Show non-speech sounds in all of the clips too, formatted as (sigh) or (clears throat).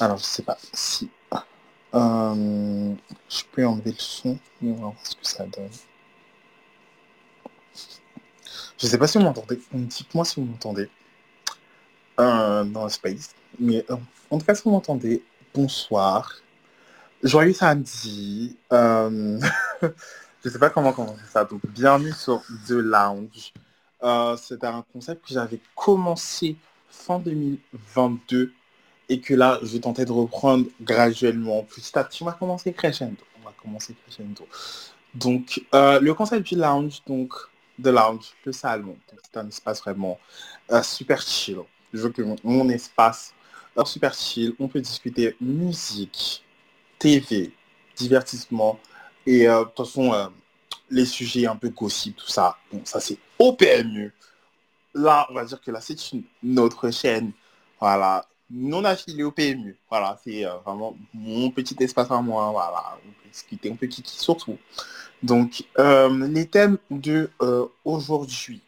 Alors, je sais pas si euh, je peux enlever le son, va voir ce que ça donne. Je sais pas si vous m'entendez. Dites-moi si vous m'entendez. Euh, dans Space. Mais euh, en tout cas, si vous m'entendez, bonsoir. Joyeux samedi. Euh, (laughs) je sais pas comment commencer ça. Donc, bienvenue sur The Lounge. C'est un concept que j'avais commencé fin 2022 et que là, je vais tenter de reprendre graduellement. Petit à petit, on va commencer crescendo. On va commencer crescendo. Donc, euh, le concept du lounge, donc, de lounge, le salon, c'est un espace vraiment euh, super chill. Je veux que mon, espace euh, super chill, on peut discuter musique, TV, divertissement et euh, de toute façon, les sujets un peu gossip, tout ça, bon, ça c'est au PMU. Là, on va dire que là, c'est une, notre chaîne. Voilà, non affilié au PMU. Voilà, c'est euh, vraiment mon petit espace à moi. Voilà, on peut discuter, on peut kiki surtout. Donc, euh, les thèmes de euh, aujourd'hui.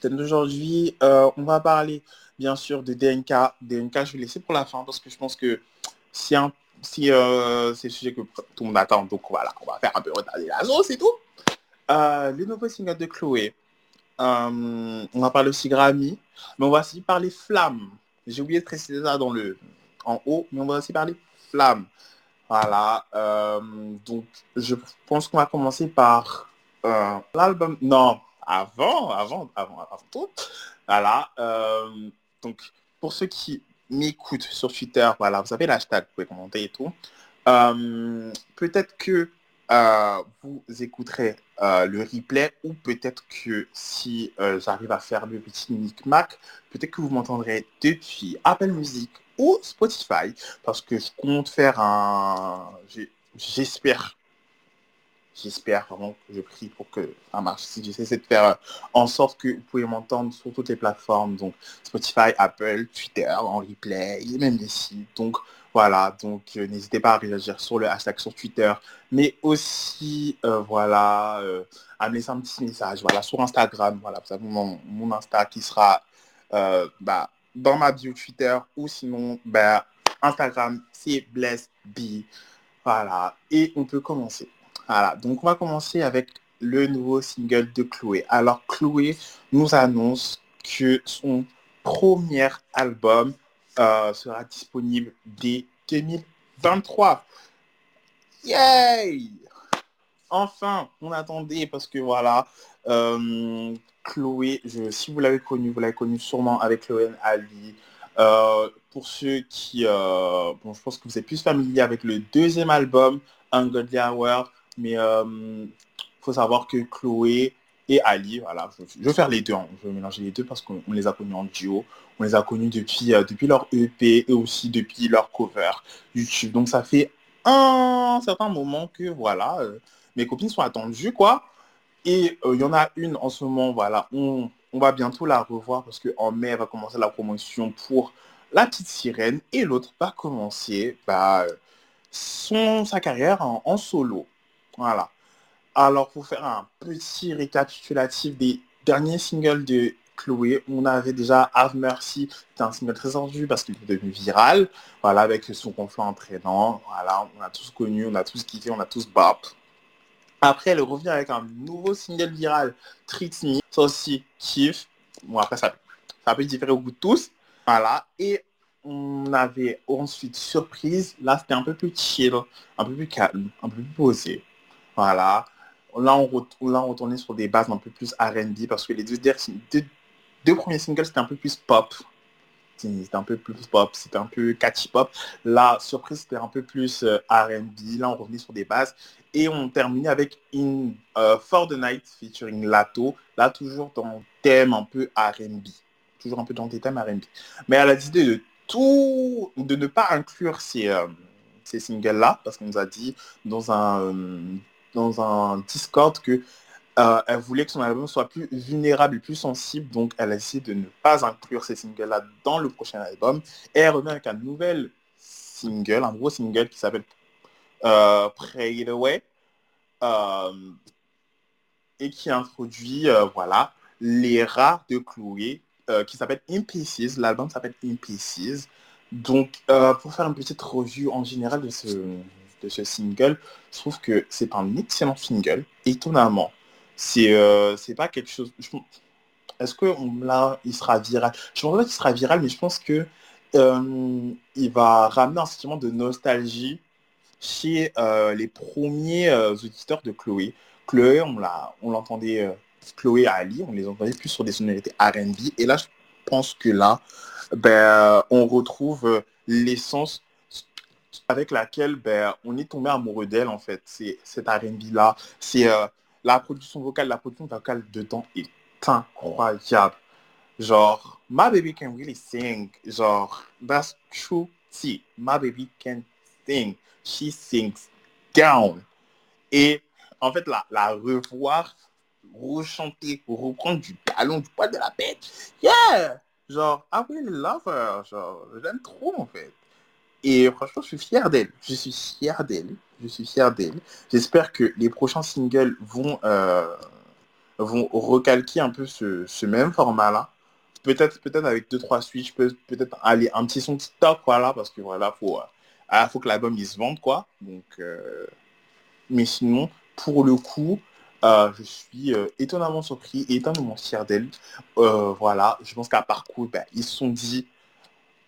Thème d'aujourd'hui, on va parler bien sûr de DNK. DNK, je vais laisser pour la fin parce que je pense que si, un, c'est le sujet que tout le monde attend, donc voilà, on va faire un peu retarder la sauce et tout. Le nouveau single de Chloé. On va parler aussi Grammy, mais on va aussi parler Flamme. J'ai oublié de préciser ça dans le en haut, mais on va aussi parler Flamme. Voilà. euh, donc, je pense qu'on va commencer par euh, l'album. Non, avant, avant, avant, avant tout. Voilà. euh, donc, pour ceux qui m'écoutent sur Twitter, voilà, vous savez l'hashtag, vous pouvez commenter et tout. Peut-être que euh, vous écouterez euh, le replay ou peut-être que si euh, j'arrive à faire le petit micmac, peut-être que vous m'entendrez depuis Apple Music ou Spotify parce que je compte faire un... J'espère, j'espère vraiment que je prie pour que ça marche. Si j'essaie de faire en sorte que vous pouvez m'entendre sur toutes les plateformes, donc Spotify, Apple, Twitter, en replay, et même les sites. Donc voilà, donc euh, n'hésitez pas à réagir sur le hashtag sur Twitter, mais aussi euh, voilà, euh, à me laisser un petit message, voilà, sur Instagram, voilà, vous avez mon, mon Insta qui sera euh, bah, dans ma bio Twitter ou sinon bah, Instagram, c'est BlessB. Voilà, et on peut commencer. Voilà, donc on va commencer avec le nouveau single de Chloé. Alors Chloé nous annonce que son premier album euh, sera disponible dès 2023. Yay! Enfin, on attendait parce que voilà, euh, Chloé, je, si vous l'avez connue, vous l'avez connue sûrement avec Chloé Ali. Euh, pour ceux qui, bon, je pense que vous êtes plus familier avec le deuxième album, Ungodly Hour, mais faut savoir que Chloé et Ali, voilà, je, je vais faire les deux, hein, je vais mélanger les deux parce qu'on on les a connus en duo, on les a connus depuis, euh, depuis leur EP et aussi depuis leur cover YouTube. Donc ça fait un certain moment que voilà, euh, mes copines sont attendues quoi. Et euh, il y en a une en ce moment, voilà, on, on va bientôt la revoir parce qu'en mai, elle va commencer la promotion pour La Petite Sirène et l'autre va commencer bah, son, sa carrière en, en solo. Voilà. Alors, pour faire un petit récapitulatif des derniers singles de Chloé, on avait déjà Have Mercy, c'était un single très entendu parce qu'il est devenu viral, voilà, avec son conflit entraînant, voilà, on a tous connu, on a tous kiffé, on a tous bop. Après, elle revient avec un nouveau single viral, Treat Me, ça aussi, kiff. Bon, après, ça, ça peut différer au goût de tous, voilà, et on avait ensuite Surprise, là, c'était un peu plus chill, un peu plus calme, un peu plus posé, voilà. Là on, ret- là, on retournait sur des bases un peu plus R&B parce que les deux, premiers singles, c'était un peu plus pop. C'était un peu plus pop, c'était un peu catchy pop. La surprise, c'était un peu plus euh, R&B. Là, on revenait sur des bases. Et on terminait avec In euh, For the Night featuring Lato. Là, toujours dans thème un peu R&B. Toujours un peu dans des thèmes R&B. Mais elle a décidé de tout, de ne pas inclure ces, euh, ces singles-là parce qu'on nous a dit dans un, euh, dans un Discord que euh, elle voulait que son album soit plus vulnérable plus sensible, donc elle a essayé de ne pas inclure ces singles-là dans le prochain album. Et elle revient avec un nouvel single, un gros single qui s'appelle euh, Pray It Away, euh, et qui introduit, voilà, les rats de Chloé, qui s'appelle In Pieces. L'album s'appelle In Pieces. Donc, pour faire une petite revue en général de ce, de ce single, je trouve que c'est un excellent single, étonnamment. C'est euh, c'est pas quelque chose... Est-ce que là, il sera viral? Je pense pas qu'il sera viral, mais je pense que euh, il va ramener un sentiment de nostalgie chez les premiers auditeurs de Chloé. Chloé, on l'entendait, Chloé et Ali, on les entendait plus sur des sonorités R&B. Et là, je pense que là, ben, on retrouve euh, l'essence avec laquelle ben, on est tombé amoureux d'elle en fait. C'est cet R&B là. C'est euh, la production vocale, la production vocale dedans est incroyable. Genre, my baby can really sing. Genre, that's true. Si, my baby can sing. She sings down. Et en fait, la, la revoir, rechanter, reprendre du talon, du poids de la bête. Yeah! Genre, I really love her. Genre, j'aime trop en fait. Et franchement, je suis fier d'elle. Je suis fier d'elle. Je suis fier d'elle. J'espère que les prochains singles vont, euh, vont recalquer un peu ce, même format-là. Peut-être peut-être avec deux trois switches, peut-être aller un petit son TikTok, voilà, parce que voilà, faut, euh, faut que l'album il se vende, quoi. Donc, euh, mais sinon, pour le coup, je suis étonnamment surpris étonnamment fier d'elle. Voilà, je pense qu'à parcours, ben, ils se sont dit,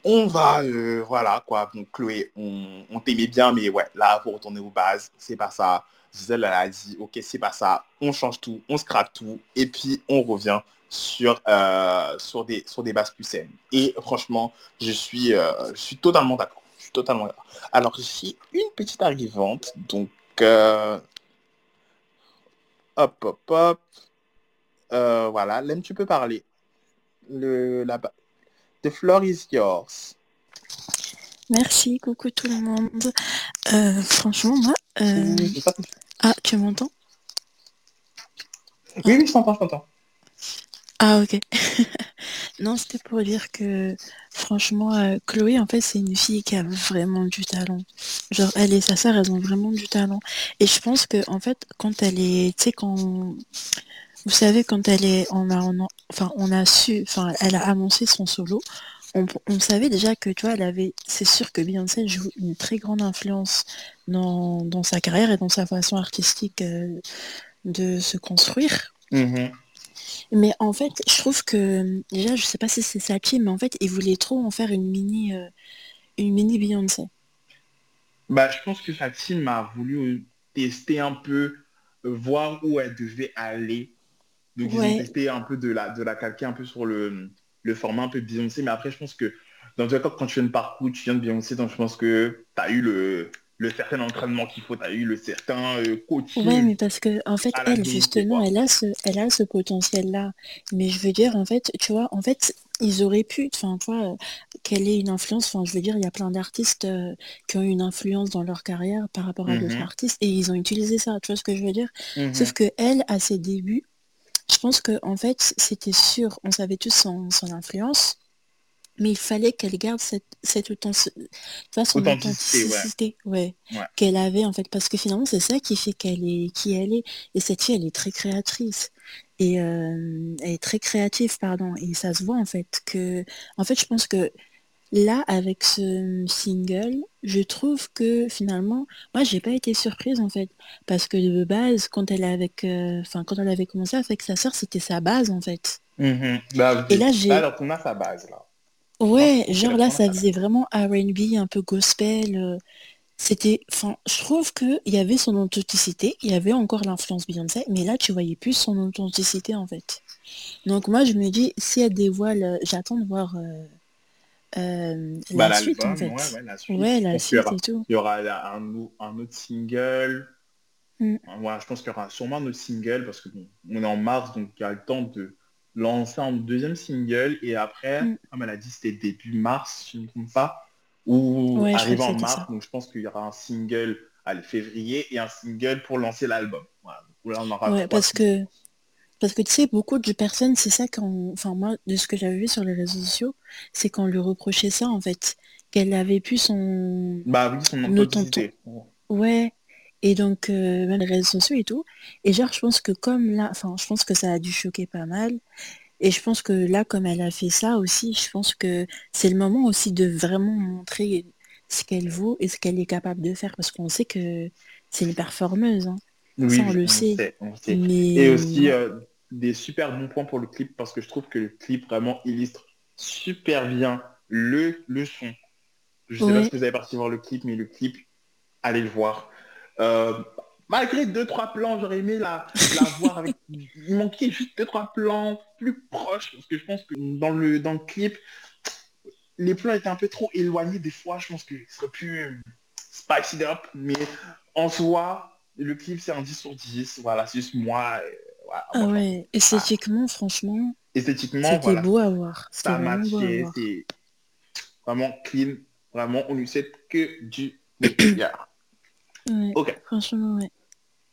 on va, voilà, quoi. Donc Chloé, on, t'aimait bien, mais ouais, là, faut retourner aux bases, c'est pas ça. Gisèle, elle a dit, ok, c'est pas ça, on change tout, on scrape tout, et puis on revient sur, sur, des, sur des bases plus saines. Et franchement, je suis, je suis totalement d'accord. Je suis totalement d'accord. Alors, j'ai une petite arrivante, donc Hop, hop, hop. Euh, voilà, Lem, tu peux parler. Le, la, the floor is yours. Merci, coucou tout le monde. Euh, franchement, moi... Euh, ah, tu m'entends? Oui, oui, je t'entends, je t'entends. Ah, ok. (laughs) non, c'était pour dire que, franchement, Chloé, en fait, c'est une fille qui a vraiment du talent. Genre, elle et sa sœur, elles ont vraiment du talent. Et je pense que, en fait, quand elle est, tu sais, quand, vous savez, quand elle est, on a, enfin, on a su, enfin, elle a annoncé son solo, on, savait déjà que, tu vois, elle avait, c'est sûr que Beyoncé joue une très grande influence dans, sa carrière et dans sa façon artistique euh, de se construire. Mm-hmm. Mais en fait, je trouve que, déjà, je sais pas si c'est sa team, mais en fait, il voulait trop en faire une mini, euh, une mini Beyoncé. Bah, je pense que sa team a voulu tester un peu, euh, voir où elle devait aller. Donc, ils ont testé un peu de la, de la calquer un peu sur le, le format un peu Beyoncé. Mais après, je pense que, dans les cas, quand tu viens de parcours, tu viens de Beyoncé, donc je pense que tu as eu le, le certain entraînement qu'il faut, tu as eu le certain euh, coaching. Ouais, mais parce que en fait, elle, justement, elle a ce, elle a ce potentiel-là. Mais je veux dire, en fait, tu vois, en fait, ils auraient pu, enfin, tu vois, qu'elle ait une influence, enfin, je veux dire, il y a plein d'artistes euh, qui ont une influence dans leur carrière par rapport à d'autres mhm. artistes, et ils ont utilisé ça, tu vois ce que je veux dire? Mhm. Sauf que elle, à ses débuts, je pense que en fait, c'était sûr, on savait tous son, son influence, mais il fallait qu'elle garde cette, cette authenticité, ouais. qu'elle avait en fait, parce que finalement c'est ça qui fait qu'elle est qui elle est. Et cette fille, elle est très créatrice et euh, elle est très créative, pardon. Et ça se voit en fait que, en fait, je pense que là avec ce single, je trouve que finalement, moi j'ai pas été surprise en fait, parce que de base, quand elle avec, euh, enfin quand elle avait commencé avec sa sœur, c'était sa base en fait. Mm-hmm. Bah, et là j'ai. Alors qu'on a sa base là? Ouais, genre là, ça faisait vraiment R&B, un peu gospel. Euh, c'était, enfin, je trouve qu'il y avait son authenticité, il y avait encore l'influence Beyoncé, mais là, tu voyais plus son authenticité en fait. Donc moi, je me dis, si elle dévoile, euh, j'attends de voir euh, bah, la suite en fait. Ouais, la suite, ouais, la suite et tout. Il y aura un, un autre single. Mm. je pense qu'il y aura sûrement un autre single parce que bon, on est en mars, donc il y a le temps de lancer un deuxième single et après, mm. comme elle a dit, c'était début mars, si je ne me trompe pas, ou arrivé en mars. Donc je pense qu'il y aura un single à février et un single pour lancer l'album. parce que parce que tu sais, beaucoup de personnes, c'est ça quand, enfin moi, de ce que j'avais vu sur les réseaux sociaux, c'est qu'on lui reprochait ça en fait, qu'elle avait pu son, bah oui, son authenticité. Ouais, et donc, même les réseaux sociaux et tout. Et genre, je pense que comme là, enfin, je pense que ça a dû choquer pas mal. Et je pense que là, comme elle a fait ça aussi, je pense que c'est le moment aussi de vraiment montrer ce qu'elle vaut et ce qu'elle est capable de faire. Parce qu'on sait que c'est une performeuse. hein. Ça, Oui, on oui, le on sait. sait, on sait. Et aussi euh, des super bons points pour le clip parce que je trouve que le clip vraiment illustre super bien le, le son. Je sais pas si vous avez parti voir le clip, mais le clip, allez le voir. Euh, malgré deux, trois plans, j'aurais aimé la, la (laughs) voir avec... Il manquait juste deux, trois plans plus proches parce que je pense que dans le, dans le clip, les plans étaient un peu trop éloignés des fois. Je pense que ce serait plus euh, spicy up, mais en soi, le clip c'est un 10 sur 10. Voilà, c'est juste moi. Ah moi, ouais, ah, esthétiquement, franchement, esthétiquement, c'était voilà, beau à voir. Ça matchait, c'est vraiment clean. Vraiment, on lui souhaite que du meilleur. Ouais, Ok, franchement, ouais.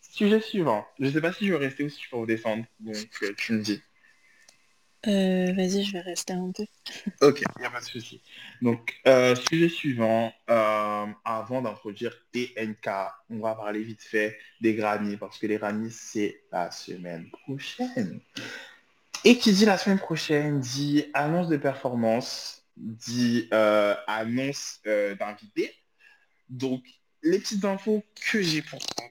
sujet suivant. Je sais pas si je vais rester aussi pour vous défendre, donc euh, tu me dis. Euh, vas-y, je vais rester un peu. Ok, il n'y a pas de souci. Donc, euh, sujet suivant, euh, avant d'introduire TNK, on va parler vite fait des Grammys, parce que les Grammys, c'est la semaine prochaine. Et qui dit la semaine prochaine, dit annonce de performance, dit euh, annonce euh, d'invité. Donc, les petites infos que j'ai pour vous,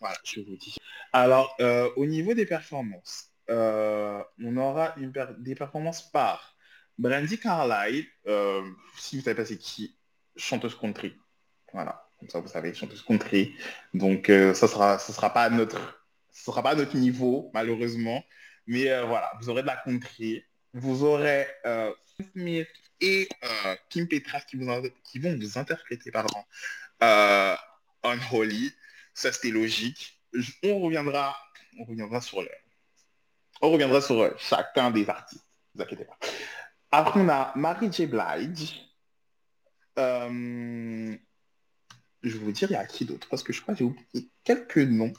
voilà, je vous dis. Alors, au niveau des performances, euh, on aura des performances par Brandy Carlile, euh, si vous savez pas c'est qui, chanteuse country. Voilà, comme ça vous savez, chanteuse country. Donc euh, ça sera, ça sera pas notre, ça sera pas notre niveau malheureusement, mais voilà, vous aurez de la country, vous aurez Smith et Kim Petras qui, vont vous interpréter, pardon, Unholy. Ça c'était logique. On reviendra, on reviendra sur le, on reviendra sur euh, chacun des artistes. Ne vous inquiétez pas. Après on a Mary J. Blige. Euh, je vais vous dire, il y a qui d'autre? Parce que je crois que j'ai oublié quelques noms.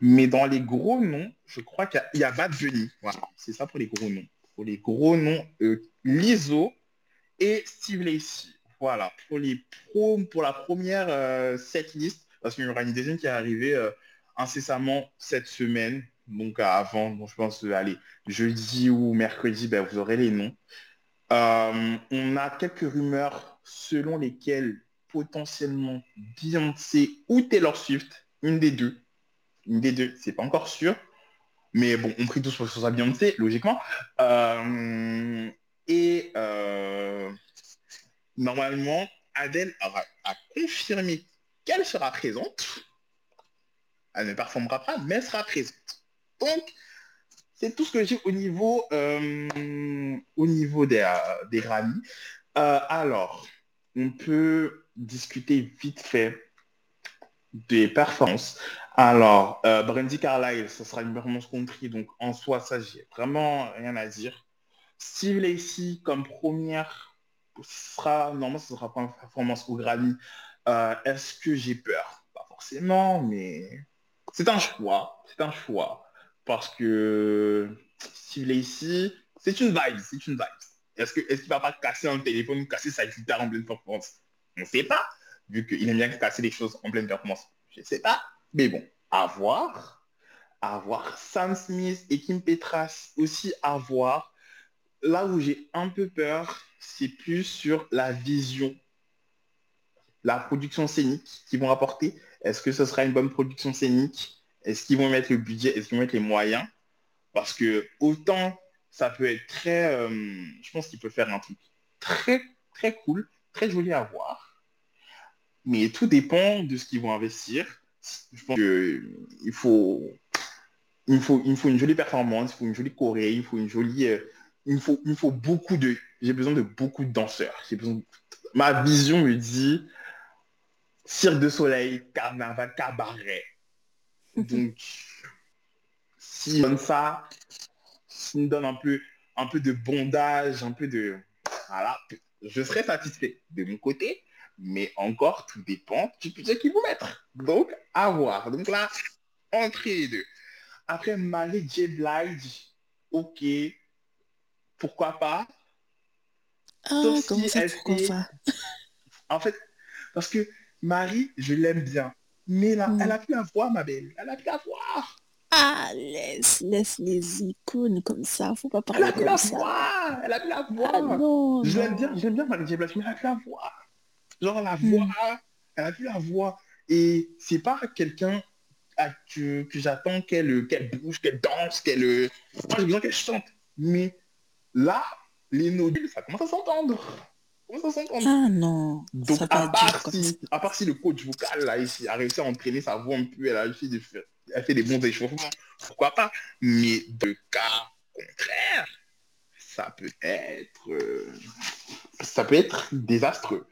Mais dans les gros noms, je crois qu'il y a, Bad Bunny. Voilà, c'est ça pour les gros noms. Pour les gros noms, euh, Lizzo et Steve Lacy. Voilà, pour les pros, pour la première euh, setlist, parce qu'il y aura une deuxième qui est arrivée euh, incessamment cette semaine. Donc euh, avant, je pense, euh, allez, jeudi ou mercredi, ben, vous aurez les noms. Euh, on a quelques rumeurs selon lesquelles potentiellement Beyoncé ou Taylor Swift, une des deux, une des deux, c'est pas encore sûr, mais bon, on prie tous sur sa Beyoncé, logiquement. Et normalement, Adèle aura, a confirmé qu'elle sera présente. Elle ne performera pas, mais elle sera présente. Donc, c'est tout ce que j'ai au niveau, euh, au niveau des, euh, des Grammys. Euh, alors, on peut discuter vite fait des performances. Alors, Brandy Carlile, ce sera une performance country, donc en soi, ça, j'ai vraiment rien à dire. Steve Lacy, comme première, ce sera, normalement, ce sera pas une performance au Grammy. Est-ce que j'ai peur? Pas forcément, mais c'est un choix. C'est un choix. Parce que Steve Lacy, c'est une vibe, c'est une vibe. Est-ce que est-ce qu'il va pas casser un téléphone ou casser sa guitare en pleine performance? On ne sait pas, vu qu'il aime bien casser les choses en pleine performance. Je ne sais pas. Mais bon, à voir. À voir. Sam Smith et Kim Petras aussi à voir. Là où j'ai un peu peur, c'est plus sur la vision, la production scénique qu'ils vont apporter. Est-ce que ce sera une bonne production scénique? Est-ce qu'ils vont mettre le budget? Est-ce qu'ils vont mettre les moyens? Parce que autant ça peut être très... euh, je pense qu'il peut faire un truc très, très cool, très joli à voir. Mais tout dépend de ce qu'ils vont investir. Je pense qu'il faut, il faut, il faut une jolie performance, il faut une jolie choré, il faut une jolie... euh, il, me faut, il faut beaucoup de... J'ai besoin de beaucoup de danseurs. J'ai besoin Ma vision me dit cirque de soleil, carnaval, cabaret. Donc, s'il donne ça, s'il me donne un peu, un peu de bondage, un peu de... Voilà, je serai satisfait de mon côté, mais encore, tout dépend du budget qu'ils vont mettre. Donc, à voir. Donc là, entre les deux. Après, Mary J. Blige, ok, pourquoi pas? Ah, Sauf comment si ça, pourquoi fait... pas? En fait, parce que Marie, je l'aime bien. Mais là, elle a plus la voix, ma belle. Elle a plus la voix. Ah, laisse, laisse les icônes comme ça, faut pas Elle parler a plus comme la ça. voix Elle a plus la voix Ah non. bien, j'aime bien Marie Blanche, mais elle a plus la voix. Genre la Hmm. voix, elle a plus la voix. Et c'est pas quelqu'un à- que, que j'attends qu'elle qu'elle bouge, qu'elle danse, qu'elle... Moi j'ai besoin qu'elle chante. Mais là, les nodules, ça commence à s'entendre. S'entendre. Ah non, Donc ça à part, si, à part si le coach vocal là, il a réussi à entraîner sa voix un peu, elle a réussi de faire, elle fait des bons échauffements, pourquoi pas? Mais de cas contraire, ça peut être euh, ça peut être désastreux.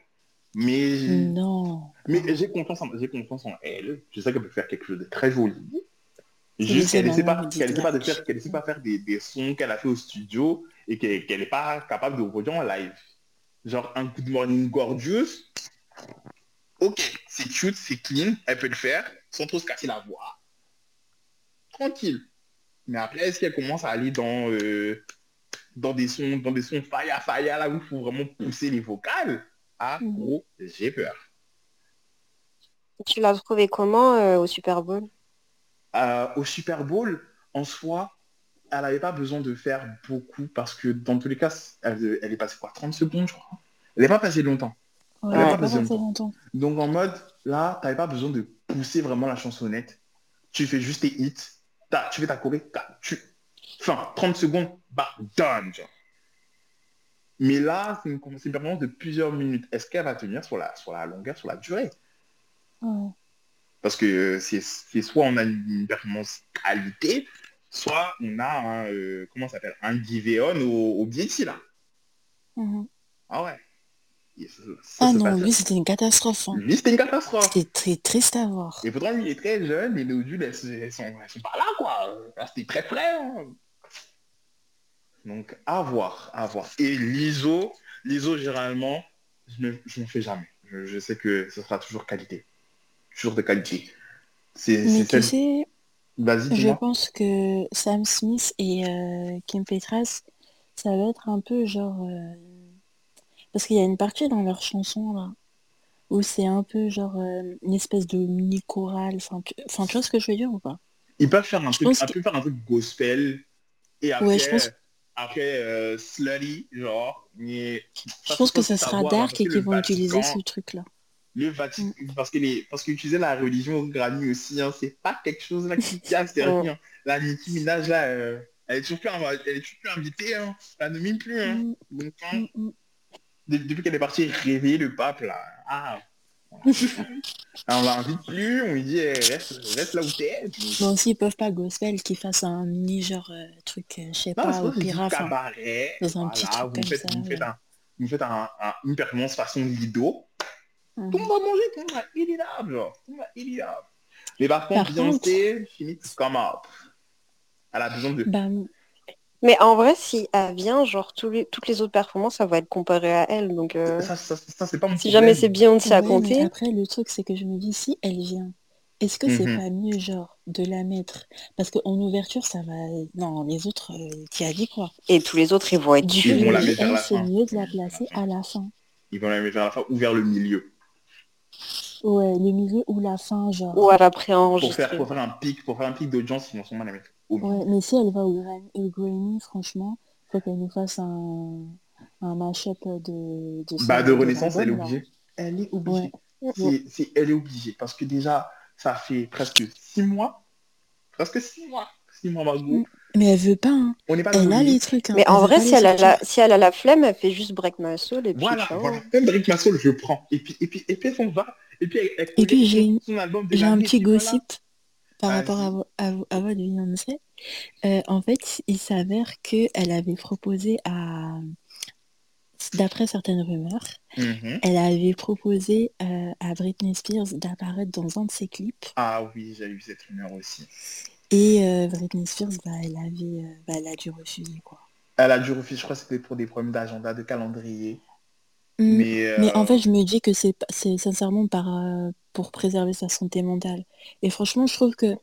Mais, Non. mais j'ai confiance en confiance en elle. Je sais qu'elle peut faire quelque chose de très joli. Juste qu'elle les essaie pas, qu'elle pas de faire, qu'elle pas faire des, des sons qu'elle a fait au studio et qu'elle qu'elle est pas capable de reproduire en live. Genre un Good Morning Gorgeous. Ok, c'est cute, c'est clean, elle peut le faire sans trop se casser la voix. Tranquille. Mais après, est-ce qu'elle commence à aller dans, euh, dans des sons, dans des sons faya faya là où il faut vraiment pousser les vocales? Ah, Mhm. gros, j'ai peur. Tu l'as trouvé comment euh, au Super Bowl? Euh, au Super Bowl, en soi, elle n'avait pas besoin de faire beaucoup parce que dans tous les cas, elle, elle est passée quoi 30 secondes, je crois. Elle n'est pas passée longtemps. Ouais, Elle pas pas. Donc en mode, là, tu n'avais pas besoin de pousser vraiment la chansonnette. Tu fais juste tes hits, tu fais ta choré, tu... Enfin, 30 secondes, bah, done. genre. Mais là, c'est une, performance de plusieurs minutes. Est-ce qu'elle va tenir sur la, sur la longueur, sur la durée? Parce que c'est c'est soit on a une performance qualité, soit on a un, euh, comment ça s'appelle, un Giveon au, au BT là. Mhm. Ah ouais. Et ça- ça Ah non, lui c'était une catastrophe. hein. Lui, c'était une catastrophe. C'était très triste à voir. Et pourtant, lui, il est très jeune, et les nodules, elles, elles sont, elles sont pas là, quoi. C'était très frais. hein. Donc, à voir, à voir. Et l'ISO, l'ISO, généralement, je ne n'en fais jamais. Je, je sais que ce sera toujours qualité. Toujours de qualité. C'est Mais c'est tu celle- sais, Vas-y, je pense que Sam Smith et euh, Kim Petras, ça va être un peu genre... euh, Parce qu'il y a une partie dans leur chanson là, où c'est un peu genre euh, une espèce de mini-chorale. Enfin tu... enfin, tu vois ce que je veux dire ou pas? Ils peuvent faire un truc, pense un que- faire un truc gospel, et après, Ouais, je pense- après slutty, genre, mais... Je pense que ça sera dark et qu'ils vont utiliser ce truc-là. Le Vatican, parce que les, parce qu'utiliser la religion au Grammy aussi, hein, c'est pas quelque chose là qui casse, rien. La Nicki Minaj là, euh, elle est toujours plus, elle est toujours plus invitée, hein. Elle ne mime plus, hein. Mm, Donc, hein, mm, mm. de- depuis qu'elle est partie réveiller le pape là, ah, (laughs) on l'invite plus, on lui dit eh, reste, reste là où t'es. Puis- Bon, s'ils peuvent pas gospel, qu'ils fassent un mini genre euh, truc, euh, je sais pas, pas opéra. enfin, cabaret. dans un petit truc vous comme faites, ça, Vous faites, ouais. un, vous faites un- un- une performance façon Lido. Tout le monde va manger, tout le monde up, genre. Tout le monde up. Mais par contre, Par Beyoncé, she needs to come up. Elle a besoin de... Bah, Mais en vrai, si elle vient, genre tous les- toutes les autres performances, ça va être comparé à elle. Donc euh, Ça, ça, ça, c'est pas mon si problème. jamais c'est Beyoncé à ouais, compter, mais après, le truc, c'est que je me dis, si elle vient, est-ce que c'est Mhm. pas mieux, genre, de la mettre? Parce qu'en ouverture, ça va... Non, les autres, euh, t'y as dit quoi? Et tous les autres, ils vont être Du Ils coup, tués. vont je la me dis, mettre vers elle, la c'est mieux de la placer à la fin. Ils vont la mettre vers la fin ou vers le milieu. Ouais, le milieu ou la fin, genre. Ou à la Pour faire, pour faire un pic, pour faire un pic d'audience, ils sûrement la mettre au milieu. Ouais, mais si elle va au Grammy, franchement, faut qu'elle nous fasse un, un mash-up de, de, Bah, de de Renaissance, elle est obligée. Elle est obligée. Ouais. C'est, c'est- elle est obligée. Parce que déjà, ça fait presque six mois. Presque six mois. Six mois, Margot. Mm. Mais elle veut pas, hein. On n'est pas Elle le a les trucs, hein. Mais Elle en vrai, si elle, a la, si elle a la flemme, elle fait juste Break My Soul et puis Voilà. Même Drake Massol, je prends. Et puis, et puis, et puis, on va. Et puis, elle, elle Et puis, collecte j'ai son- une- son album de J'ai un petit gossip par rapport à, vo- à, vo- à votre Beyoncé. Euh, en fait, il s'avère qu'elle avait proposé à, d'après certaines rumeurs, Mhm. elle avait proposé euh, à Britney Spears d'apparaître dans un de ses clips. Ah oui, j'ai eu cette rumeur aussi. Et euh, Britney Spears, bah, elle avait, euh, bah, elle a dû refuser, quoi. Elle a dû refuser, je crois que c'était pour des problèmes d'agenda, de calendrier. Mm. Mais, euh, Mais en fait, je me dis que c'est sincèrement par, euh, pour préserver sa santé mentale. Et franchement, je trouve que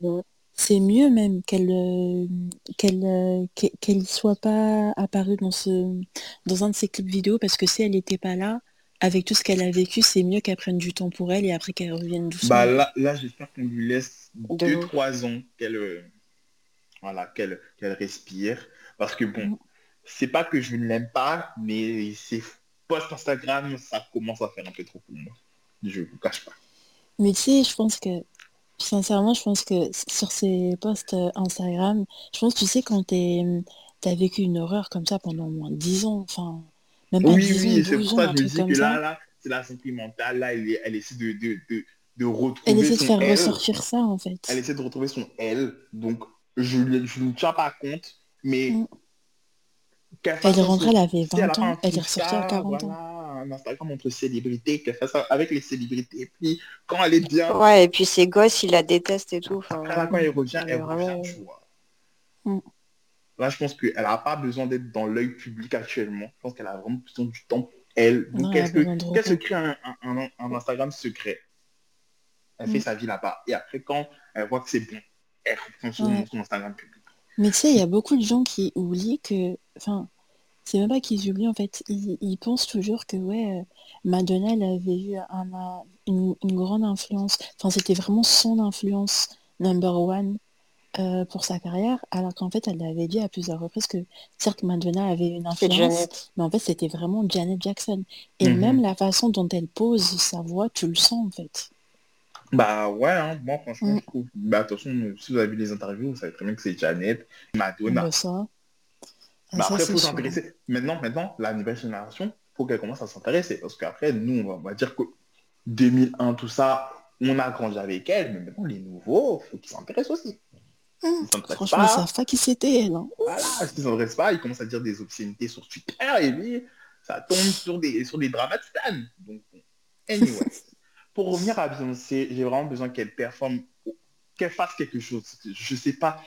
c'est mieux même qu'elle euh, qu'elle euh, qu'e- qu'elle soit pas apparue dans ce dans un de ses clips vidéo parce que si elle n'était pas là, avec tout ce qu'elle a vécu, c'est mieux qu'elle prenne du temps pour elle et après qu'elle revienne doucement. bah là, là j'espère qu'on lui laisse De ouf. 2-3 ans qu'elle euh, voilà, qu'elle qu'elle respire. Parce que bon, c'est pas que je ne l'aime pas, mais ses posts Instagram, ça commence à faire un peu trop pour moi. Je vous cache pas. Mais tu sais, je pense que, sincèrement, je pense que sur ces posts euh, Instagram, je pense, tu sais, quand t'es, t'as vécu une horreur comme ça pendant au moins 10 ans, enfin, même pas Oui, 10 ans, oui, et c'est 12 pour ans, ça que je me dis que là, là, c'est la santé mentale, là, elle, est- elle essaie de, de, de, de Elle retrouver essaie de faire ressortir ça, en fait. Elle essaie de retrouver son elle. Donc, je ne je ne tiens pas compte, mais Mm. qu'elle Elle est rentrée, elle avait Si elle a 20 pas un ans, elle est ressortie à Insta, 40 ans. voilà, un Instagram entre célébrités, qu'elle fasse ça avec les célébrités. Et puis, quand elle est bien, Ouais, et puis ses gosses, ils la détestent et tout. après, là, Enfin, quand elle revient, elle revient, tu vois. Mm. Là, je pense qu'elle n'a pas besoin d'être dans l'œil public actuellement. Je pense qu'elle a vraiment besoin du temps pour elle. Donc, qu'est-ce que, qu'elle se crée un, un- un- un Instagram secret? Elle fait Mm. sa vie là-bas. Et après, quand elle voit que c'est bon, elle reprend son, Ouais. son Instagram public. Mais tu sais, il y a beaucoup de gens qui oublient que, enfin, c'est même pas qu'ils oublient en fait, ils, ils pensent toujours que ouais, euh, Madonna elle avait eu un, un- une, une grande influence, enfin c'était vraiment son influence number one euh, pour sa carrière, alors qu'en fait elle l'avait dit à plusieurs reprises que certes Madonna avait une influence, mais en fait c'était vraiment Janet Jackson. Et Mhm. même la façon dont elle pose sa voix, tu le sens en fait. Bah ouais, hein, moi franchement, Mm. je trouve. Bah attention, si vous avez vu les interviews, vous savez très bien que c'est Janet, On Madonna. Ah, Bah ça, après, faut sûr. s'intéresser. Maintenant, maintenant, la nouvelle génération, faut qu'elle commence à s'intéresser. Parce qu'après, nous, on va, on va dire que 2001, tout ça, on a grandi avec elle, mais maintenant, les nouveaux, faut qu'ils s'intéressent aussi. Ils s'intéressent Franchement, ils pas. savent pas qui c'était elle. hein. Voilà, s'ils s'intéressent pas, ils commencent à dire des obscénités sur Twitter et lui, ça tombe sur des, sur des dramas de stan. Donc, anyway. (laughs) Pour revenir à Beyoncé, j'ai vraiment besoin qu'elle performe, qu'elle fasse quelque chose. Je sais pas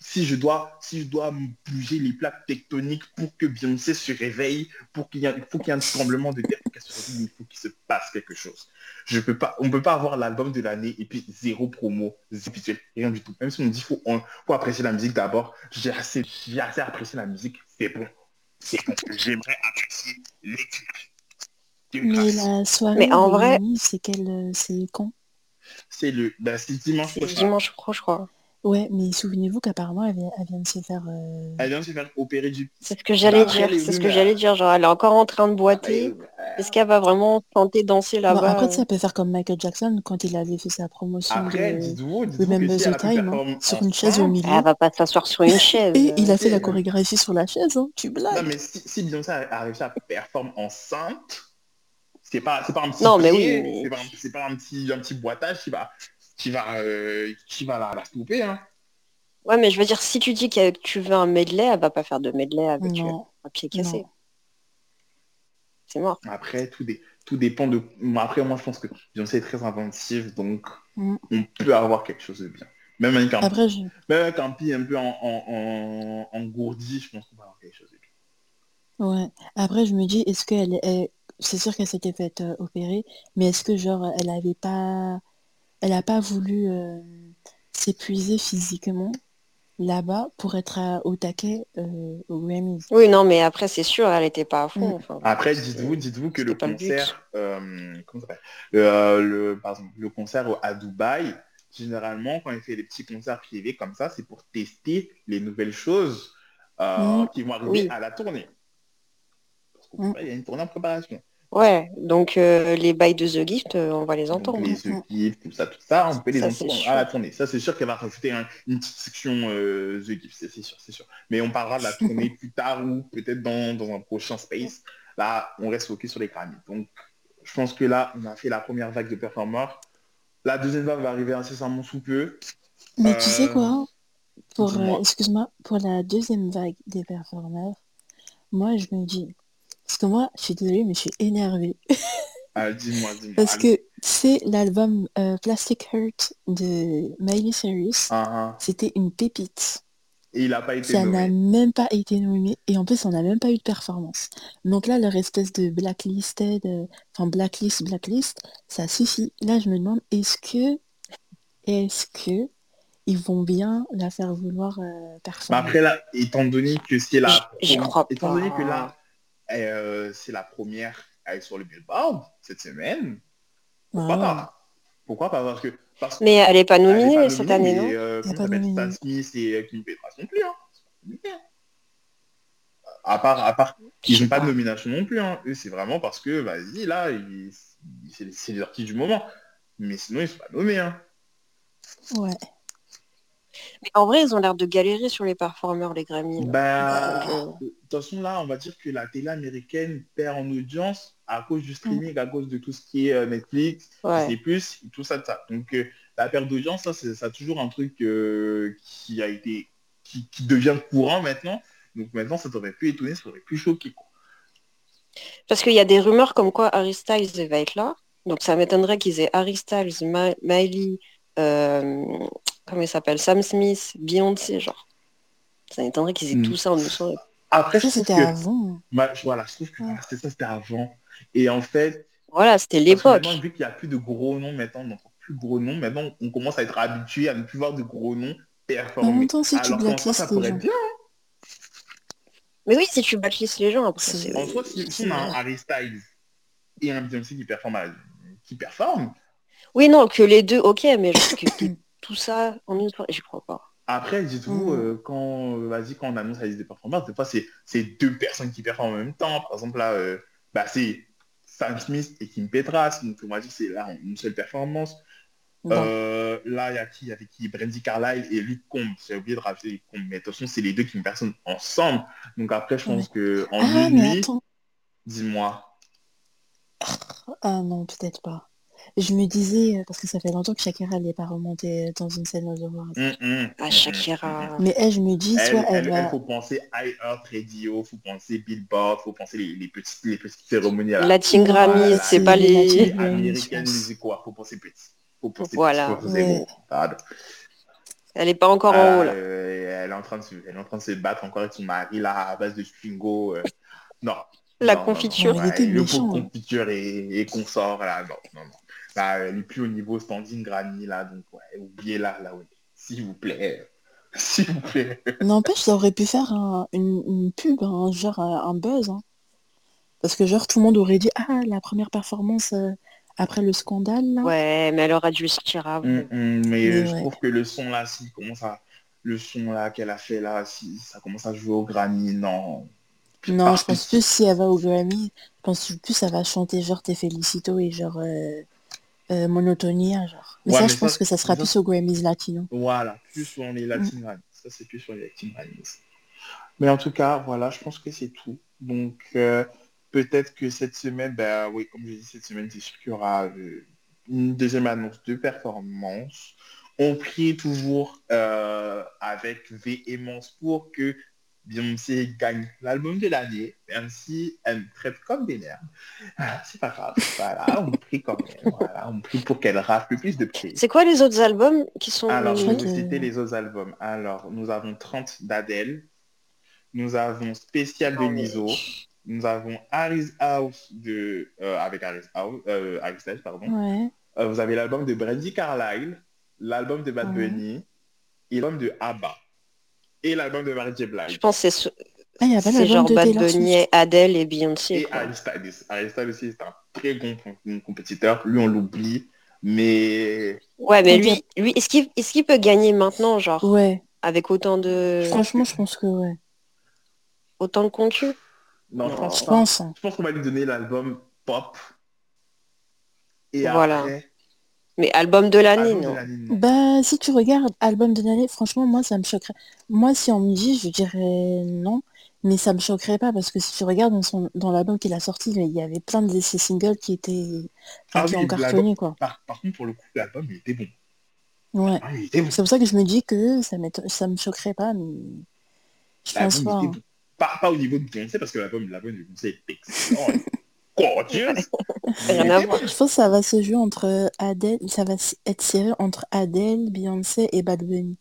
si je dois, si je dois bouger les plaques tectoniques pour que Beyoncé se réveille, pour qu'il y ait, faut qu'il y ait un tremblement de terre pour qu'elle se réveille, il faut qu'il se passe quelque chose. Je peux pas, on peut pas avoir l'album de l'année et puis zéro promo, zéro rien du tout. Même si on dit faut, faut apprécier la musique d'abord, j'ai assez, j'ai assez apprécié la musique, c'est bon. C'est bon. J'aimerais apprécier clips. Mais la soirée Mais en vrai- c'est quel, euh, c'est quand? C'est le, bah, c'est dimanche prochain. dimanche pro, je crois. Ouais, mais souvenez-vous qu'apparemment elle, vient- elle vient de se faire. euh, Elle vient de se faire opérer du C'est ce que j'allais Après, dire. C'est ce que j'allais dire. Genre, elle est encore en train de boiter. Est-ce qu'elle va vraiment tenter danser Bon, là-bas après, euh ça peut faire comme Michael Jackson quand il avait fait sa promotion Après, de si elle the Time hein, sur une chaise au France, milieu. Elle va pas s'asseoir sur une chaise. Et il a fait la euh, chorégraphie sur la chaise, hein, tu Non, blagues. mais si, si Beyoncé a réussi à performer enceinte, c'est pas, c'est pas un petit Non, mais oui, mais- c'est pas, un- c'est pas un petit, un petit boitage qui va, qui va, euh, qui va la, la stopper, hein. Ouais, mais je veux dire, si tu dis que tu veux un medley, elle va pas faire de medley avec euh, Non, un pied cassé. non. C'est mort. Après, tout, dé- tout dépend de... Après, moi, je pense que Beyoncé est très inventive, donc Mm. on peut avoir quelque chose de bien. Même avec un, Après, je... même avec un pied un peu en, en, en- engourdi, je pense qu'on va avoir quelque chose de bien. Ouais. Après, je me dis, est-ce qu'elle est... C'est sûr qu'elle s'était faite euh, opérer, mais est-ce que, genre, elle avait pas... Elle a pas voulu euh, s'épuiser physiquement là-bas pour être à- au taquet euh, au Grammys Oui, non, mais après, c'est sûr, elle était pas à fond. Mm. Enfin, Après, dites-vous, dites-vous que le concert, euh, le, euh, le, pardon, le concert à Dubaï, généralement, quand il fait des petits concerts privés comme ça, c'est pour tester les nouvelles choses euh, Mm. qui vont arriver Oui. à la tournée. Mm. Il y a une tournée en préparation. Ouais, donc euh, les bails de The Gift, euh, on va les Donc, entendre. les The Gift, tout ça, tout ça, on peut les Ça, entendre sûr. à la tournée. Ça, c'est sûr qu'elle va rajouter un- une petite section euh, The Gift, c'est sûr, c'est sûr. Mais on parlera de la (laughs) tournée plus tard ou peut-être dans, dans un prochain space. Là, on reste focus sur les Grammys. Donc, je pense que là, on a fait la première vague de performeurs. La deuxième vague va arriver incessamment sous peu. Mais tu sais quoi? Pour, euh, excuse-moi, pour la deuxième vague des performeurs, moi, je me dis... Parce que moi, je suis désolée, mais je suis énervée. (laughs) Ah, dis-moi, dis-moi. Parce que c'est l'album euh, Plastic Heart de Miley Cyrus. Ah. C'était une pépite. Et il n'a pas été Ça n'a même pas été nommé et en plus on n'a même pas eu de performance. Donc là leur espèce de blacklisted, euh, enfin blacklist, blacklist, ça suffit. Là je me demande est-ce que est-ce que ils vont bien la faire vouloir euh, Mais performer? après, là, étant donné que c'est la... J'y- j'y crois étant pas. donné que là, euh, c'est la première à être sur le Billboard cette semaine, pourquoi Ah. pas? Pourquoi pas? Parce que... Parce Mais elle est pas nominée pas cette nominée, année, mais, non? euh, Elle pas nominée. Stan Smith et Kim Petras non plus. Hein. Hein. À part, à part, ils n'ont pas de pas. nomination non plus. Hein. Eux, c'est vraiment parce que, vas-y, là, c'est c'est les artistes du moment. Mais sinon, ils sont pas nommés. Hein. Ouais. Mais en vrai, ils ont l'air de galérer sur les performeurs, les Grammy. Bah, Donc, de toute façon, là, on va dire que la télé américaine perd en audience à cause du streaming, à cause de tout ce qui est euh, Netflix, Ouais. Disney+, Plus, et tout ça, ça. Donc, euh, la perte d'audience, ça, c'est ça toujours un truc euh, qui a été, qui, qui devient courant maintenant. Donc maintenant, ça t'aurait pu étonner, ça t'aurait pu choquer. quoi. Parce qu'il y a des rumeurs comme quoi Harry Styles va être là. Donc ça m'étonnerait qu'ils aient Harry Styles, Ma- Miley, comment il s'appelle, Sam Smith, Beyoncé, genre. Ça m'étonnerait qu'ils aient Mm. tout ça en une soirée. Après, Ça, c'était que, avant. bah, je- voilà, je trouve que Ouais. c'était ça, c'était avant. Et en fait, Voilà, c'était l'époque. maintenant, vu qu'il n'y a plus de gros noms maintenant, on plus gros noms, maintenant, on commence à être habitué à ne plus voir de gros noms En performer. même temps, si tu Alors ça blacklistes pourrait gens. bien. Mais oui, si tu battlistes les gens, après. En soi, si, si on a un Harry Styles et un Beyoncé qui performe, à- qui performe, Oui, non, que les deux, ok, mais genre que que (coughs) tout ça en une soirée, j'y crois pas. Après, dites-vous, Mm. euh, quand, euh, vas-y, quand on annonce la liste des performeurs, des fois, c'est deux personnes qui performent en même temps. Par exemple, là, euh, bah, c'est Sam Smith et Kim Petras. Donc, on va dire que c'est là une seule performance. Euh, là, il y a qui? Avec qui? Brandy Carlyle et Luc Combe. J'ai oublié de rajouter Luc Combe. Mais de toute façon, c'est les deux qui me personne ensemble. Donc après, je pense que en Ah, une mais nuit, attends. dis-moi. Ah non, peut-être pas. Je me disais, euh, parce que ça fait longtemps que Shakira n'est pas remontée dans une scène Awards. Hum, hum, Ah, hum, Shakira. hum. Mais elle, je me dis, Elle, soit elle, elle, va... elle, faut penser iHeart Radio, faut penser Billboard, faut penser les, les petites, les petites cérémonies à la Latin Grammy, Voilà, c'est pas les pense. Music Award, faut penser petit. Faut penser Voilà. petit, faut penser. Elle est pas encore en haut, là. euh, elle, est en train de se, elle est en train de se battre encore avec son mari là à base de Twingo. euh, non. La Non, non, confiture. Oh, il Ouais, était le méchant, pot de hein. confiture et, et consort là, non, non, non. Là, elle est plus au niveau standing Grammy là, donc ouais, oubliez là, là, oui. S'il vous plaît. (laughs) S'il vous plaît. N'empêche, ça aurait pu faire un- une, une pub, hein, genre un, un buzz. hein. Parce que genre tout le monde aurait dit, ah, la première performance euh, après le scandale, là. Ouais, mais elle aura dû sortir avant. Hum, hum, mais Mais euh, je ouais. trouve que le son là, s'il commence à. Le son là qu'elle a fait là, si ça commence à jouer au Grammy, non. Non, je pense plus si elle va au Grammy, je pense plus elle va chanter genre Te Felicito et genre euh, euh, Monotonia, genre. Mais Ouais, ça, mais je ça, pense que ça sera plus au Grammys latino. Voilà, plus sur Mm. les Latin Grammys. Ça, c'est plus sur les Latin Grammys. Mais en tout cas, voilà, je pense que c'est tout. Donc, euh, peut-être que cette semaine, ben oui, comme je dis, cette semaine, c'est sûr qu'il y aura euh, une deuxième annonce de performance. On prie toujours avec véhémence pour que Beyoncé gagne l'album de l'année, même si elle me traite comme des nerfs. Ah, c'est pas grave, voilà, on prie quand même, voilà, on prie pour qu'elle rafle le plus de prix. C'est quoi les autres albums qui sont Alors, je vais vous citer les autres albums. Alors, nous avons 30 d'Adèle. Nous avons Spécial de Ah ouais. Niso. Nous avons Harry's House de, euh, avec Harry's House, euh, Harry Styles, pardon. Ouais. Euh, vous avez l'album de Brandy Carlyle, l'album de Bad Ouais. Bunny et l'album de ABBA. Et l'album de Mary J. Je pense que c'est ce- Ah, c'est genre de Bad. Bunny, Adele et Beyoncé. Et. Harry Styles. Harry Styles aussi, c'est un très bon com- compétiteur. Lui, on l'oublie. Mais Ouais, mais lui, lui est-ce qu'il est-ce qu'il peut gagner maintenant, genre, Ouais, avec autant de franchement, je pense que ouais. autant de concus non, je pense. hein. Je pense qu'on va lui donner l'album pop. Et Voilà. après, Mais album de l'année, non. Bah, si tu regardes album de l'année, franchement, moi, ça me choquerait. Moi, si on me dit, je dirais non, mais ça me choquerait pas parce que si tu regardes dans, son, dans l'album qu'il a sorti, il y avait plein de ses singles qui étaient, Ah qui oui, ont cartonné, quoi. Par, par contre, pour le coup, l'album, il était bon. Ouais. Ah, bon. C'est pour ça que je me dis que ça, ça me choquerait pas, mais je pense pas. hein. bon. Pas, pas au niveau de Beyoncé, parce que l'album l'album de Beyoncé est excellent. Gorgeous. (laughs) Rien à voir. Je pense que ça va se jouer entre Adele, ça va être serré entre Adele, Beyoncé et Bad Bunny.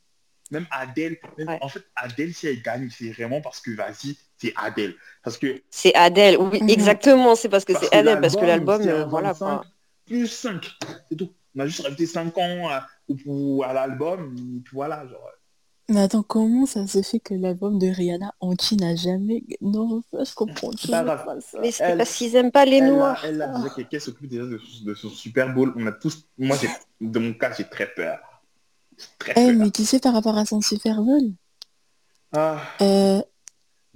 Même Adèle, même- Ouais. en fait, Adèle, si elle gagne, c'est vraiment parce que, vas-y, c'est Adèle. Parce que, C'est Adele, oui, Mhm. exactement, c'est parce que c'est Adele, parce que l'album, euh, voilà 25 quoi. plus 5, c'est tout. On a juste rajouté 5 ans au- à l'album, voilà, genre. Mais attends, comment ça se fait que l'album de Rihanna anti n'a jamais... Non, ça, je comprends pas toujours grave. pas ça. Mais c'est Elle- parce qu'ils aiment pas les Elle, a- noirs. elle a déjà quelqu'un s'occupe déjà de, de son Super Bowl. On a tous, moi, j'ai, de mon cas, j'ai très peur. J'ai Très Eh, peur. mais tu sais, par rapport à son Super Bowl, Ah, euh, de, ce que j'ai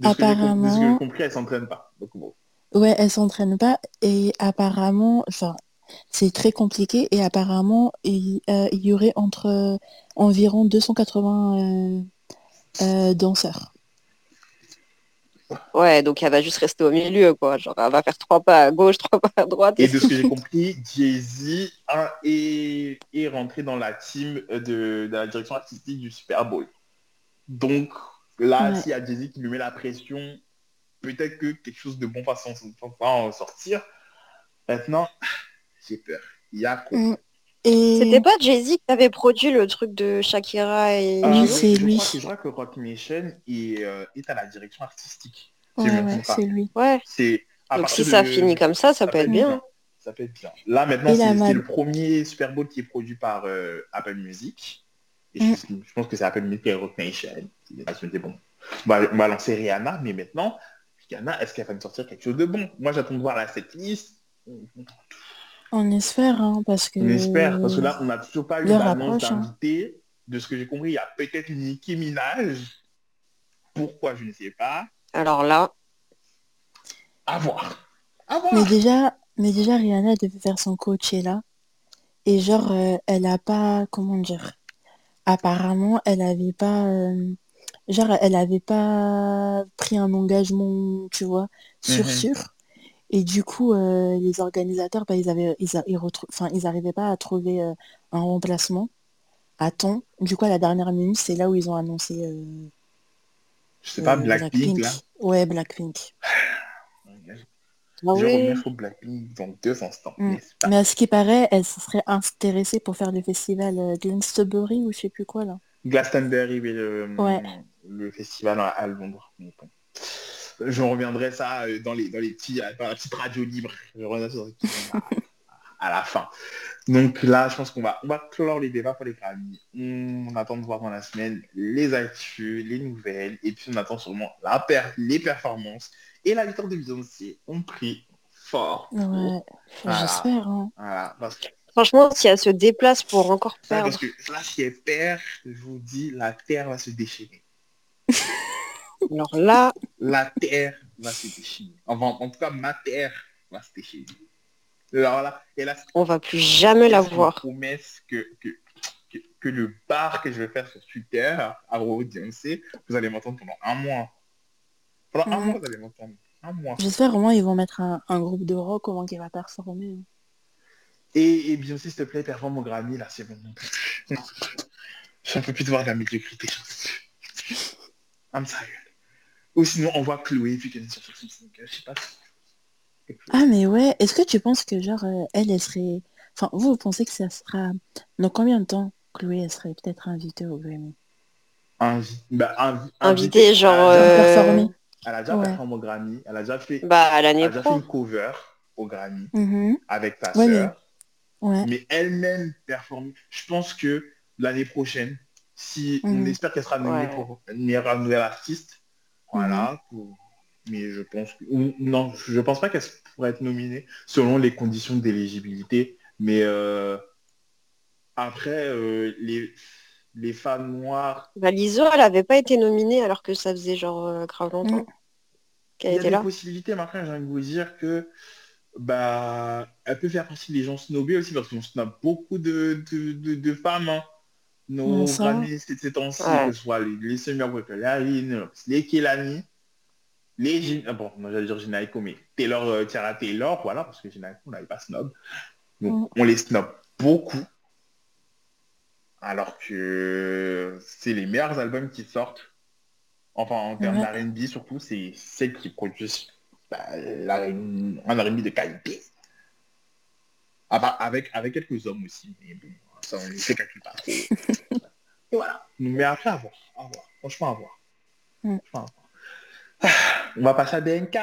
com- de ce que j'ai apparemment- compris, elle s'entraîne pas. Donc bon. ouais, elle s'entraîne pas et apparemment, enfin, c'est très compliqué et apparemment, il, euh, il y aurait entre euh, environ 280 euh, euh, danseurs. Ouais, donc elle va juste rester au milieu, quoi. Genre, elle va faire trois pas à gauche, (laughs) trois pas à droite. Et de ce que j'ai compris, Jay-Z hein, est, est rentré dans la team de, de la direction artistique du Super Bowl. Donc là, Ouais. s'il y a Jay-Z qui lui met la pression, peut-être que quelque chose de bon va s'en va en sortir. Maintenant, j'ai peur. Il y a quoi? Mm. Et C'était pas Jay-Z qui avait produit le truc de Shakira et Ah, Oui, c'est je lui. Crois que, je crois que Rock Nation est, euh, est à la direction artistique. si ouais, ouais, c'est lui. Ouais. Donc si ça de- finit comme ça, ça peut être bien. Ça peut être bien. Là maintenant, Et c'est mal- le premier Super Bowl qui est produit par euh, Apple Music. Et Mm. je, je pense que c'est Apple Music et Rock Nation. Nationalités, bon. On va, on va lancer Rihanna, mais maintenant, Rihanna, est-ce qu'elle va nous sortir quelque chose de bon? Moi, j'attends de voir la setlist. On, espère, hein, parce que... on espère, parce que là, on n'a toujours pas eu d'annonce approche, hein. d'invité. De ce que j'ai compris, il y a peut-être Nicki Minaj. Pourquoi, je ne sais pas. Alors là, À voir. À voir. Mais déjà, mais déjà Rihanna devait faire son Coachella et genre euh, elle a pas comment dire apparemment elle avait pas euh, genre elle avait pas pris un engagement tu vois sûr Mhm. sûr et du coup euh, les organisateurs bah, ils avaient ils, a- ils ils arrivaient pas à trouver euh, un remplacement à temps du coup à la dernière minute c'est là où ils ont annoncé euh, Je sais pas, Blackpink, là. ouais Blackpink ah je oui. reviens sur Blackpink dans deux instants. Mm. pas? Mais à ce qui paraît, elle se serait intéressée pour faire le festival Glastonbury ou je sais plus quoi là. Glastonbury, oui, le, Ouais. le festival à, à Londres. Mais bon. Je reviendrai ça euh, dans les, dans les petits, euh, dans la petite radio libre. Je à, (laughs) à la fin. Donc là, je pense qu'on va, on va clore les débats pour les Grammy. On attend de voir dans la semaine les actus, les nouvelles, et puis on attend sûrement la per les performances et la victoire de Beyoncé. On prie fort. Ouais, Voilà. j'espère. Hein. Voilà, parce que Franchement, si elle se déplace pour encore perdre, parce que là, si elle perd, je vous dis, la terre va se déchirer. (laughs) alors là, La terre va se déchirer. Enfin, en tout cas, ma terre va se déchirer. Alors là, et là, on va plus jamais la voir. promesse que, que, que, que le bar que je vais faire sur Twitter, à Beyoncé, vous allez m'entendre pendant un mois. Pendant un Mhm. mois, vous allez m'entendre. Un mois. J'espère vraiment ils vont mettre un, un groupe de rock au moins qui va performer. Et, et Beyoncé, s'il te plaît, performe au Grammy, là, c'est bon. J'en peux plus de voir de la médiocrité. I'm tired. Ou sinon, on voit Chloé, puis qu'elle est sur je sais pas. Ah mais ouais, est-ce que tu penses que genre euh, elle, elle serait... Enfin, vous, vous pensez que ça sera... Dans combien de temps Chloé, elle serait peut-être invitée au Grammy? Invi- bah, invi- Invité, genre, Elle a déjà, euh, Performer elle a déjà ouais. performé au Grammy. Elle a déjà fait, Bah, à elle l'année a déjà fait pro. une cover au Grammy Mhm, avec ta Ouais, sœur. Ouais. Mais elle-même performe. Je pense que l'année prochaine, si on Mhm. espère qu'elle sera nommée Ouais. pour meilleure nouvelle artiste, voilà. pour- Mais je pense que non, je pense pas qu'elle pourrait être nominée selon les conditions d'éligibilité. Mais euh, après, euh, les les femmes noires, Bah, Lizzo, elle avait pas été nominée alors que ça faisait genre euh, grave longtemps Mm. il qu'elle y a était des là. possibilités. Mais après, j'ai envie de vous dire que bah, elle peut faire partie des gens snobés aussi parce qu'on snob beaucoup de, de, de, de femmes. hein. Grammys ces ces temps-ci, Ouais. que ce soit les, les Summer Walker, les Aline, les Kelani, les Gin- ah bon, j'allais dire Ginaiko, mais Taylor, euh, Tiara Taylor, voilà, parce que Ginaiko, on n'avait pas snob. Donc, on les snob beaucoup. Alors que c'est les meilleurs albums qui sortent. Enfin, en termes Ouais. d'R&B, surtout, c'est celles qui produisent bah, un R&B de qualité. Ah bah, avec, avec quelques hommes aussi, mais bon, ça on sait trop. Et (laughs) voilà. Mais après, à voir, à voir. Franchement, à voir. Mm. Franchement, à voir. Ah, (sighs) On va passer à DNK.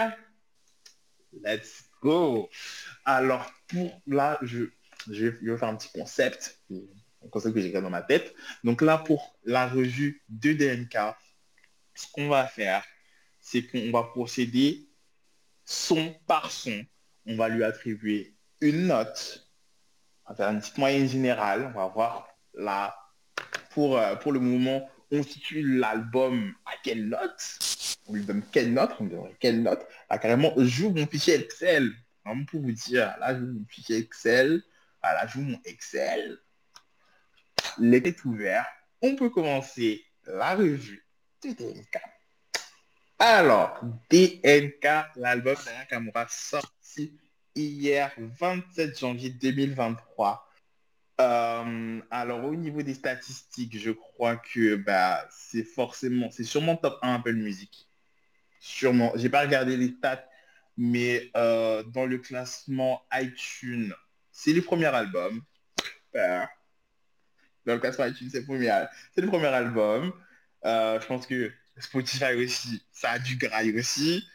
Let's go. Alors, pour là, je, je, vais, je vais faire un petit concept. un concept que j'ai dans ma tête. Donc là, pour la revue de DNK, ce qu'on va faire, c'est qu'on va procéder son par son. On va lui attribuer une note. On va faire une petite moyenne générale. On va voir là, pour, euh, pour le moment, on situe l'album à quelle note? On lui donne quelle note? On lui quelle note? Ah, carrément, joue mon fichier Excel. Pour vous dire, là, je joue mon fichier Excel. Voilà, je joue mon Excel. L'été est ouvert. On peut commencer la revue de DNK. Alors, DNK, l'album d'Aya Kamura sorti hier 27 janvier 2023. Euh, alors au niveau des statistiques, je crois que bah, c'est forcément, c'est sûrement top 1 Apple Music. Sûrement. J'ai pas regardé les stats, mais euh, dans le classement iTunes, c'est le premier album. dans le classement iTunes, c'est le premier, album. Euh, je pense que Spotify aussi, ça a du graille aussi.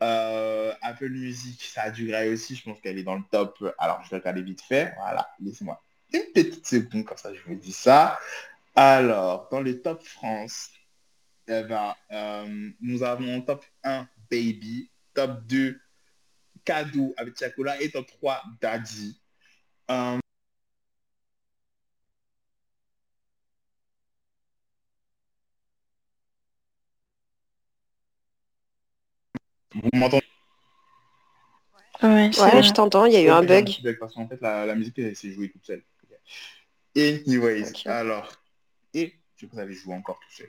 Apple Music, ça a du graille aussi. Je pense qu'elle est dans le top. Alors, je vais regarder vite fait. Voilà, laissez-moi une petite seconde, comme ça je vous dis ça. Alors, dans le top France, eh ben, euh, nous avons top 1 Baby, top 2 Cadeau avec Chacola et top 3 Daddy. Euh, vous m'entendez Ouais, je t'entends, il y a eu un bug. Parce qu'en fait, la, la musique s'est jouée toute seule. Anyways, alors, et je vous avais joué encore tout seul.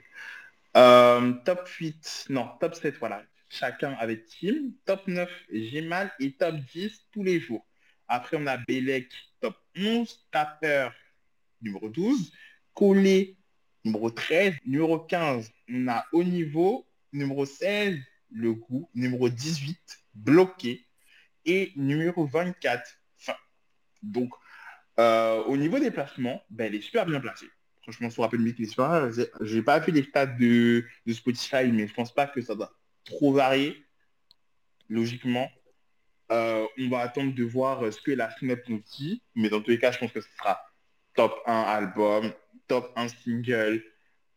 Euh, top 8, non, top 7, voilà. Chacun avec Team. Top 9, j'ai mal. Et top 10, tous les jours. Après, on a Belek, top 11. Tapper, numéro 12. Collé, numéro 13. Numéro 15, on a Au Niveau. Numéro 16, Le Goût. Numéro 18, Bloqué. Et numéro 24, Fin. Donc, euh, au niveau des placements, ben, elle est super bien placée. Franchement, sur Apple Music, je n'ai pas? Fait les stats de, Spotify, mais je pense pas que ça doit trop varier. Logiquement, euh, on va attendre de voir ce que la Snap nous dit. Mais dans tous les cas, je pense que ce sera top 1 album, top 1 single,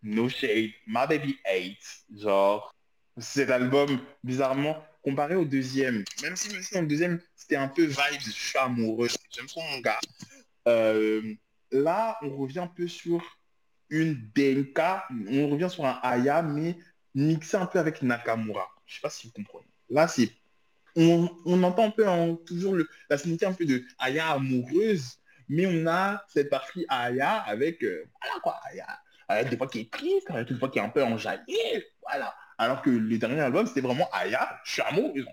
No Shade, My Baby 8. Genre, cet album, bizarrement, comparé au deuxième, même si, même si dans le deuxième, c'était un peu vibes, je suis amoureux, j'aime trop mon gars. Euh, là, on revient un peu sur une DNK, on revient sur un Aya, mais mixé un peu avec Nakamura. Je sais pas si vous comprenez. Là, c'est on, entend un peu toujours le, la sonorité un peu de Aya amoureuse, mais on a cette partie Aya avec euh, voilà quoi, Aya, des fois qui est triste, des fois qui est un peu enjaillée, voilà. Alors que le dernier album, c'était vraiment Aya, je suis amoureuse.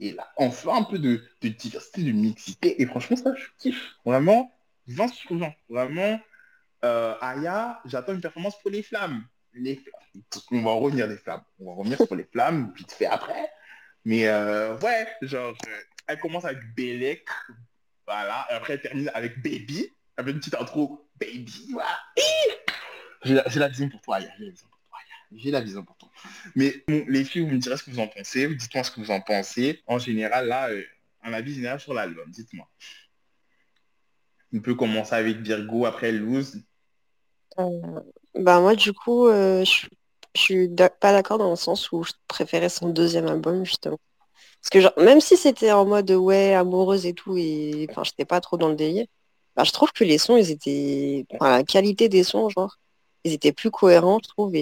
Et là, enfin un peu de, diversité, de mixité. Et franchement, ça, je kiffe. Vraiment, 20 sur 20. Vraiment, euh, Aya, j'attends une performance pour les flammes. Les On va revenir des flammes. On va revenir sur les flammes, vite fait après. Mais euh, ouais, genre, elle commence avec Belek. Voilà. Après, elle termine avec Baby. Avec une petite intro. Baby. Voilà. J'ai la, la vision pour toi, Aya. J'ai la vision pour toi. Mais les filles, vous me direz ce que vous en pensez. Dites-moi ce que vous en pensez. En général, là, euh, un avis général sur l'album. Dites-moi. On peut commencer avec Virgo, après Lose. Euh, bah moi, du coup, euh, je, suis pas d'accord dans le sens où je préférais son deuxième album, justement. Parce que genre, même si c'était en mode ouais, amoureuse et tout, et enfin, j'étais pas trop dans le délire, bah, je trouve que les sons, ils étaient. la qualité des sons, genre, ils étaient plus cohérents, je trouve,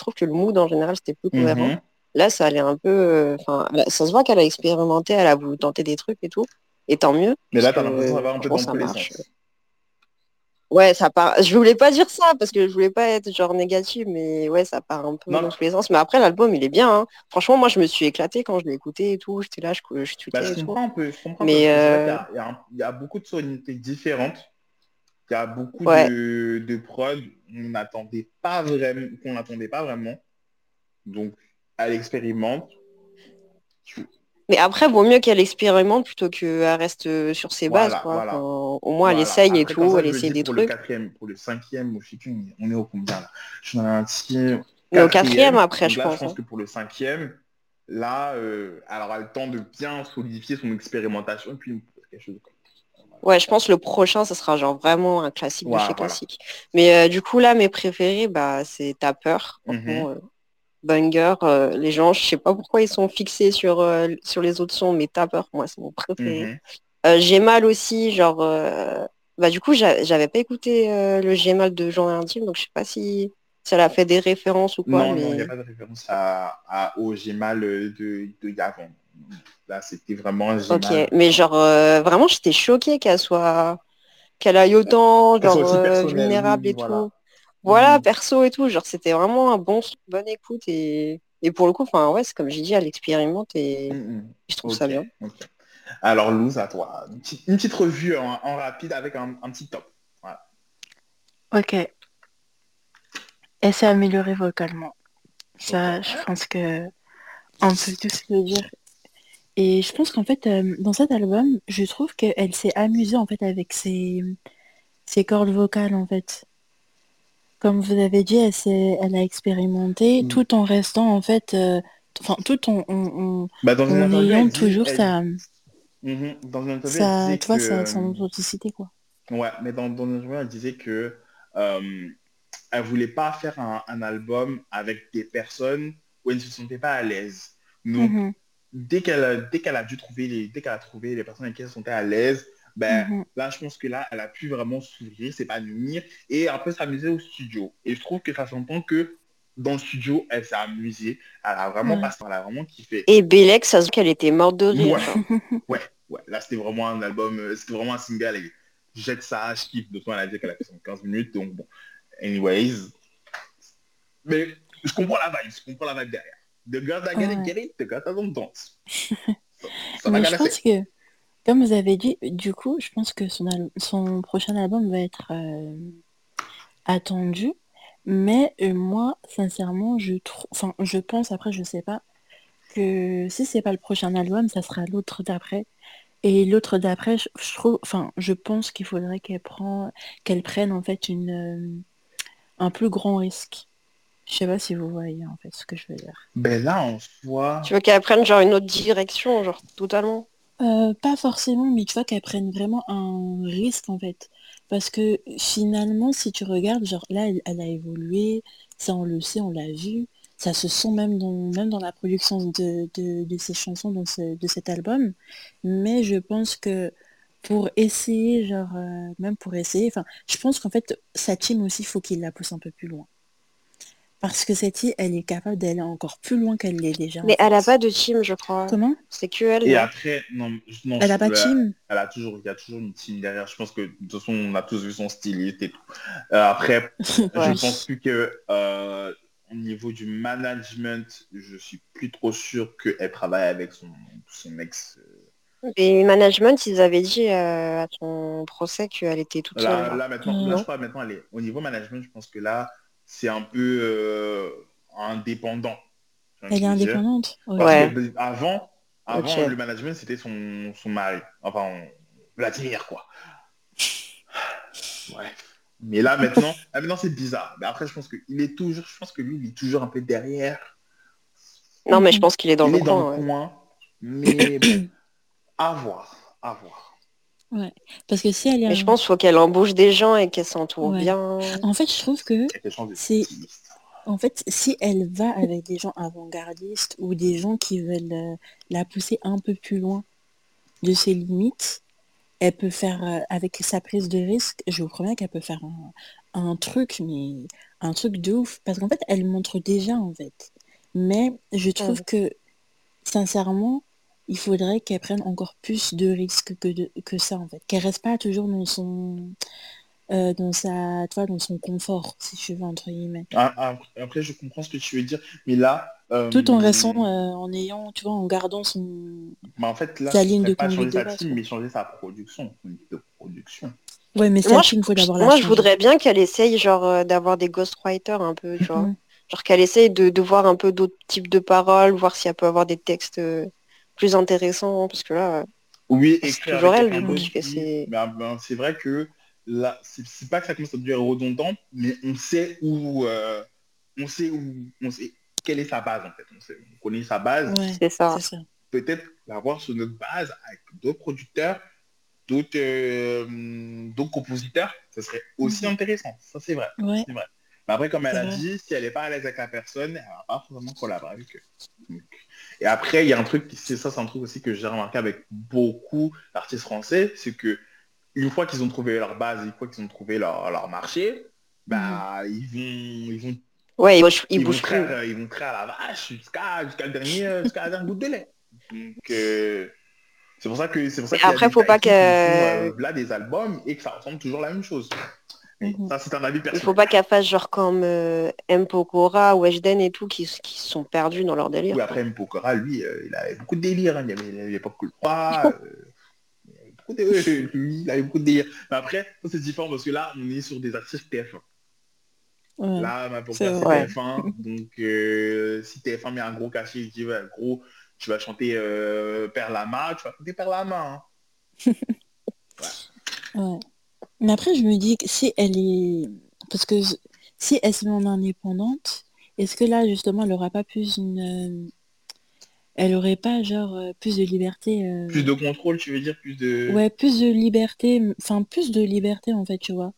trouve que le mood en général c'était plus cohérent. Mhm. Là, ça allait un peu. Euh, enfin, ça se voit qu'elle a expérimenté, elle a voulu tenter des trucs et tout. Et tant mieux. Mais là, t'as l'impression d'avoir un peu ça marche. Ouais, ça part. Je voulais pas dire ça parce que je voulais pas être genre négative, mais ouais, ça part un peu dans tous les sens. Mais après, l'album, il est bien. Hein. Franchement, moi, je me suis éclaté quand je l'ai écouté et tout. J'étais là, je, je bah, je comprends un peu. Je comprends mais euh, il, y a, beaucoup de sonorités différentes. Il y a beaucoup de, de prod. On n'attendait pas vraiment, qu'on n'attendait pas vraiment. Donc, elle expérimente. Mais après, vaut mieux qu'elle expérimente plutôt qu'elle reste euh, sur ses bases. au moins, elle essaye et tout, elle essaye des pour trucs. Le quatrième, pour le cinquième, je sais plus, on est au combien là? Je suis dans un au quatrième après, je pense. Je pense hein. que pour le cinquième, là, euh, alors elle le temps de bien solidifier son expérimentation et puis quelque chose Ouais, je pense le prochain, ce sera genre vraiment un classique de chez voilà. classique. Mais euh, du coup, là, mes préférés, bah, c'est Ta peur. Mhm. Euh, Banger, euh, les gens, je sais pas pourquoi ils sont fixés sur, euh, sur les autres sons, mais Ta peur, moi, c'est mon préféré. Mhm. Euh, J'ai mal aussi, genre... Bah, du coup, j'a- j'avais pas écouté le J'ai mal de Jean Intime, donc je sais pas si ça l'a fait des références ou quoi, Non, mais... non, il n'y a pas de référence à, à- au J'ai mal de, de Yavon. Là, c'était vraiment J'ai Ok, mais genre euh, vraiment j'étais choquée qu'elle soit qu'elle aille autant genre euh, vulnérable et voilà. tout. Voilà, Mhm. perso et tout, genre c'était vraiment un bon bonne écoute et, et pour le coup, enfin ouais, c'est comme j'ai dit, elle expérimente et Mhm. je trouve ça bien. ok. Alors, Luz, à toi. Une petite, une petite revue en, en rapide avec un, un petit top. Voilà. Ok. Elle s'est améliorée vocalement. Ça, je pense que on peut tous le dire. Et je pense qu'en fait, euh, dans cet album, je trouve qu'elle s'est amusée en fait avec ses, ses cordes vocales en fait. Comme vous avez dit, elle, s'est- elle a expérimenté Mm. tout en restant en fait, euh, enfin tout en, en, en- Bah, dans en ayant dit- toujours elle- sa, Mhm. Dans une sa, vois, sa, son authenticité quoi. Ouais, mais dans, dans une elle disait que euh, elle voulait pas faire un, un album avec des personnes où elle ne se sentait pas à l'aise. Donc, Mhm, dès qu'elle a, dès qu'elle a dû trouver les, dès qu'elle a trouvé les personnes avec qui elle se sentait à l'aise, ben mhm. là, je pense que là, elle a pu vraiment s'ouvrir, s'épanouir et un peu s'amuser au studio. Et je trouve que ça s'entend que dans le studio, elle s'est amusée. Elle a vraiment Ouais. passé, elle a vraiment kiffé. Et Bélec, ça se voit qu'elle était morte de rire. Ouais. (laughs) Ouais, ouais, là c'était vraiment un album, euh, c'était vraiment un single et jette ça, je kiffe. Façon, elle a dit qu'elle a fait son 15 minutes, donc bon. Anyways. Mais je comprends la vibe, je comprends la vibe derrière. The girls that get it, get it, the girls that don't. Ça, Mais je pense que, comme vous avez dit, du coup, je pense que son, al- son prochain album va être euh, attendu. Mais euh, moi, sincèrement, je trouve, enfin, je pense, après, je sais pas, que si c'est pas le prochain album, ça sera l'autre d'après. Et l'autre d'après, je, je trouve, enfin, je pense qu'il faudrait qu'elle prend, qu'elle prenne en fait une, euh, un plus grand risque. Je sais pas si vous voyez en fait ce que je veux dire. Ben là, en soi, Tu veux qu'elle prenne genre une autre direction, genre totalement? Euh, pas forcément, mais tu vois qu'elle prenne vraiment un risque en fait. Parce que finalement, si tu regardes, genre là, elle, elle a évolué, ça on le sait, on l'a vu, ça se sent même dans, même dans la production de, de, de ces chansons, dans ce- de cet album. Mais je pense que pour essayer, genre, euh, même pour essayer, enfin, je pense qu'en fait, sa team aussi, faut qu'il la pousse un peu plus loin. Parce que cette fille, elle est capable d'aller encore plus loin qu'elle l'est déjà. Mais elle a fait. pas de team, je crois. Comment? C'est que elle. et non? après, non, je- non, Elle a je- pas de euh, team? Elle a toujours, il y a toujours une team derrière. Je pense que de toute façon, on a tous vu son styliste et tout. Euh, après, (laughs) Ouais. je pense plus que euh, au niveau du management, je suis plus trop sûr qu'elle travaille avec son, son ex. euh, Et management, ils avaient dit euh, à ton procès qu'elle était toute seule. Là, maintenant, là, je crois maintenant, elle est au niveau management, je pense que là, c'est un peu euh, indépendant. Elle est indépendante Ouais. que avant, avant le management, c'était son, son mari. Enfin, on- Vladimir, quoi. (sighs) Ouais. Mais là, maintenant, (laughs) ah, maintenant c'est bizarre. Mais après, je pense qu'il est toujours, je pense que lui, il est toujours un peu derrière. Non, mais je pense qu'il est dans il le est dans coin. le ouais. coin. Mais bon, (clears throat) à voir, à voir. Parce que si elle est... Mais je pense qu'il faut qu'elle embauche des gens et qu'elle s'entoure Ouais. bien. En fait, je trouve que, C'est- en fait, si elle va avec des gens avant-gardistes ou des gens qui veulent euh, la pousser un peu plus loin de ses limites, elle peut faire, euh, avec sa prise de risque, je vous promets qu'elle peut faire un, un truc, mais un truc de ouf. Parce qu'en fait, elle montre déjà, en fait. Mais je trouve que, sincèrement, il faudrait qu'elle prenne encore plus de risques que, de- que ça, en fait. Qu'elle reste pas toujours dans son... euh, dans sa, tu vois, dans son confort, si tu veux, entre guillemets. Ah, ah, Après, je comprends ce que tu veux dire. Mais là... euh, Tout en restant, euh, en ayant, tu vois, en gardant son... Mais en fait, là, sa ligne de pas conduite changer de sa base, team, quoi. mais changer sa production. son de production. Ouais, mais Moi, ça, il faut d'abord la Moi, je voudrais bien qu'elle essaye genre euh, d'avoir des ghostwriters un peu, tu vois. Mhm. Genre qu'elle essaye de, de voir un peu d'autres types de paroles, voir si elle peut avoir des textes euh, plus intéressants, parce que là, Oui, C'est toujours elle, quelqu'un du coup, d'autre, qui fait oui. ses- Mais, ah, ben, c'est vrai que là, c'est pas que ça commence à devenir redondant, mais on sait où, euh, on sait où, on sait quelle est sa base en fait. On, sait- on connaît sa base. Ouais, c'est ça. Peut-être l'avoir sur notre base avec d'autres producteurs d'autres euh, d'autres compositeurs, ce serait aussi Mhm. intéressant. Ça, c'est vrai. Ouais, C'est vrai. Mais après, comme elle a vrai. dit, si elle n'est pas à l'aise avec la personne, elle va pas forcément collaborer avec eux. Donc, Et après, il y a un truc, qui- c'est ça, c'est un truc aussi que j'ai remarqué avec beaucoup d'artistes français, c'est que une fois qu'ils ont trouvé leur base, une fois qu'ils ont trouvé leur, leur marché, bah, ils vont, ils vont, Ouais, il bouge, il ils vont traire, euh, ils vont traire à la vache jusqu'à jusqu'à le dernier, euh, jusqu'à la dernière goutte de lait. Donc, euh, c'est pour ça que c'est pour ça qu'il après, faut pas que- font, euh, là des albums et que ça ressemble toujours à la même chose. Mhm. Ça, c'est un avis Il faut pas qu'elle fasse genre comme euh, M. Pokora, Weshden et tout, qui, qui sont perdus dans leur délire. Oui, après, Mpokora, lui, euh, il avait beaucoup de délire. hein. Il avait, il avait pas que le roi. (laughs) euh, il avait beaucoup de... (laughs) Lui, il avait beaucoup de délire. Mais après, ça, c'est différent parce que là, on est sur des artistes TF1. Ouais. Là, Mpokora, C'est c'est vrai. TF1. (laughs) Donc, euh, si TF1 met un gros cachet, il dit, ouais, gros, tu vas chanter euh, Père Lama, tu vas chanter Père Lama. hein. Ouais. Mais après, je me dis que si elle est... Parce que si elle se met en indépendante, est-ce que là, justement, elle aura pas plus une... euh, Elle aurait pas, genre, euh, plus de liberté euh, Plus de contrôle, tu veux dire, plus de... Ouais, plus de liberté, enfin, plus de liberté, en fait, tu vois.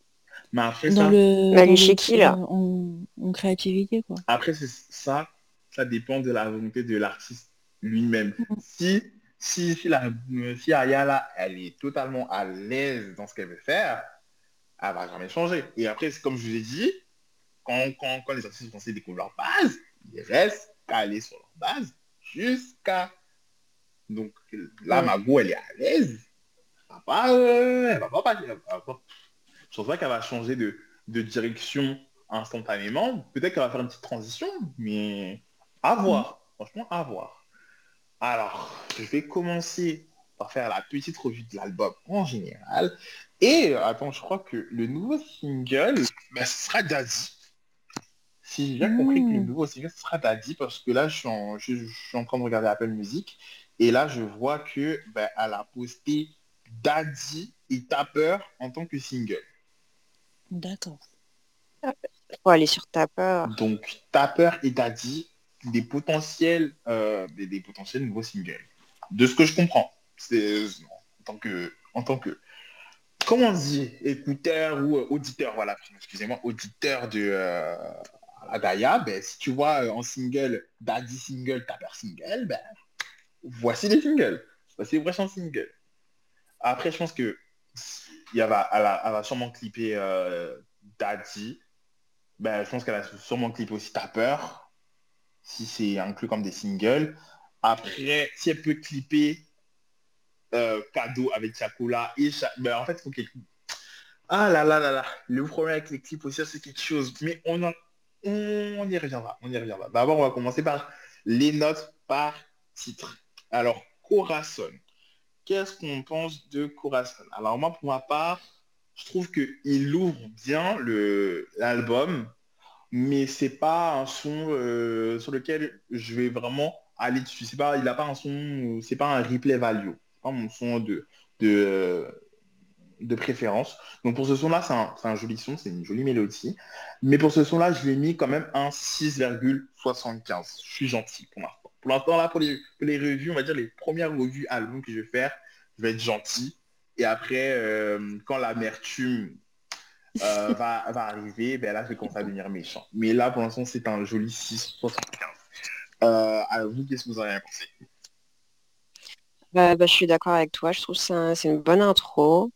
Mais après, Dans ça, le... Mais elle dans est le- chez qui, là? euh, en, en créativité, quoi. Après, c'est ça, ça dépend de la volonté de l'artiste lui-même. Si, si, si, la, si Ayala, elle est totalement à l'aise dans ce qu'elle veut faire, elle va jamais changer. Et après, c'est comme je vous ai dit, quand, quand, quand les artistes français découvrent leur base, ils restent calés sur leur base jusqu'à... Donc là, Ouais. Mago, elle est à l'aise. Elle va pas... euh, elle va pas, pas- elle va pas- Je pense pas qu'elle va changer de, de direction instantanément. Peut-être qu'elle va faire une petite transition, mais à voir. Franchement, à voir. Alors, je vais commencer par faire la petite revue de l'album en général. Et attends, je crois que le nouveau single, bah, ce sera Daddy. Si j'ai bien compris que le Mmh. nouveau single ce sera Daddy, parce que là, je suis en, je, je suis en train de regarder Apple Music. Et là, je vois que bah, elle a posté Daddy et Tapper en tant que single. D'accord. Faut aller sur ta peur. Donc, Tapper et Daddy, des potentiels, euh, des, des potentiels nouveaux singles. De ce que je comprends. C'est en tant que, en tant que, comment on dit, écouteur ou euh, auditeur, voilà, excusez-moi, auditeur de euh, ben, si tu vois euh, en single, Daddy single, Tapper single, ben, voici les singles. Voici les prochains singles. Après, je pense que il va, elle, va, elle va sûrement clipper euh, Daddy. Ben, je pense qu'elle a sûrement clippé aussi Tapper, si c'est inclus comme des singles. Après, si elle peut clipper euh, Cadeau avec Chakula et Cha- ben, en fait, il faut qu'elle... Ah là là là là, le problème avec les clips aussi, c'est quelque chose. Mais on, en- on y reviendra, on y reviendra. D'abord, on va commencer par les notes par titre. Alors, Corazon. Qu'est-ce qu'on pense de Corazon? Alors moi, pour ma part, je trouve qu'il ouvre bien le l'album, mais c'est pas un son euh, sur lequel je vais vraiment aller dessus. C'est pas, il a pas un son, c'est pas un replay value. Pas mon son de, de, euh, de préférence. Donc pour ce son-là, c'est un, c'est un joli son, c'est une jolie mélodie. Mais pour ce son-là, je l'ai mis quand même un 6,75. Je suis gentil pour l'instant. Pour l'instant, là, pour les, pour les revues, on va dire les premières revues albums que je vais faire, je vais être gentil. Et après, euh, quand l'amertume euh, (laughs) va, va arriver, ben là, je vais commencer à devenir méchant. Mais là, pour l'instant, c'est un joli 6,75. Euh, alors, vous, qu'est-ce que vous en avez pensé? Bah, bah, je suis d'accord avec toi. Je trouve que c'est un- c'est une bonne intro.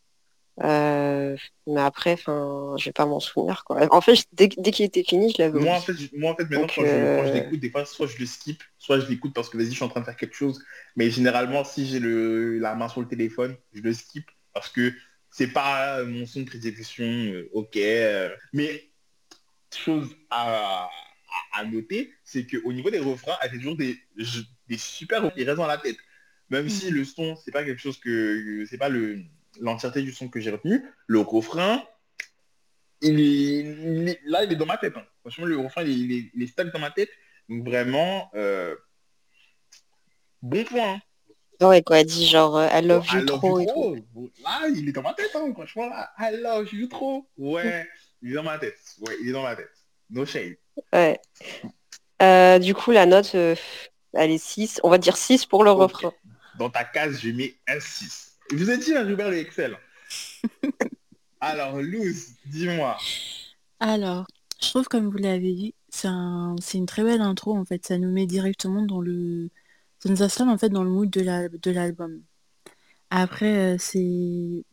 Euh, mais après, enfin, je vais pas m'en souvenir quoi. En fait, je- dès, dès qu'il était fini, je l'avais Moi, en fait, je- moi, en fait maintenant, Donc, quand je, quand je euh, l'écoute, des fois, soit je le skip, soit je l'écoute parce que, vas-y, je suis en train de faire quelque chose. Mais généralement, si j'ai le, la main sur le téléphone, je le skip parce que c'est pas mon son de prédilection. euh, ok. euh. Mais, chose à, à- à noter, c'est qu'au niveau des refrains, elle fait toujours des, je- des super refrains qui restent dans la tête. Même si le son, c'est pas quelque chose que... C'est pas le l'entièreté du son que j'ai retenu. Le refrain, il est, il est- là, il est dans ma tête. hein. Franchement, le refrain, il est, il est, dans ma tête. Donc vraiment, euh, bon point. hein. Ouais, quoi, elle dit genre euh, I love Oh, you I love trop you et tout. trop. Bon, Là, il est dans ma tête. hein. Franchement, là, I love you trop. Ouais, (laughs) il est dans ma tête. Ouais, il est dans ma tête. No shade. Ouais. Euh, du coup, la note, euh, elle est 6. On va dire 6 pour le refrain. Dans ta case, je mets un 6. Vous étiez un Hubert le Excel. (laughs) Alors, Luz, dis-moi. Alors, je trouve, comme vous l'avez dit, c'est un... c'est une très belle intro, en fait. Ça nous met directement dans le... Ça nous installe, en fait, dans le mood de la- de l'album. Après, euh, c'est...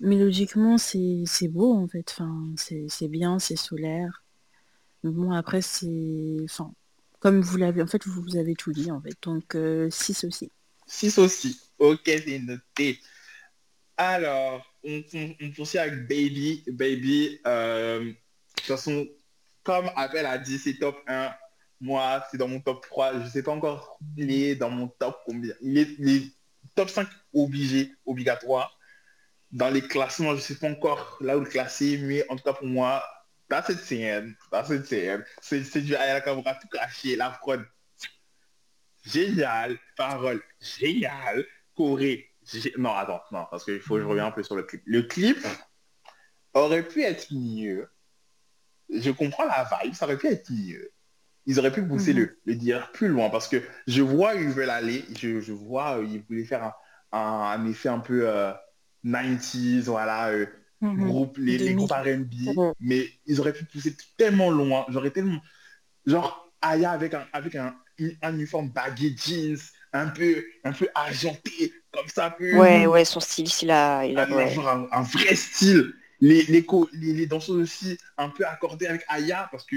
Mélodiquement, c'est c'est beau, en fait. Enfin, c'est c'est bien, c'est solaire. Mais Bon, après, c'est... Enfin, comme vous l'avez... En fait, vous, vous avez tout dit, en fait. Donc, 6 aussi. 6 aussi. Ok, c'est noté. Alors, on, on, avec Baby. Baby, euh, de toute façon, comme Appel a dit, c'est top 1. Moi, c'est dans mon top 3. Je sais pas encore il est dans mon top combien. Il est, top 5 obligé, obligatoire. Dans les classements, je sais pas encore là où le classer, mais en tout cas pour moi, that's it, CN. That's it, CN. C'est du Kamura tout craché, la fraude. Génial. Parole. Génial. Corée. Gé- Non, attends, non, parce qu'il faut que je revienne un peu sur le clip. Le clip aurait pu être mieux. Je comprends la vibe, ça aurait pu être mieux. Ils auraient pu pousser Mhm. le, le dire plus loin parce que je vois où ils veulent aller. Je, je vois, euh, ils voulaient faire un, un- un effet un peu euh, 90s, voilà, euh, Mhm. groupe, les, les 2000. groupes R&B, Mhm. mais ils auraient pu pousser tellement loin. J'aurais tellement... Genre, Aya avec un, avec un, un uniforme baggy jeans, un peu, un peu argenté, comme ça, peu... Ouais, ouais, son style, il a, il a, un, ouais. genre un, un vrai style. Les, les, co- les, les danseuses aussi un peu accordées avec Aya, parce que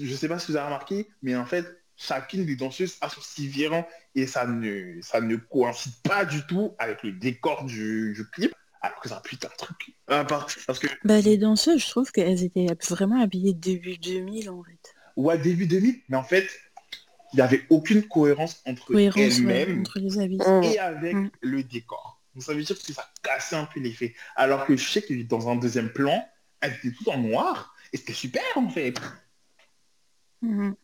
je sais pas si vous avez remarqué, mais en fait, chacune des danseuses a son style différent et ça ne, ça ne coïncide pas du tout avec le décor du, du clip, alors que c'est un putain de truc. Ah, par- parce que, Bah, les danseuses, je trouve qu'elles étaient vraiment habillées début 2000, en fait. ouais, début 2000, mais en fait, il n'y avait aucune cohérence entre ouais, entre habits. Mm. et avec Mm. le décor. Donc ça veut dire que ça cassait un peu l'effet. Alors que je sais que dans un deuxième plan, elles étaient toutes en noir et c'était super en fait. Mhm.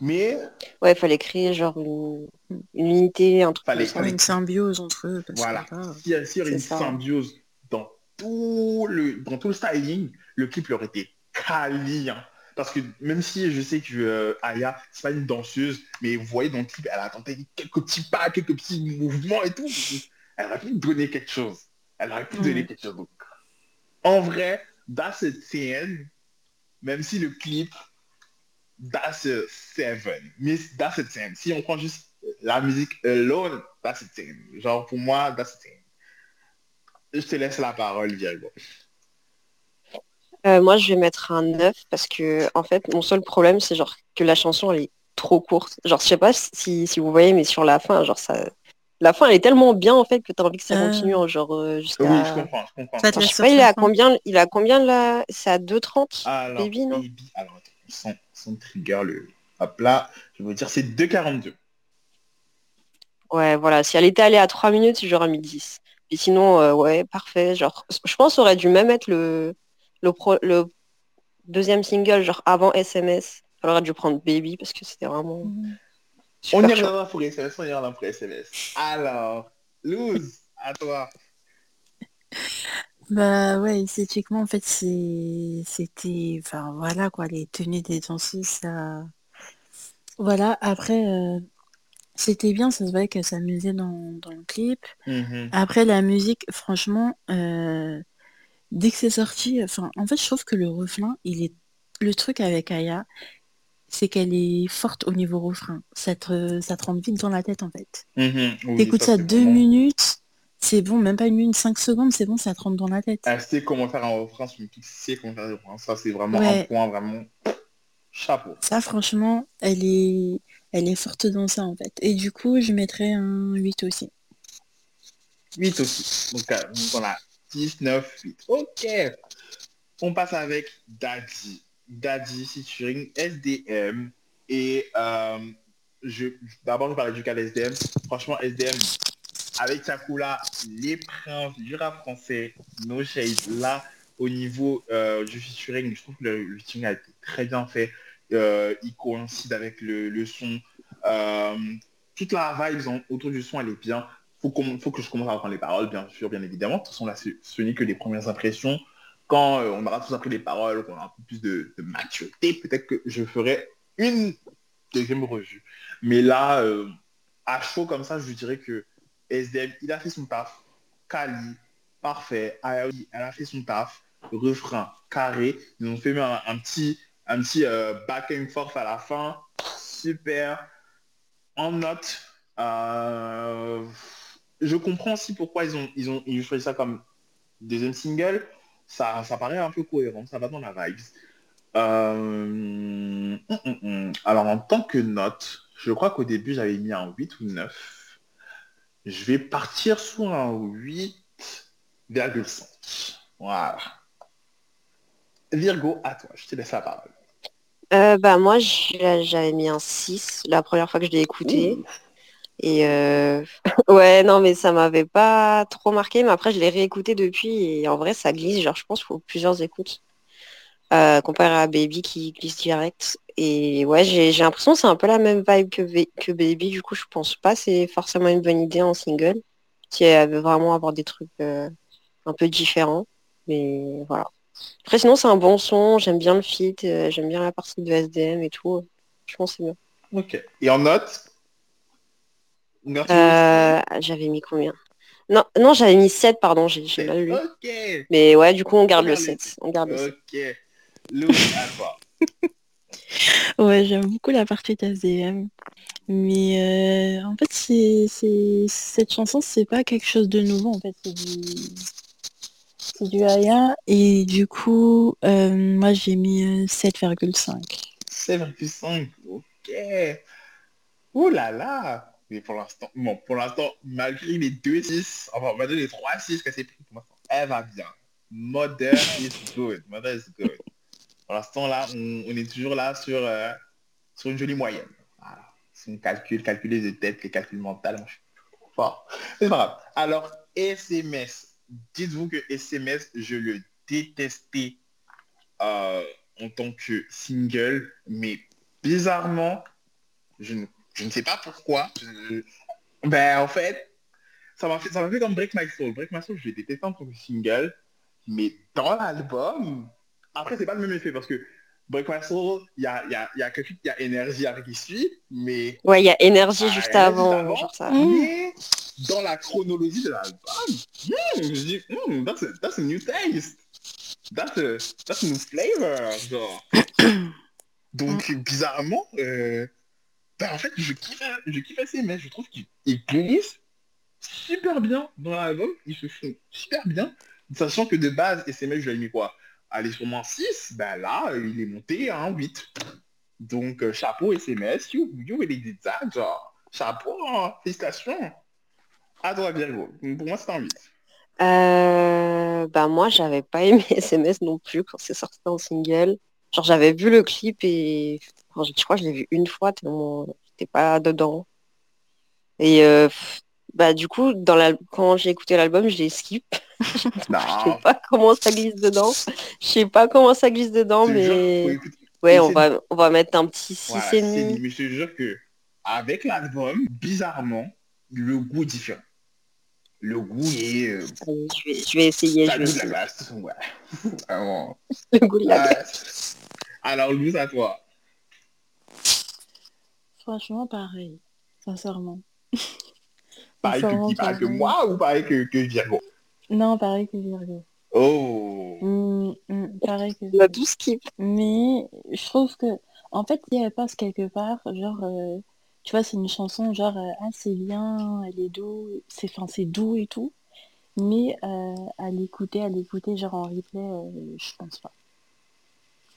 Mais Ouais, fallait créer genre une, une unité, un truc Fallait- fallait- Une symbiose entre eux. Parce voilà, que là, s'il y a, y une ça. symbiose dans tout le dans tout le styling, le clip leur était quali. hein. Parce que même si je sais que euh, Aya, c'est pas une danseuse, mais vous voyez dans le clip, elle a tenté quelques petits pas, quelques petits mouvements et tout. Elle aurait pu donner quelque chose. Elle aurait pu donner quelque chose. Donc, en vrai, dans cette scène, même si le clip, that's a seven. Mais dans cette scène, si on prend juste la musique alone, that's a ten. Genre pour moi, that's a ten. Je te laisse la parole, Virgo. Euh, moi, je vais mettre un 9 parce que, en fait, mon seul problème, c'est genre que la chanson, elle est trop courte. Genre, je sais pas si, si vous voyez, mais sur la fin, genre, ça... La fin, elle est tellement bien, en fait, que t'as envie que ça Ah. continue, hein, genre, euh, jusqu'à... Oui, je comprends, je comprends. Ça te Enfin, je sais pas, il est à combien, il a combien là? C'est à 2,30 Alors, Baby, non Baby, alors attends, sans, sans trigger le... Hop là, je vais vous dire, c'est 2,42. Ouais, voilà. Si elle était allée à 3 minutes, j'aurais mis 10. Et sinon, euh, ouais, parfait. Genre, je pense qu'on aurait dû même mettre le, le, pro- le deuxième single, genre avant SMS. Elle aurait dû prendre Baby parce que c'était vraiment Mhm. On y reviendra pour SMS, on y reviendra pour SMS. Alors, Luz, à toi. (laughs) Bah ouais, esthétiquement, en fait, c'est... c'était... Enfin, voilà, quoi, les tenues des danseuses, ça... Voilà, après, euh, c'était bien, ça se voyait qu'elles s'amusaient dans, dans le clip. Mhm. Après, la musique, franchement, euh, dès que c'est sorti, enfin, en fait, je trouve que le refrain, il est le truc avec Aya, c'est qu'elle est forte au niveau refrain. Ça te, rentre vite dans la tête, en fait. Mmh, T'écoutes ça, deux minutes, c'est bon, même pas une minute, cinq secondes, c'est bon, ça te rentre dans la tête. Ah, elle sait comment faire un refrain, comment faire un refrain. Ça, c'est vraiment un point vraiment chapeau. Ça, franchement, elle est, elle est forte dans ça, en fait. Et du coup, je mettrais un 8 aussi. 8 aussi. Donc, euh, 19-8. Ok. On passe avec Daddy. Daddy featuring SDM. Et euh, je, d'abord, je parlais du cas SDM. Franchement, SDM, avec Chakula, les princes du rap français, No Shade, là, au niveau euh, du featuring, je trouve que le, featuring a été très bien fait. Euh, il coïncide avec le, le son. Euh, toute la vibe autour du son, elle est bien faut, faut que je commence à apprendre les paroles, bien sûr, bien évidemment. De toute façon, là, ce n'est que les premières impressions. Quand euh, on aura tous appris les paroles, qu'on aura un peu plus de, maturité, peut-être que je ferai une deuxième revue. Mais là, euh, à chaud comme ça, je dirais que SDM, il a fait son taf. Kali, parfait. elle a fait son taf. Refrain, carré. Ils ont fait un, petit, un petit euh, back and forth à la fin. Super. En note, je comprends aussi pourquoi ils ont, ils ont, ils choisi ça comme deuxième single. Ça, ça paraît un peu cohérent, ça va dans la vibe. Euh, hum, hum, hum. Alors en tant que note, je crois qu'au début j'avais mis un 8 ou 9. Je vais partir sur un 8,5. Voilà. Virgo, à toi, je te laisse la parole. Euh, bah moi j'avais mis un 6 la première fois que je l'ai écouté. Et euh, (laughs) ouais non mais ça m'avait pas trop marqué, mais après je l'ai réécouté depuis et en vrai ça glisse, genre je pense faut plusieurs écoutes. Euh, comparé à Baby qui glisse direct. Et ouais, j'ai l'impression que c'est un peu la même vibe que, que Baby, du coup je pense pas c'est forcément une bonne idée en single. Si elle veut vraiment avoir des trucs euh, un peu différents. Mais voilà. Après sinon c'est un bon son, j'aime bien le feat, euh, j'aime bien la partie de SDM et tout. Je pense c'est bien. Ok. Et en note J'avais mis combien? Non, non j'avais mis 7, pardon, j'ai mal lu. Mais ouais, du coup, on garde le 7. On garde le 7. Ok (laughs) ouais, j'aime beaucoup la partie d'AZM. Mais euh, en fait, c'est, cette chanson, c'est pas quelque chose de nouveau. En fait, c'est du, c'est du Aya. Et du coup, euh, moi, j'ai mis 7,5. Euh, 7,5 Ok. Ouh là là Mais pour l'instant, bon, pour l'instant, malgré les 2 6, enfin, malgré les 3 6 qu'elle s'est pris, pour l'instant, elle va bien. Mother is good. Mother is good. Pour l'instant, là, on, est toujours là sur, euh, sur une jolie moyenne. Voilà. C'est une calcul, calculer de tête, les calculs mentaux. C'est pas grave. Alors, SMS. Dites-vous que SMS, je le détestais euh, en tant que single, mais bizarrement, je ne, je ne sais pas pourquoi. ben, en fait, ça m'a fait, ça m'a fait comme Break My Soul. Break My Soul, je l'ai détesté en tant que single, mais dans l'album, après, c'est pas le même effet parce que Break My Soul, il y a, y, a, y, a y a énergie avec qui suit, mais... Ouais, il y a énergie juste avant, genre ça. Mais dans la chronologie de l'album, hmm, je dis, hmm, that's, a, that's a new taste. That's a, that's a new flavor, genre. (coughs) Donc, bizarrement, euh, ben, en fait, je kiffe, je kiffe assez, mais je trouve qu'ils glissent super bien dans l'album. Ils se font super bien, sachant que de base, SMS, je l'ai mis quoi aller sur moins 6, ben là, il est monté à un 8. Donc, euh, chapeau SMS, you, you really did that, genre. Chapeau, hein, félicitations. À toi, Virgo. Pour moi, c'est un 8. Euh, bah moi, j'avais pas aimé (laughs) SMS non plus quand c'est sorti en single. Genre, j'avais vu le clip et je crois que je l'ai vu une fois tellement j'étais pas dedans. Et euh, bah du coup, dans la... quand j'ai écouté l'album, je l'ai skip. (laughs) (laughs) je sais pas comment ça glisse dedans. Je sais pas comment ça glisse dedans, mais ouais, on va, on va mettre un petit 6 et demi. Mais je te jure que avec l'album, bizarrement, le goût est différent. Le goût est. Euh, je, vais, je, vais, essayer. Je vais essayer. La glace. Ouais. (laughs) le goût de la glace. Alors, Luz, à toi. Franchement, pareil. Sincèrement. (laughs) Pareil que, pareil que moi ou pareil que, que Virgo? Non, pareil que Virgo. Oh mmh, mmh, pareil que Virgo. tout skip. Mais je trouve que, en fait, si elle passe quelque part, genre, euh, tu vois, c'est une chanson, genre, euh, ah, c'est bien, elle est doux, c'est fin, c'est doux et tout. Mais euh, à l'écouter, à l'écouter, genre en replay, euh, je pense pas.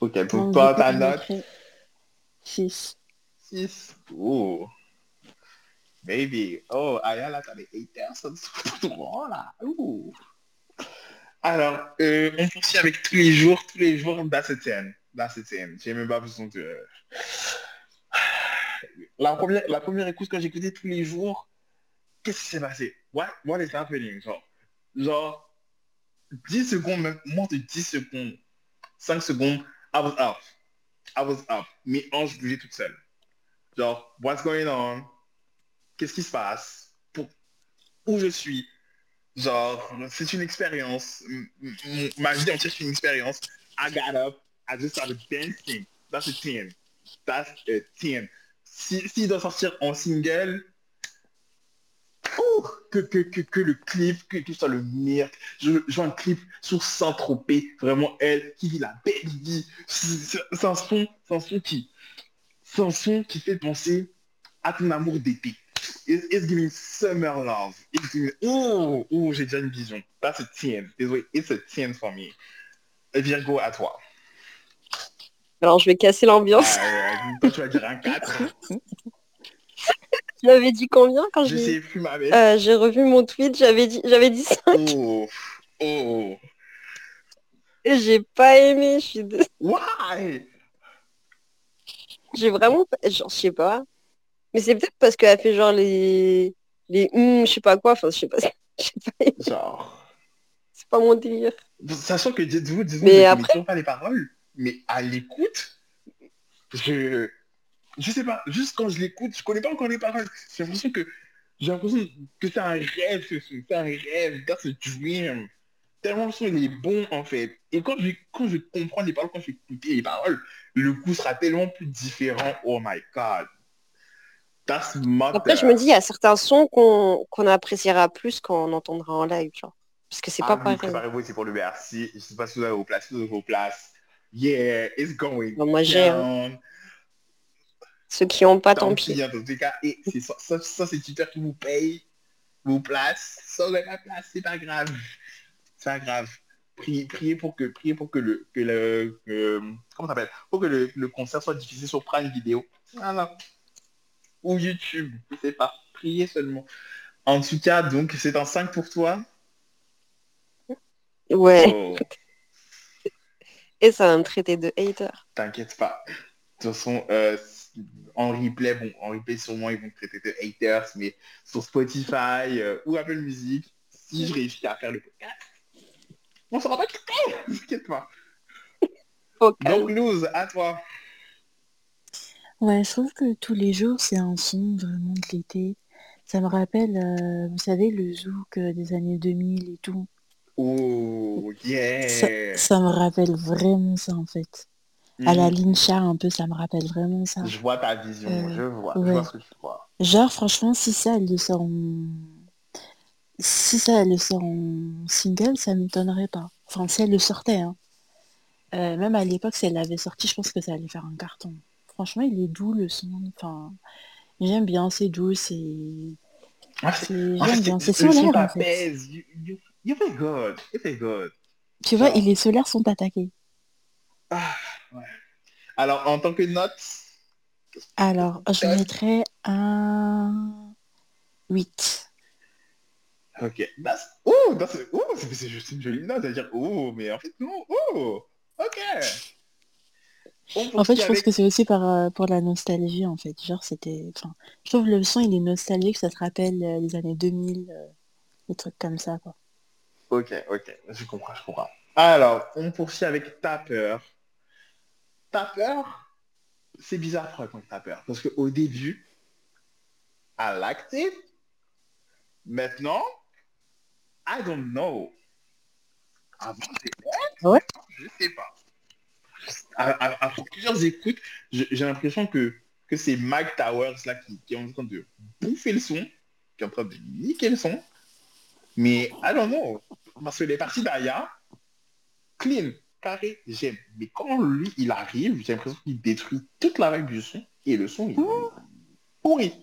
Ok, pour toi, ta note 6. 6 Oh Baby. Oh, Ayala, là. Ouh. Alors, euh, on poursuit avec tous les jours, tous les jours, that's a 10. That's a 10. J'ai même pas besoin de... La première, la première écoute, quand j'écoutais tous les jours, qu'est-ce qui s'est passé? What, what is happening? Genre, genre 10 secondes, même moins de 10 secondes, 5 secondes, I was up. I was up. Mes hanches bougeaient toutes seules. Genre, what's going on? Qu'est-ce qui se passe, où je suis? Genre, c'est une expérience. Ma vie entière, c'est une expérience. I got up, I just started dancing. That's a 10. That's a 10. S'il si, doit sortir en single, que, que, que, que le clip, que, ce soit le meilleur. Je, vois un clip sur Saint-Tropez, vraiment elle, qui vit la belle vie. C'est un son, un son qui, un son qui fait penser à ton amour d'été. It's, it's giving summer love. It's giving... Oh, oh, j'ai déjà une vision. That's a 10. Désolé, it's a 10 for me. Virgo, à toi. Alors, je vais casser l'ambiance. Euh, toi, tu vas dire un 4. Tu m'avais dit combien quand Je j'ai sais plus ma euh, j'ai revu mon tweet J'avais dit, j'avais dit 5 Oh, oh. et j'ai pas aimé. Je suis dé- Why? J'ai vraiment, pas- genre, je sais pas. Mais c'est peut-être parce qu'elle a fait genre les, les, hum, je sais pas quoi. Enfin, je sais pas. (laughs) Je sais pas. Genre. C'est pas mon délire. Sachant que dites-vous, dites-vous, Mais je connais après- toujours pas les paroles, mais à l'écoute, je, je sais pas, juste quand je l'écoute, je connais pas encore les paroles. J'ai l'impression que, j'ai l'impression que c'est un rêve, c'est un rêve, that's a dream. Tellement le son il est bon en fait. Et quand je, quand je comprends les paroles, quand je vais écouter les paroles, le coup sera tellement plus différent. Oh my god. That's. Après, je me dis, il y a certains sons qu'on appréciera plus quand on entendra en live, genre. Parce que c'est Ah pas oui, pareil. préparez-vous, c'est pour le merci. Je sais pas si vous avez vos places, vous avez vos places. Yeah, it's going Bon, moi, j'ai, hein. Ceux qui ont pas, Tant tant pis, pis. hein, dans tous les cas. Et ça, ça, ça, c'est Twitter qui vous paye vos places. Sans la place, c'est pas grave. C'est pas grave. Priez, priez pour que, priez pour que le, que le, que- comment s'appelle? Pour que le, le concert soit diffusé sur Prime Video. Voilà. Ou YouTube, je sais pas. Priez seulement. En tout cas, donc, c'est un 5 pour toi. Ouais. Oh, (laughs) Et ça va me traiter de hater. T'inquiète pas. De toute façon, euh, en replay, bon, en replay sûrement ils vont te traiter de haters, mais sur Spotify euh, ou Apple Music, si je réussis à faire le podcast, on s'en pas quitter, (laughs) t'inquiète pas. Calme. Donc Luz, à toi. Ouais, je trouve que tous les jours, c'est un son vraiment de l'été. Ça me rappelle, euh, vous savez, le zouk euh, des années 2000 et tout. Oh, Ça, yeah. ça me rappelle vraiment ça, en fait. À la Mhm. Lincha, un peu, ça me rappelle vraiment ça. Je vois ta vision, Euh, je vois, je vois ce que tu vois. Genre, franchement, si ça, elle le sort en... Si ça, elle le sort en single, ça m'étonnerait pas. Enfin, si elle le sortait, hein. Euh, même à l'époque, si elle l'avait sorti, je pense que ça allait faire un carton. Franchement, il est doux, le son. Enfin, j'aime bien, c'est doux, c'est... Ah, ah, J'aime bien, c'est solaire, en fait. t'apaise. You, you, you feel good, you feel good. Tu vois, Genre. et les solaires sont attaqués. Ah, ouais. Alors, en tant que note, Alors, je mettrais un 8. Ok. That's... Oh, that's... oh c'est c'est juste une jolie note à dire oh, mais en fait non. Oh, ok. En fait, je pense que c'est aussi par, euh, pour la nostalgie, en fait. Genre, c'était... Enfin, je trouve le son, il est nostalgique, ça te rappelle euh, les années 2000, euh, des trucs comme ça, quoi. Ok, ok. Je comprends, je comprends. Alors, on poursuit avec Tapper. Tapper, c'est bizarre pour raconter Tapper. Parce qu'au début, liked it. Maintenant, I don't know. Ouais. Je sais pas. À- à- Après plusieurs écoutes, j'ai l'impression que, que c'est Mike Towers là qui, qui est en train de bouffer le son, qui est en train de niquer le son. Mais I don't know. Parce que les parties d'Aya, clean, carré, j'aime. Mais quand lui, il arrive, j'ai l'impression qu'il détruit toute la vibe du son et le son, il est pourri.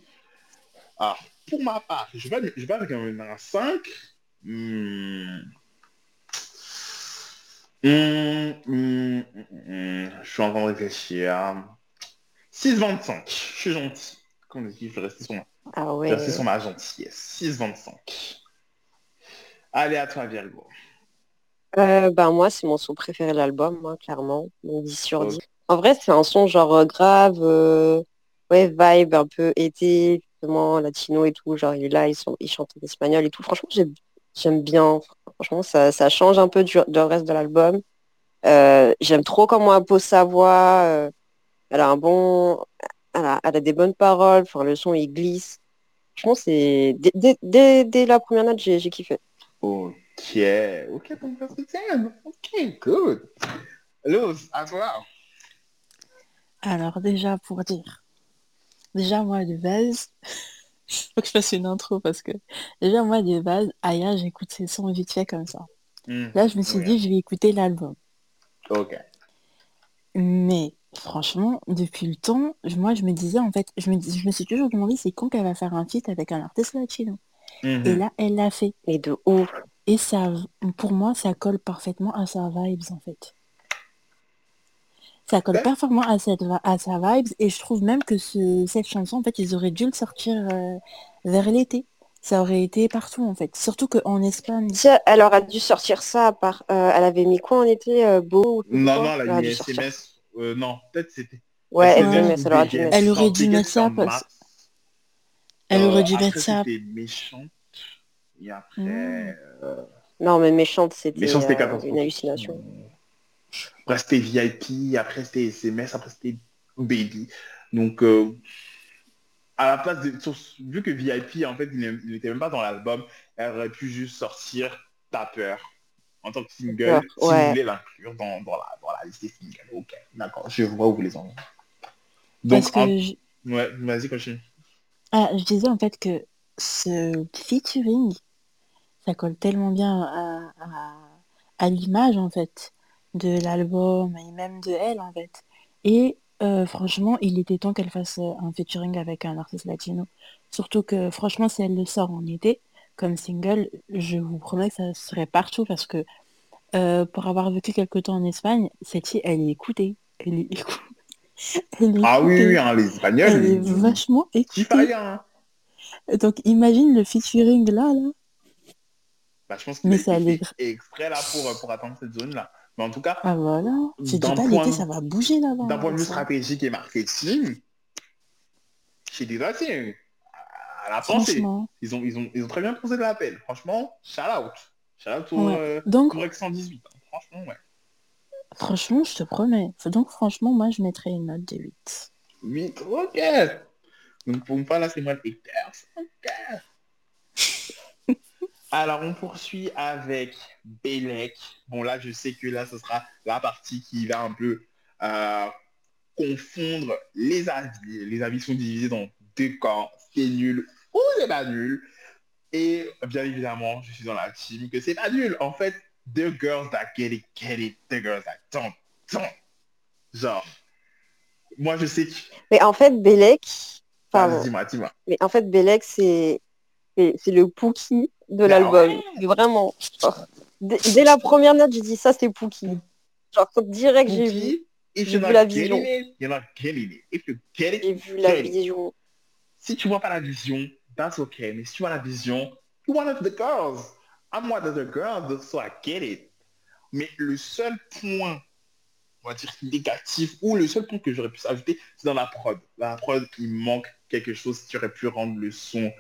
Alors, pour ma part, je vais, je vais avec un, un 5. Hmm. Hmm, hmm. Je suis en train de réfléchir. 6,25. Je suis gentil. Comme on dit, je vais rester sur ma, Ah je ouais. vais rester sur ma gentillesse. 6,25. Allez, à toi, Virgo. Euh, bah, moi, c'est mon son préféré de l'album, hein, clairement. Donc 10 sur Ok. 10. En vrai, c'est un son genre euh, grave, euh, ouais, vibe un peu été, justement, latino et tout. Genre, il est là, il, sont- il chante en espagnol et tout. Franchement, j'aime j'aime bien. Franchement, ça, ça change un peu du, du reste de l'album. Euh, j'aime trop comment elle pose sa voix. euh, elle a un bon... Elle a, elle a des bonnes paroles. Enfin, le son, il glisse. Franchement, c'est... Dès, dès, dès, dès la première note, j'ai j'ai kiffé. Ok, ok. Ok, good. Luz, à toi. Alors, déjà, pour dire... Déjà, moi, de base, (laughs) Faut que je fasse une intro parce que déjà moi de base, Aya, j'écoute ses sons vite fait comme ça. Hmm. Là, je me suis Ouais. dit, je vais écouter l'album. Ok. Mais franchement, depuis le temps, moi je me disais en fait, je me, dis- je me suis toujours demandé c'est quand qu'elle va faire un feat avec un artiste latino. Mhm. Et là, elle l'a fait. Et de ouf. Et ça, pour moi, ça colle parfaitement à sa vibes en fait. Ça colle Ouais. parfaitement à, cette, va- à sa vibes et je trouve même que ce- cette chanson, en fait, ils auraient dû le sortir euh, vers l'été. Ça aurait été partout en fait. Surtout qu'en Espagne, elle aura dû sortir ça par. euh, elle avait mis quoi en été euh, Beau ou Non, quoi? non, elle a aurait mis dû sortir. SMS. Euh, non, peut-être c'était. Ouais, SMS SMS, elle aura dû mettre. Elle aurait dû mettre ça en parce- elle aurait dû mettre ça. C'était méchante. Et après. Mm. euh, Non, mais méchante, c'était méchante, c'était euh, 14 une hallucination. Après, c'était VIP. Après, c'était SMS. Après, c'était Baby. Donc, euh, à la place de. sur- Vu que VIP, en fait, il n'était même pas dans l'album, elle aurait pu juste sortir Tapper en tant que single. Si vous voulez l'inclure dans, dans, la, dans la liste des singles. Ok, d'accord. Je vois où vous les. Donc, en- je- ouais, vas-y, continue. Ah, je disais en fait que ce featuring, ça colle tellement bien à, à, à l'image en fait de l'album et même de elle en fait. Et euh, franchement, il était temps qu'elle fasse euh, un featuring avec un artiste latino. Surtout que franchement, si elle le sort en été comme single, je vous promets que ça serait partout parce que euh, pour avoir vécu quelque temps en Espagne, cette fille, elle est écoutée. Elle est écoutée. (laughs) Elle est Ah oui, écoutée. oui, hein, les Espagnols. Elle est vachement écoutée. hein. Donc imagine le featuring là, là. Bah, je pense qu'il fait exprès là pour, pour atteindre cette zone-là. Mais en tout cas, Ah voilà. Dis D'un pas point- ça va bouger là-bas. d'un point de vue stratégique et marketing, chez des Latinos, à la pensée, ils ont, ils, ont, ils ont très bien posé de l'appel. Franchement, shout out. Shout out au Ouais. euh, Donc, Correct 118. hein. Franchement, ouais. franchement, je te promets. Donc franchement, moi, je mettrais une note de 8. 8, ok. Donc pour fois, là, c'est moi le. Alors, on poursuit avec Belek. Bon, là, je sais que là, ce sera la partie qui va un peu euh, confondre les avis. Les avis sont divisés dans deux camps. C'est nul ou c'est pas nul. Et bien évidemment, je suis dans la team que c'est pas nul. En fait, the girls that get it, get it. The girls that don't, don't. Genre, moi, je sais que... Mais en fait, Belek. Vas-y, dis-moi, dis-moi. Mais en fait, Belek, c'est c'est c'est le Pookie de Ah l'album. ouais. Vraiment. Genre, dès, la première note, j'ai dit ça, c'est Pookie. Genre, direct, j'ai vu, j'ai vu la vision. you j'ai vu la vision. Si tu vois pas la vision, that's okay. Mais si tu vois la vision, you're one of the girls. I'm one of the girls, so I get it. Mais le seul point, on va dire négatif, ou le seul point que j'aurais pu ajouter, c'est dans la prod. Dans la prod, il manque quelque chose qui aurait pu rendre le son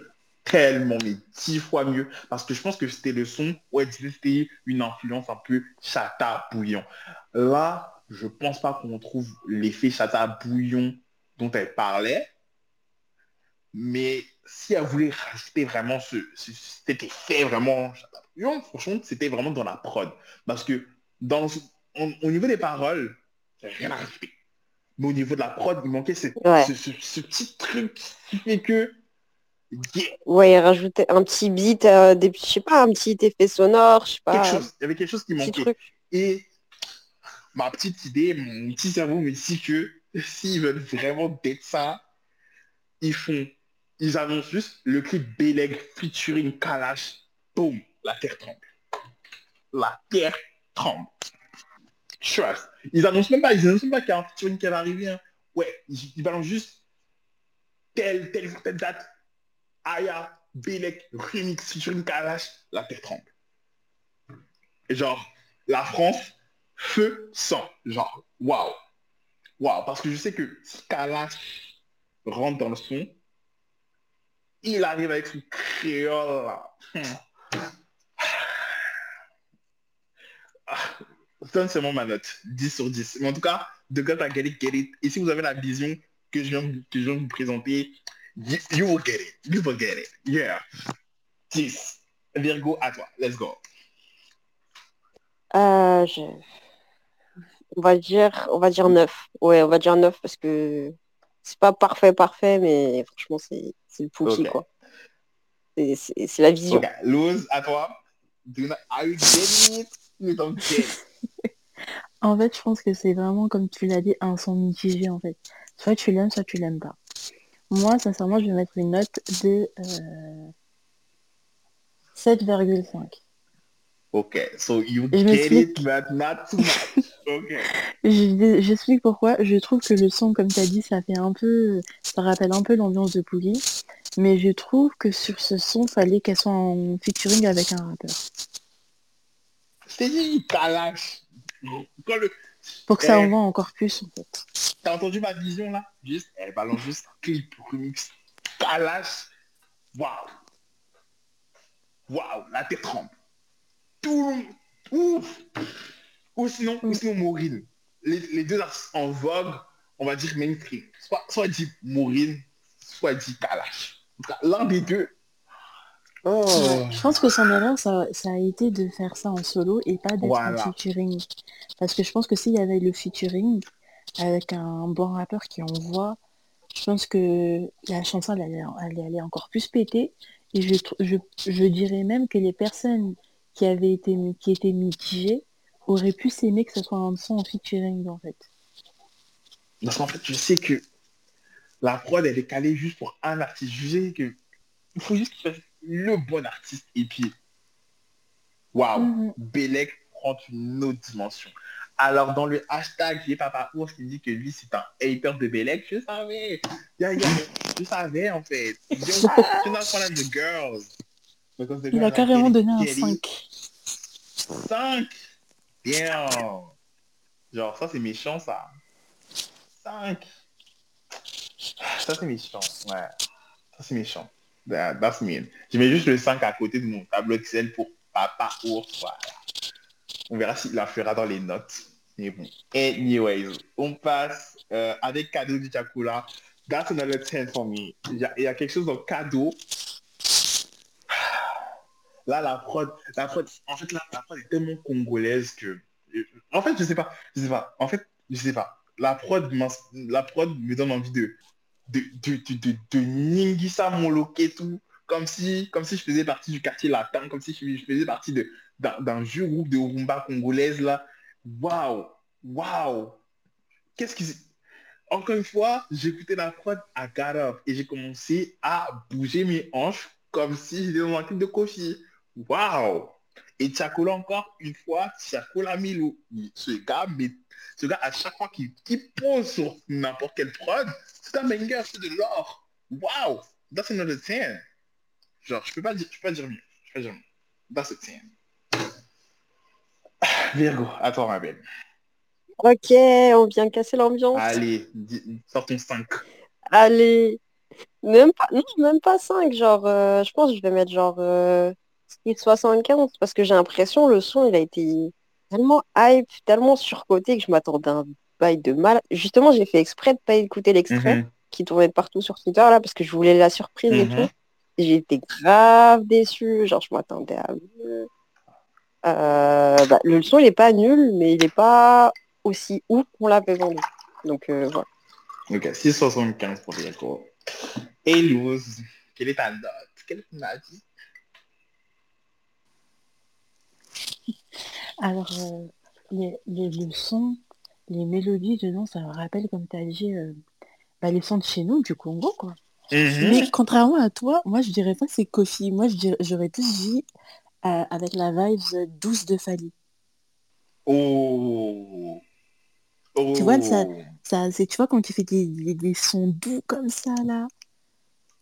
tellement, mais dix fois mieux. Parce que je pense que c'était le son où elle disait que c'était une influence un peu chata bouillon. Là, je pense pas qu'on trouve l'effet chata bouillon dont elle parlait. Mais si elle voulait rajouter vraiment ce, ce- cet effet vraiment chata bouillon, franchement, c'était vraiment dans la prod. Parce que dans, au, au niveau des paroles, rien à rajouter. Mais au niveau de la prod, il manquait ce, Ouais. ce- ce- ce petit truc qui fait que yeah, Ouais, il rajoutait un petit beat, euh, des, je sais pas, un petit effet sonore, je sais pas, quelque chose. Il y avait quelque chose qui manquait. truc. Et ma petite idée, mon petit cerveau me dit que (laughs) s'ils veulent vraiment d'être ça, ils font, ils annoncent juste le clip Beleg featuring Kalash. Boom, la terre tremble. La terre tremble. Trust. Ils annoncent même pas, ils annoncent même pas qu'il y a un featuring qui va arriver. hein. Ouais, ils, ils balancent juste telle, telle, telle date. Aya, Beleg, remix featuring Kalash, la terre tremble. Et genre, la France, feu, sang. Genre, waouh. Waouh. Parce que je sais que si Kalash rentre dans le son, il arrive avec son créole. là. Hmm. Ah, seulement ma note. 10 sur 10. Mais en tout cas, de God I get it. Et si vous avez la vision que je viens, que je viens de vous présenter, you, you will get it. You will get it. Yeah. 10. Virgo, à toi. Let's go. Euh, je- On va dire, on va dire 9. Ouais, on va dire 9 parce que c'est pas parfait, parfait, mais franchement, c'est c'est le Pookie, Ok. quoi. C'est- C'est c'est la vision. Lose, à toi. Do not, are you getting it? You don't get it. (laughs) En fait, je pense que c'est vraiment, comme tu l'as dit, un son mitigé, en fait. Soit tu l'aimes, soit tu l'aimes pas. Moi, sincèrement, je vais mettre une note de euh, 7,5. Ok, so you get it, but not too much. (laughs) J'explique pourquoi. Je trouve que le son, comme tu as dit, ça fait un peu... Ça rappelle un peu l'ambiance de Pouli. Mais je trouve que sur ce son, fallait qu'elle soit en featuring avec un rappeur. Kalash. Quand le... Pour que ça Eh. envoie encore plus, en fait. T'as entendu ma vision là? Juste, elle balance juste clip remix. Kalash. Waouh. Waouh, la tête trempe. Tout. Ouf. Ou sinon, ou sinon Maureen. Les, les deux artistes en vogue, on va dire mainstream. Soit, soit dit Maureen, soit dit Kalash. En tout cas, l'un des deux. Oh. Ouais, Je pense que son erreur, ça, ça a été de faire ça en solo et pas d'être Voilà. en featuring. Parce que je pense que s'il y avait le featuring avec un bon rappeur qui envoie, je pense que la chanson elle allait, elle allait encore plus péter. Et je, tr- je, je dirais même que les personnes qui avaient été qui étaient mitigées auraient pu s'aimer que ce soit un son en featuring en fait. Parce qu'en fait, je sais que la prod, elle est calée juste pour un artiste. Je sais que il faut juste qu'il fasse le bon artiste. Et puis, waouh, Mhm. Belek prend une autre dimension. Alors, dans le hashtag, j'ai papa ours qui dit que lui, c'est un hater de Belek, je savais. Yeah, yeah, je savais, en fait. You're not one of the girls. Because the Il a carrément donné un getting 5. 5 Bien Genre, ça, c'est méchant, ça. 5 Ça, c'est méchant. Ouais. Ça, c'est méchant. That- that's mean. Je mets juste le 5 à côté de mon tableau Excel pour papa ours. Voilà. On verra s'il la fera dans les notes. Mais. Anyways, on passe euh, avec cadeau du Chakula. That's another 10 for me. Il y, a, quelque chose dans cadeau. (sighs) Là, la prod, la prod, en fait, là, la prod est tellement congolaise que... En fait, je sais pas, je sais pas. En fait, je sais pas. La prod, la prod me donne envie de de, de, de, de, Ningisa Moloke et tout. Comme si, comme si je faisais partie du quartier latin, comme si je, faisais partie d'un vieux groupe de rumba congolaise là. Waouh, waouh. Qu'est-ce qui... Encore une fois, j'écoutais la prod à Up et j'ai commencé à bouger mes hanches comme si j'étais dans un clip de Kofi. Waouh Et Tchakola encore une fois, Tchakola Milou. Ce gars, mais ce gars, à chaque fois qu'il pose sur n'importe quelle prod, c'est un banger, c'est de l'or. Waouh That's another 10. Genre, je peux pas dire, je peux pas dire mieux. Je peux pas dire mieux. That's a 10. Virgo, à toi ma belle. Ok, on vient casser l'ambiance. Allez, sors ton 5. Allez. Même pas, non, même pas 5, genre, euh, je pense que je vais mettre genre euh, 75 parce que j'ai l'impression le son il a été tellement hype, tellement surcoté que je m'attendais à un bail de mal. Justement, j'ai fait exprès de pas écouter l'extrait Mhm. qui tournait de partout sur Twitter là parce que je voulais la surprise et Mhm. tout. Et été grave déçue, genre je m'attendais à. Euh, bah, le son il est pas nul, mais il est pas aussi ouf qu'on l'avait vendu. Donc euh, voilà. Ok, 6,75 pour Virgo. Et Luz, quelle est ta note? Quelle est ton avis (laughs) Alors, euh, les, les, le son, les mélodies dedans, ça me rappelle, comme tu as dit, euh, bah, les sons de chez nous, du Congo, quoi. Mhm. Mais contrairement à toi, moi, je dirais pas que c'est Kofi. Moi, je dirais- j'aurais plus dit euh, avec la vibe douce de Fali. Oh. Oh. Tu vois, ça- Ça, c'est, tu vois, quand tu fais des, des, des sons doux comme ça, là,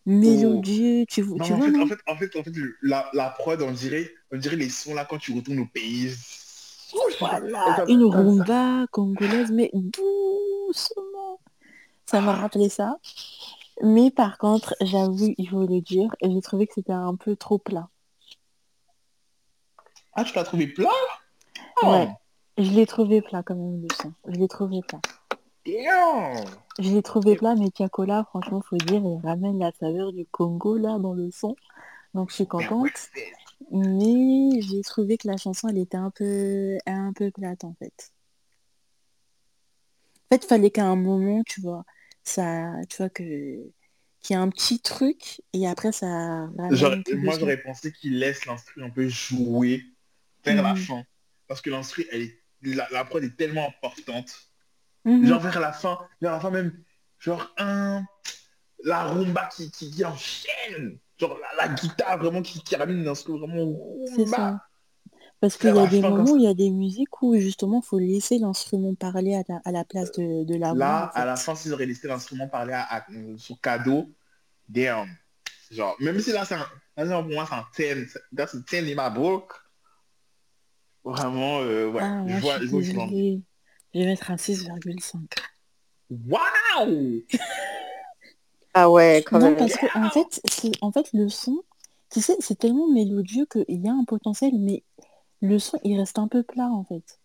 mélodieux, tu, Non, tu en, vois, fait, non? en fait, en fait, en fait, la, la prod, on dirait, on dirait les sons là quand tu retournes au pays. Voilà, une rumba congolaise, mais doucement. Ça m'a rappelé ça. Mais par contre, j'avoue, il faut le dire, j'ai trouvé que c'était un peu trop plat. Ah, tu l'as trouvé plat? Oh, Ouais. Je l'ai trouvé plat quand même, le son. Je l'ai trouvé plat. Damn. Je l'ai trouvé plat, mais Tiakola, franchement, faut dire, il ramène la saveur du Congo, là, dans le son. Donc, je suis contente. Mais j'ai trouvé que la chanson, elle était un peu, un peu plate, en fait. En fait, il fallait qu'à un moment, tu vois, ça, tu vois, que qu'il y a un petit truc et après ça... Genre, moi j'aurais pensé qu'il laisse l'instru un peu jouer vers la Mhm. fin. Parce que l'instru, elle est, la, la prod est tellement importante. Mhm. Genre vers la fin, vers la fin même, genre un, la rumba qui, qui, qui enchaîne. Genre la, la guitare vraiment qui, qui ramène l'instru vraiment C'est rumba. ça. Parce qu'il y a des moments où il y a des musiques où justement faut laisser l'instrument parler à la, à la place de, de la voix. Là, en à la fin, s'ils auraient laissé l'instrument parler à, à- sur cadeau, damn. Genre, même si là, c'est un, là, pour moi, c'est un 10. That's a 10 in my book. Vraiment, euh, ouais. Ah, je moi, vois, je je vois Je vais mettre un 6,5. Waouh Ah ouais, quand Non, même. parce que en fait, c'est en fait le son, tu sais, c'est tellement mélodieux qu'il y a un potentiel, mais le son, il reste un peu plat en fait.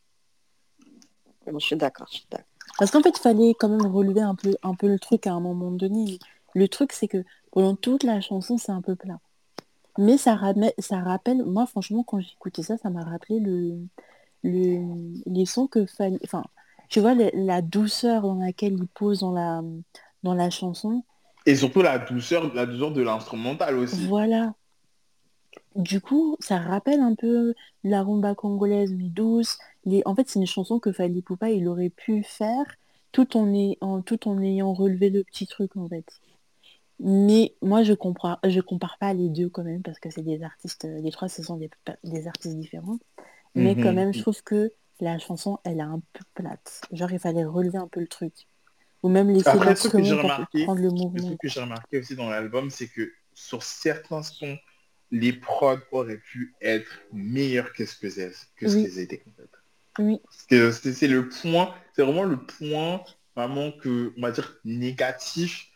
Je suis d'accord, je suis d'accord. Parce qu'en fait, il fallait quand même relever un peu, un peu le truc à un moment donné. Le truc, c'est que pendant toute la chanson, c'est un peu plat. Mais ça, ramè- ça rappelle, moi franchement, quand j'écoutais ça, ça m'a rappelé le, le, les sons que fallait... Enfin, tu vois, la, la douceur dans laquelle il pose dans la, dans la chanson, Et surtout la douceur, la douceur de l'instrumental aussi. Voilà. Du coup, ça rappelle un peu la rumba congolaise, mais douce. Les... En fait, c'est une chanson que Fally Poupa, il aurait pu faire tout en, en- tout en ayant relevé le petit truc, en fait. Mais moi, je comprends, je compare pas les deux quand même, parce que c'est des artistes, euh, les trois, ce sont des, des artistes différents. Mais quand Mhm. même, je trouve que la chanson, elle est un peu plate. Genre, il fallait relever un peu le truc. Ou même laisser Après, le truc que j'ai remarqué, prendre le Le mouvement. truc que j'ai remarqué aussi dans l'album, c'est que sur certains sons, les prods auraient pu être meilleurs que ce que c'est, que ce Oui. qu'ils étaient. en fait. Oui, c'est le point, c'est vraiment le point vraiment que, on va dire, négatif.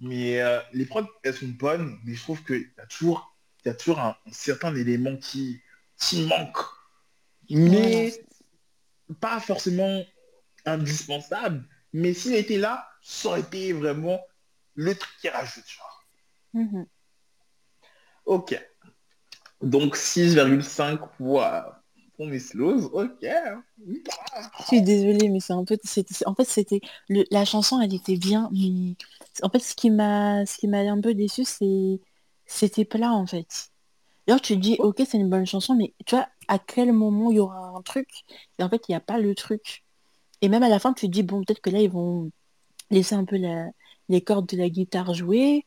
Mais euh, les prods, elles sont bonnes, mais je trouve qu'il y a toujours, il y a toujours un, un certain élément qui, qui manque. Mais pas forcément indispensable. Mais s'il était là, ça aurait été vraiment le truc qui rajoute. Genre. Mhm. Ok. Donc 6,5 fois pour Miss Lose. Ok. Je suis désolée, mais c'est un peu, en fait, c'était, le- la chanson, elle était bien, mais en fait, ce qui m'a, ce qui m'a un peu déçu, c'est, c'était plat, en fait. D'ailleurs, tu dis, ok, c'est une bonne chanson, mais tu vois, à quel moment il y aura un truc? Et en fait, il n'y a pas le truc? Et même à la fin, tu te dis, bon, peut-être que là, ils vont laisser un peu la- les cordes de la guitare jouer,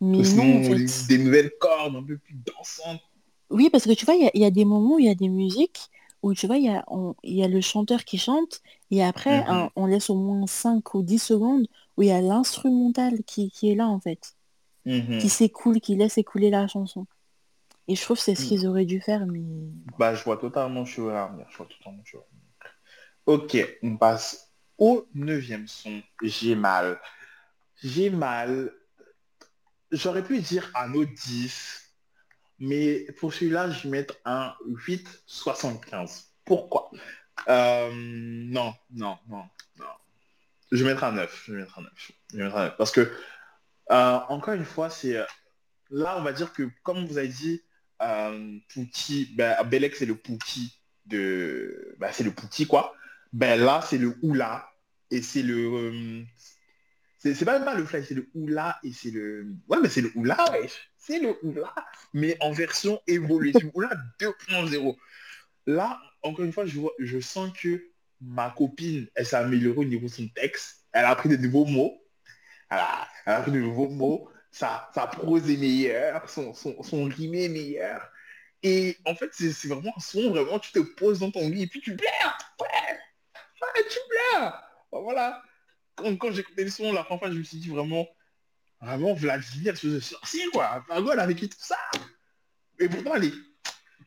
mais non, en sinon, fait. des nouvelles cordes un peu plus dansantes. Oui, parce que tu vois, il y a, il y a des moments où il y a des musiques où tu vois, il y a, on- il y a le chanteur qui chante et après, Mhm. un- on laisse au moins 5 ou 10 secondes où il y a l'instrumental qui, qui est là, en fait, Mhm. qui s'écoule, qui laisse écouler la chanson. Et je trouve que c'est ce Mm. qu'ils auraient dû faire, mais... Bah, je vois totalement à venir. Je vois totalement venir. Ok, on passe au neuvième son. J'ai mal. J'ai mal. J'aurais pu dire un autre 10, mais pour celui-là, je vais mettre un 8,75. Pourquoi? Euh, Non, non, non, non. Je vais mettre un 9. Je vais mettre un 9. Je vais mettre un 9. Parce que, euh, encore une fois, c'est... euh, Là, on va dire que, comme vous avez dit, euh, Pouki, ben, Belek, c'est le Pouki de... Ben, c'est le Pouki, quoi. Ben là, c'est le Oula. Et c'est le... euh, c'est pas même pas le fly, c'est le Oula et c'est le... Ouais, mais c'est le Oula. C'est le Oula, mais en version évoluée. C'est le Oula (laughs) 2.0. Là, encore une fois, je, vois, je sens que ma copine, elle s'est améliorée au niveau de son texte. Elle a appris de nouveaux mots. Elle a, elle a appris de nouveaux mots. Sa, prose est meilleure. Son, son, son rimé est meilleur. Et en fait, c'est vraiment un son, vraiment, tu te poses dans ton lit et puis tu pleures. Ouais, ouais tu pleures. Voilà. Quand, quand j'écoutais le son, la première fois, je me suis dit vraiment, vraiment, Vladimir, ce sorcier, quoi. Elle a vécu tout ça. Et pourtant, est,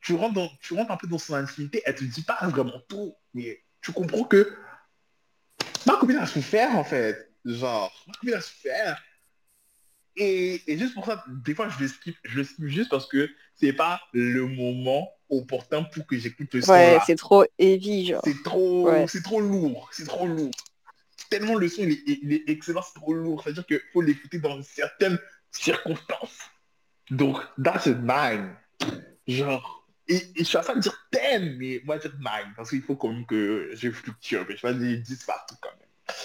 tu rentres, tu un peu dans son intimité, elle te dit pas vraiment tout, mais tu comprends que ma copine a souffert en fait. Genre, ma copine a souffert. Et, et juste pour ça, des fois je le skip, je le skip juste parce que c'est pas le moment opportun pour que j'écoute le son Ouais, c'est trop heavy, genre. C'est trop, Ouais. c'est trop lourd, c'est trop lourd. Tellement le son il est, il est excellent, c'est trop lourd. C'est-à-dire qu'il faut l'écouter dans certaines circonstances. Donc, that's a nine. Genre, et, et je suis à ça de dire 10, mais moi dire 9, parce qu'il faut quand même que je fluctue, mais je vais dire 10 partout quand même.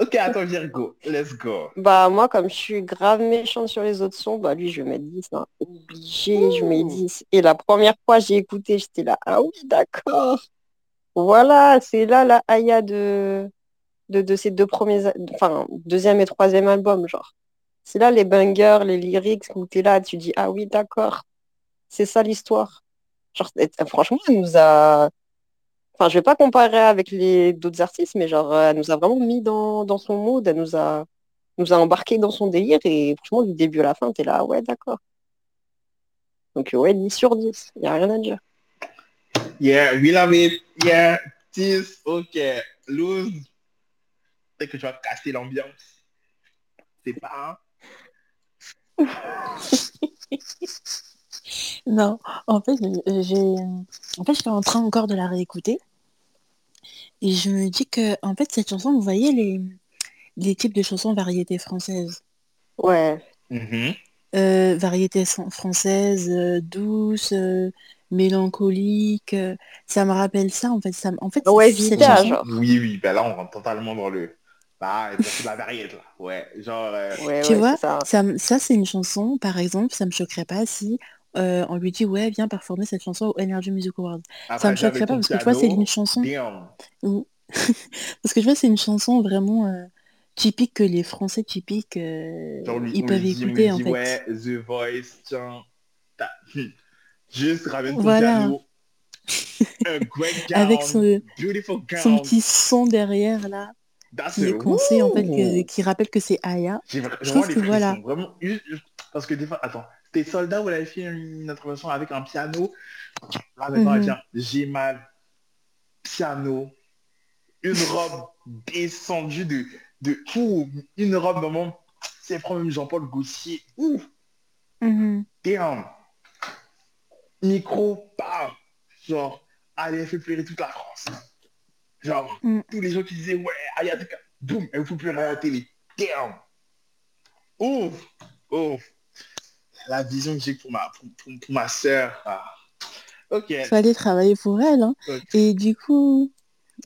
Ok, attends, Virgo, let's go. Bah moi comme je suis grave méchante sur les autres sons, bah lui je vais mettre 10. hein. Obligé, je mets 10. Et la première fois j'ai écouté, j'étais là, ah oui, d'accord. Voilà, c'est là la Aya de, de, de ces deux premiers, enfin deuxième et troisième album, genre. C'est là les bangers, les lyrics, où t'es là, tu dis, ah oui, d'accord. C'est ça l'histoire. Genre, franchement, elle nous a... Enfin, je vais pas comparer avec les d'autres artistes, mais genre, elle nous a vraiment mis dans, dans son mood, elle nous a, nous a embarqué dans son délire, et franchement, du début à la fin, t'es là, ouais, d'accord. Donc, ouais, 10 sur 10, y a rien à dire. Yeah, we love it. Yeah, 10, ok. Lose. Peut-être que tu vas casser l'ambiance. C'est pas... (laughs) Non, en fait, euh, j'ai, en fait, j'étais en train encore de la réécouter et je me dis que, en fait, cette chanson, vous voyez les, les types de chansons variétés françaises, Ouais, Mhm. Euh, variétés san- françaises, euh, douces, euh, mélancoliques, euh, ça me rappelle ça, en fait, ça, me- en fait, ouais, chanson, genre. Oui, oui, ben là, on rentre totalement dans le... Bah, et pour la variété, là. Ouais, genre... euh, Ouais, tu ouais, vois, c'est ça. ça c'est une chanson, par exemple, ça me choquerait pas si euh, on lui dit ouais, viens performer cette chanson au Energy Music Awards. Ça me choquerait pas parce que tu vois, c'est une chanson où (laughs) Parce que je vois, c'est une chanson vraiment euh, typique que les Français typiques, euh, Genre, on lui, ils peuvent lui dit, écouter en dit, fait. ouais, The Voice, tiens, t'as- juste ramène ton Voilà. piano, (laughs) un great gown, Avec son, son petit son derrière là, that's qui est en fait, que- qui rappelle que c'est Aya. J'ai Je trouve que voilà. vraiment, parce que des fois, attends, t'es soldat où elle avait fait une intervention avec un piano, là maintenant Mhm. vient, j'ai mal, piano, une robe descendue de, de, ouh, une robe vraiment, c'est même Jean-Paul Gaultier, ouh, damn, micro, bam, genre, allez, elle fait pleurer toute la France. Genre, Mm. tous les gens qui disaient, ouais, Ayataka, boum, elle fait pleurer à la télé. Damn. Ouf, ouf. La vision que j'ai pour ma, pour, pour- pour ma sœur. Ah. Ok. Fallait travailler pour elle. hein. Et du coup,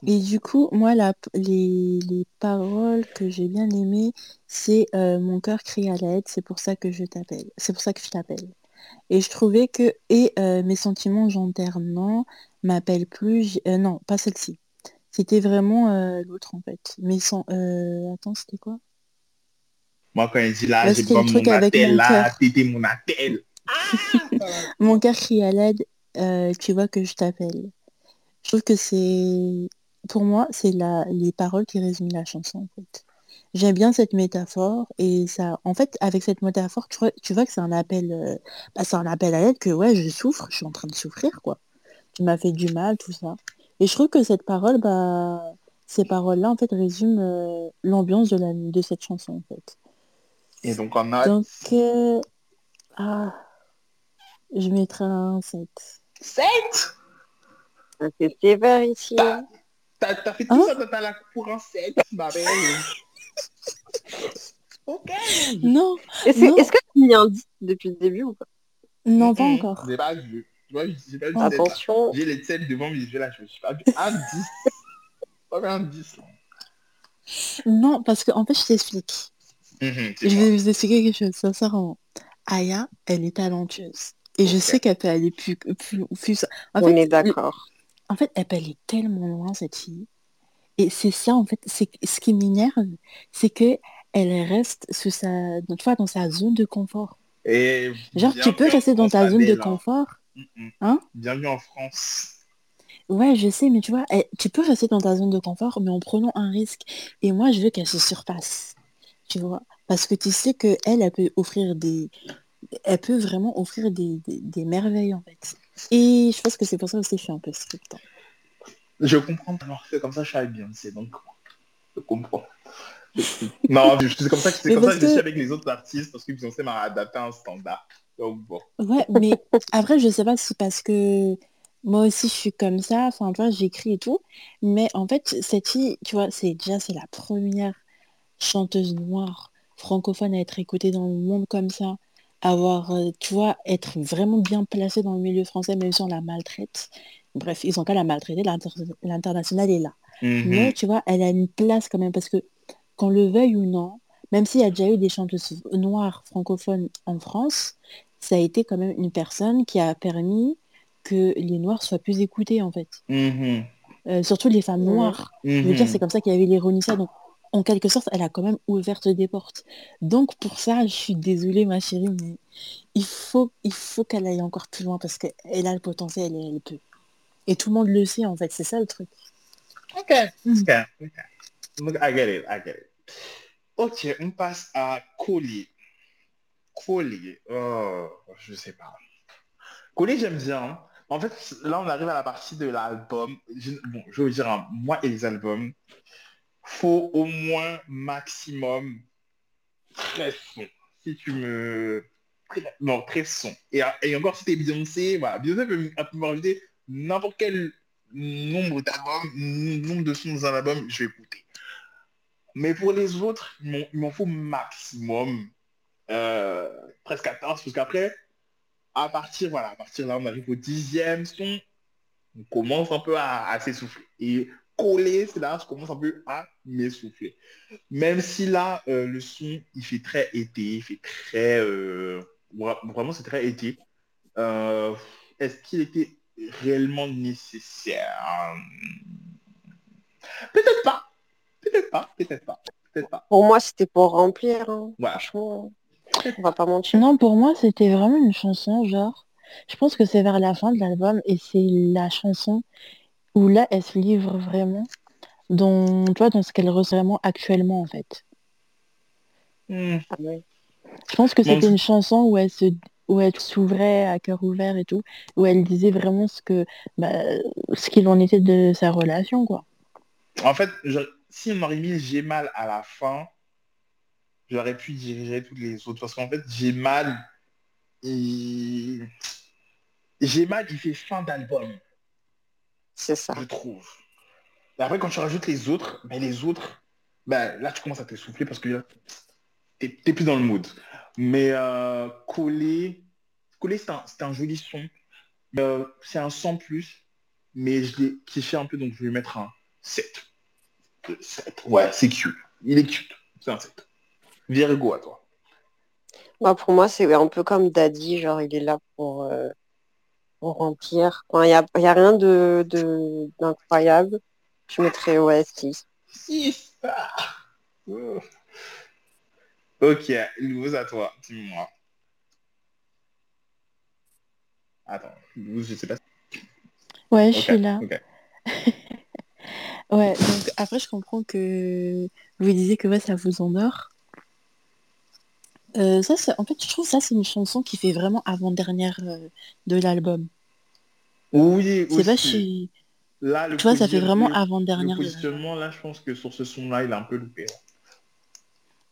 et du coup, moi, la, les, les paroles que j'ai bien aimées, c'est euh, mon cœur crie à l'aide, c'est pour ça que je t'appelle. C'est pour ça que je t'appelle. Et je trouvais que et euh, mes sentiments j'enterre non m'appelle plus euh, non pas celle-ci c'était vraiment l'autre en fait mais sans euh, attends c'était quoi? Moi, quand il dit là, j'ai pas mon attel là, t'étais mon attel. mon cœur crie à l'aide euh, tu vois que je t'appelle. Je trouve que c'est pour moi c'est la les paroles qui résument la chanson en fait. J'aime bien cette métaphore et ça en fait avec cette métaphore tu vois tu vois que c'est un appel euh, bah, c'est un appel à l'aide que ouais je souffre je suis en train de souffrir quoi. Tu m'as fait du mal tout ça. Et je trouve que cette parole bah ces paroles là en fait résument euh, l'ambiance de la de cette chanson en fait Et donc, on a donc euh, ah je mettrai un 7 7 C'est sévère ici. T'as t'as- t'as fait tout Hein? ça dans ta lac pour un 7, ma belle. ok. Est-ce non est-ce que tu as mis un 10 depuis le début ou pas? Non pas encore J'ai pas vu. J'ai pas vu. Attention. J'ai les 7 devant mes yeux là, je me suis pas vu un 10. Pas vu un 10 là. non parce que en fait je t'explique Mhm, Je vais vous expliquer quelque chose, sincèrement. Aya, elle est talentueuse. Et je sais qu'elle peut aller plus, plus, plus... En On fait, est d'accord. en fait, elle peut aller tellement loin, cette fille. Et c'est ça, en fait, c'est ce qui m'énerve, c'est que elle reste sous sa, tu vois, dans sa zone de confort. Et Genre, tu peux rester dans ta zone de hein. confort. Hein? Bienvenue en France. Ouais, je sais, mais tu vois, elle- tu peux rester dans ta zone de confort, mais en prenant un risque. Et moi, je veux qu'elle se surpasse. Tu vois Parce que tu sais que elle, elle peut offrir des... Elle peut vraiment offrir des, des, des merveilles, en fait. Et je pense que c'est pour ça aussi que je suis un peu stricte. hein. Je comprends alors c'est comme ça je suis avec Beyoncé, donc je comprends. (laughs) non, je- c'est comme ça que c'est comme ça que je suis que- avec les autres artistes parce que Beyoncé m'a adapté à un standard. Donc bon. Ouais, mais après, je sais pas si parce que moi aussi, je suis comme ça. Enfin, tu vois, j'écris et tout. Mais en fait, cette fille, tu vois, c'est déjà, c'est la première chanteuse noire francophone à être écoutée dans le monde comme ça. Avoir, euh, tu vois, être vraiment bien placée dans le milieu français, même si on la maltraite. Bref, ils ont qu'à la maltraiter, l'inter- l'international est là. Mhm. Mais tu vois, elle a une place quand même parce que qu'on le veuille ou non, même s'il y a déjà eu des chanteuses noires francophones en France, ça a été quand même une personne qui a permis que les noirs soient plus écoutés en fait. Mhm. Euh, surtout les femmes noires. Je veux dire, Mhm. c'est comme ça qu'il y avait l'ironie ça. Donc, en quelque sorte, elle a quand même ouvert des portes. Donc, pour ça, je suis désolée, ma chérie, mais il faut, il faut qu'elle aille encore plus loin parce qu'elle a le potentiel et elle peut. Et tout le monde le sait, en fait. C'est ça le truc. Ok, ok, ok. Look, I get it, I get it. Ok, on passe à Collier. Collier, oh, je sais pas. Collier, j'aime bien. En fait, là, on arrive à la partie de l'album. Je- Bon, je veux dire, hein, moi et les albums, faut au moins maximum 13 sons. Si tu me... Non, 13 sons. Et, encore, si t'es Beyoncé, voilà, Beyoncé peut, peut n'importe quel nombre d'albums, nombre de sons dans un album, je vais écouter. Mais pour les autres, il m'en- il m'en faut maximum euh, presque 14, parce qu'après, à partir, voilà, à partir là, on arrive au dixième son, on commence un peu à, à s'essouffler. Et coller, c'est là, je commence un peu à m'essouffler. Même si là, euh, le son, il fait très été, il fait très... euh, vra- vraiment, c'est très été. Euh, Est-ce qu'il était réellement nécessaire? Peut-être pas. Peut-être pas, peut-être pas, peut-être pas. Pour moi, c'était pour remplir. hein. Voilà. Franchement, on va pas mentir. Non, pour moi, c'était vraiment une chanson, genre, je pense que c'est vers la fin de l'album et c'est la chanson où là, elle se livre vraiment dans, tu vois, dans ce qu'elle ressent vraiment actuellement, en fait. Hmm. Ah ouais. Je pense que Bon, c'était une chanson où elle se où elle s'ouvrait à cœur ouvert et tout, où elle disait vraiment ce que bah, ce qu'il en était de sa relation, quoi. En fait, je- si on aurait mis j'ai mal à la fin, j'aurais pu diriger toutes les autres. Parce qu'en fait, j'ai mal, il... j'ai mal, il fait fin d'album, C'est ça. je trouve. Et après, quand tu rajoutes les autres, ben, les autres, ben, là, tu commences à t'essouffler parce que là, t'es plus dans le mood. Mais euh, coller, coller, c'est un, un joli son. Euh, c'est un 100 plus, mais je l'ai kiffé un peu, donc je vais lui mettre un 7. 7. Ouais, c'est cute. Il est cute. C'est un 7. Virgo à toi. Bah, pour moi, c'est un peu comme Daddy, genre il est là pour, euh, pour remplir. Il n'y a, y a rien de de- d'incroyable. Je mettrais ouais 6. 6. Ah. Oh. Ok, Louise à toi. Dis-moi. Attends, Louise, je sais pas. Ouais, je suis là. (laughs) Ouais, donc après, je comprends que vous disiez que ouais, ça vous endort. Euh, ça, c'est... En fait, je trouve ça, c'est une chanson qui fait vraiment avant-dernière euh, de l'album. Oui, C'est pas chez... Là, le Tu vois, ça fait vraiment avant-dernière Le positionnement, là, je pense que sur ce son-là, il a un peu loupé.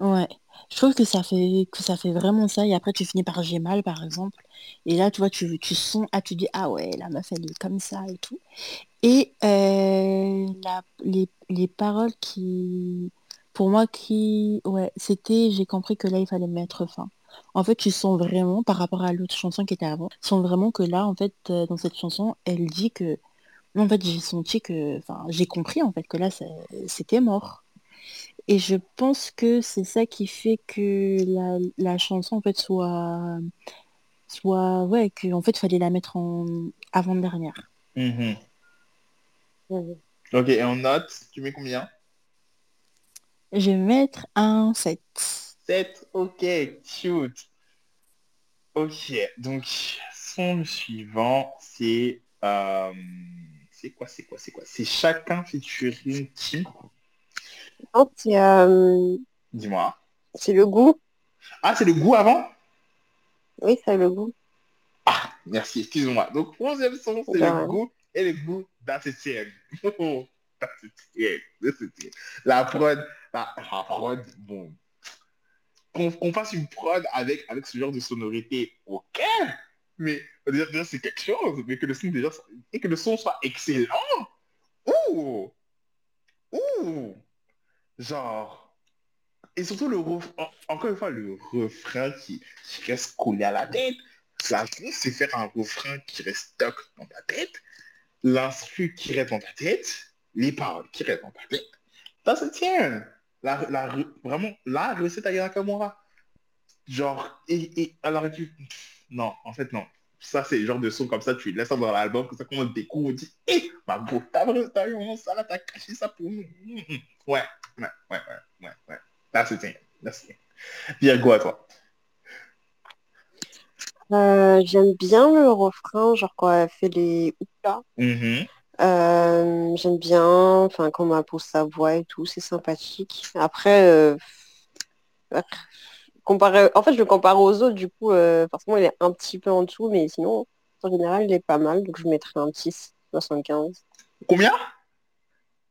Ouais, je trouve que ça fait que ça fait vraiment ça et après tu finis par j'ai mal par exemple et là tu vois tu, tu sens ah tu dis ah ouais la meuf elle est comme ça et tout et euh, la, les, les paroles qui pour moi qui ouais c'était j'ai compris que là il fallait mettre fin en fait tu sens vraiment par rapport à l'autre chanson qui était avant tu sens vraiment que là en fait euh, dans cette chanson elle dit que en fait j'ai senti que enfin j'ai compris en fait que là c'était mort et je pense que c'est ça qui fait que la, la chanson en fait soit soit ouais que en fait fallait la mettre en avant-dernière. Mhm. Mhm. Ok, et en note, tu mets combien? Je vais mettre un 7. 7, ok, cute. Ok, donc son suivant, c'est... euh, c'est quoi, c'est quoi, c'est quoi? C'est chacun featuring qui? Non, c'est euh, Dis-moi. c'est le goût. Ah, c'est le goût avant? Oui, c'est le goût. Ah, merci, excuse-moi. Donc, onzième son, c'est le goût et le goût d'un (laughs) (laughs) La prod, la, prod, bon. Qu'on fasse une prod avec, avec ce genre de sonorité, ok. Mais déjà, déjà, c'est quelque chose, mais que le son déjà et que le son soit excellent. Ouh, ouh, genre. Et surtout le ref- en- encore une fois le refrain qui, reste collé à la tête. La c'est faire un refrain qui reste stock dans ta tête, l'instru qui reste dans ta tête, les paroles qui restent dans ta tête. Ça se tient. La, la, vraiment, la recette à Nakamura. Genre, et, et alors, tu... Non, en fait, non. Ça, c'est le genre de son comme ça, tu laisses ça dans l'album, que ça, qu'on découvre, on dit, hé, ma go, t'as vraiment ça, là, t'as caché ça pour nous. Ouais, ouais, ouais, ouais, ouais, ouais. Là, c'est bien, là, c'est bien. go à toi. Euh, J'aime bien le refrain, genre quand elle fait les ouplas. Mm-hmm. Euh, J'aime bien, enfin, quand elle pose sa voix et tout, c'est sympathique. Après, euh, comparé, en fait, je le compare aux autres, du coup, euh, forcément, il est un petit peu en dessous, mais sinon, en général, il est pas mal, donc je mettrais un petit 75. Combien?